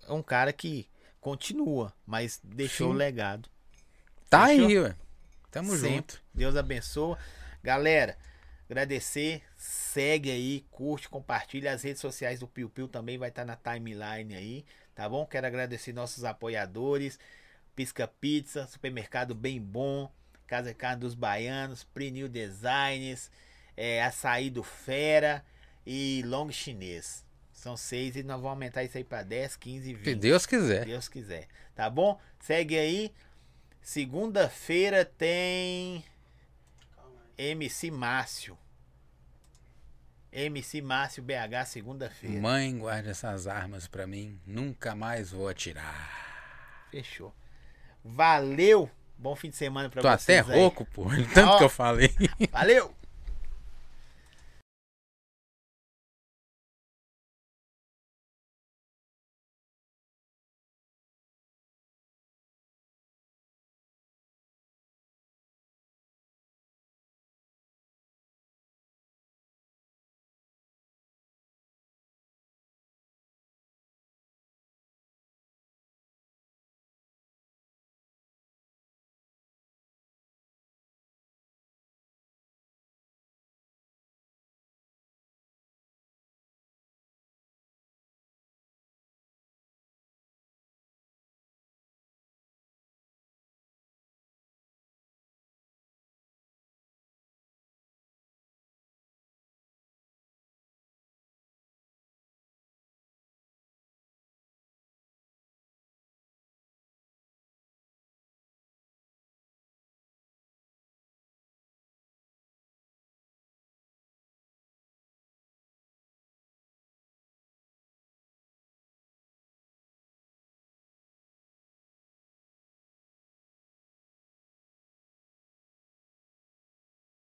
é um cara que continua, mas deixou Sim. o legado. Tá aí, ué. Tamo Sempre. junto. Deus abençoe. Galera, agradecer. Segue aí, curte, compartilha. As redes sociais do Piu Piu também vai estar na timeline aí, tá bom? Quero agradecer nossos apoiadores. Pisca Pizza, supermercado bem bom. Casa Carne dos Baianos, Prenil Designs, é, Açaí do Fera e Long Chinês. São seis e nós vamos aumentar isso aí para 10, 15 e 20. Se Deus quiser. Deus quiser. Tá bom? Segue aí. Segunda-feira tem. MC Márcio. MC Márcio BH, segunda-feira. Mãe, guarde essas armas pra mim. Nunca mais vou atirar. Fechou. Valeu. Bom fim de semana pra Tô vocês até aí. rouco, pô. Tanto Ó. que eu falei. Valeu.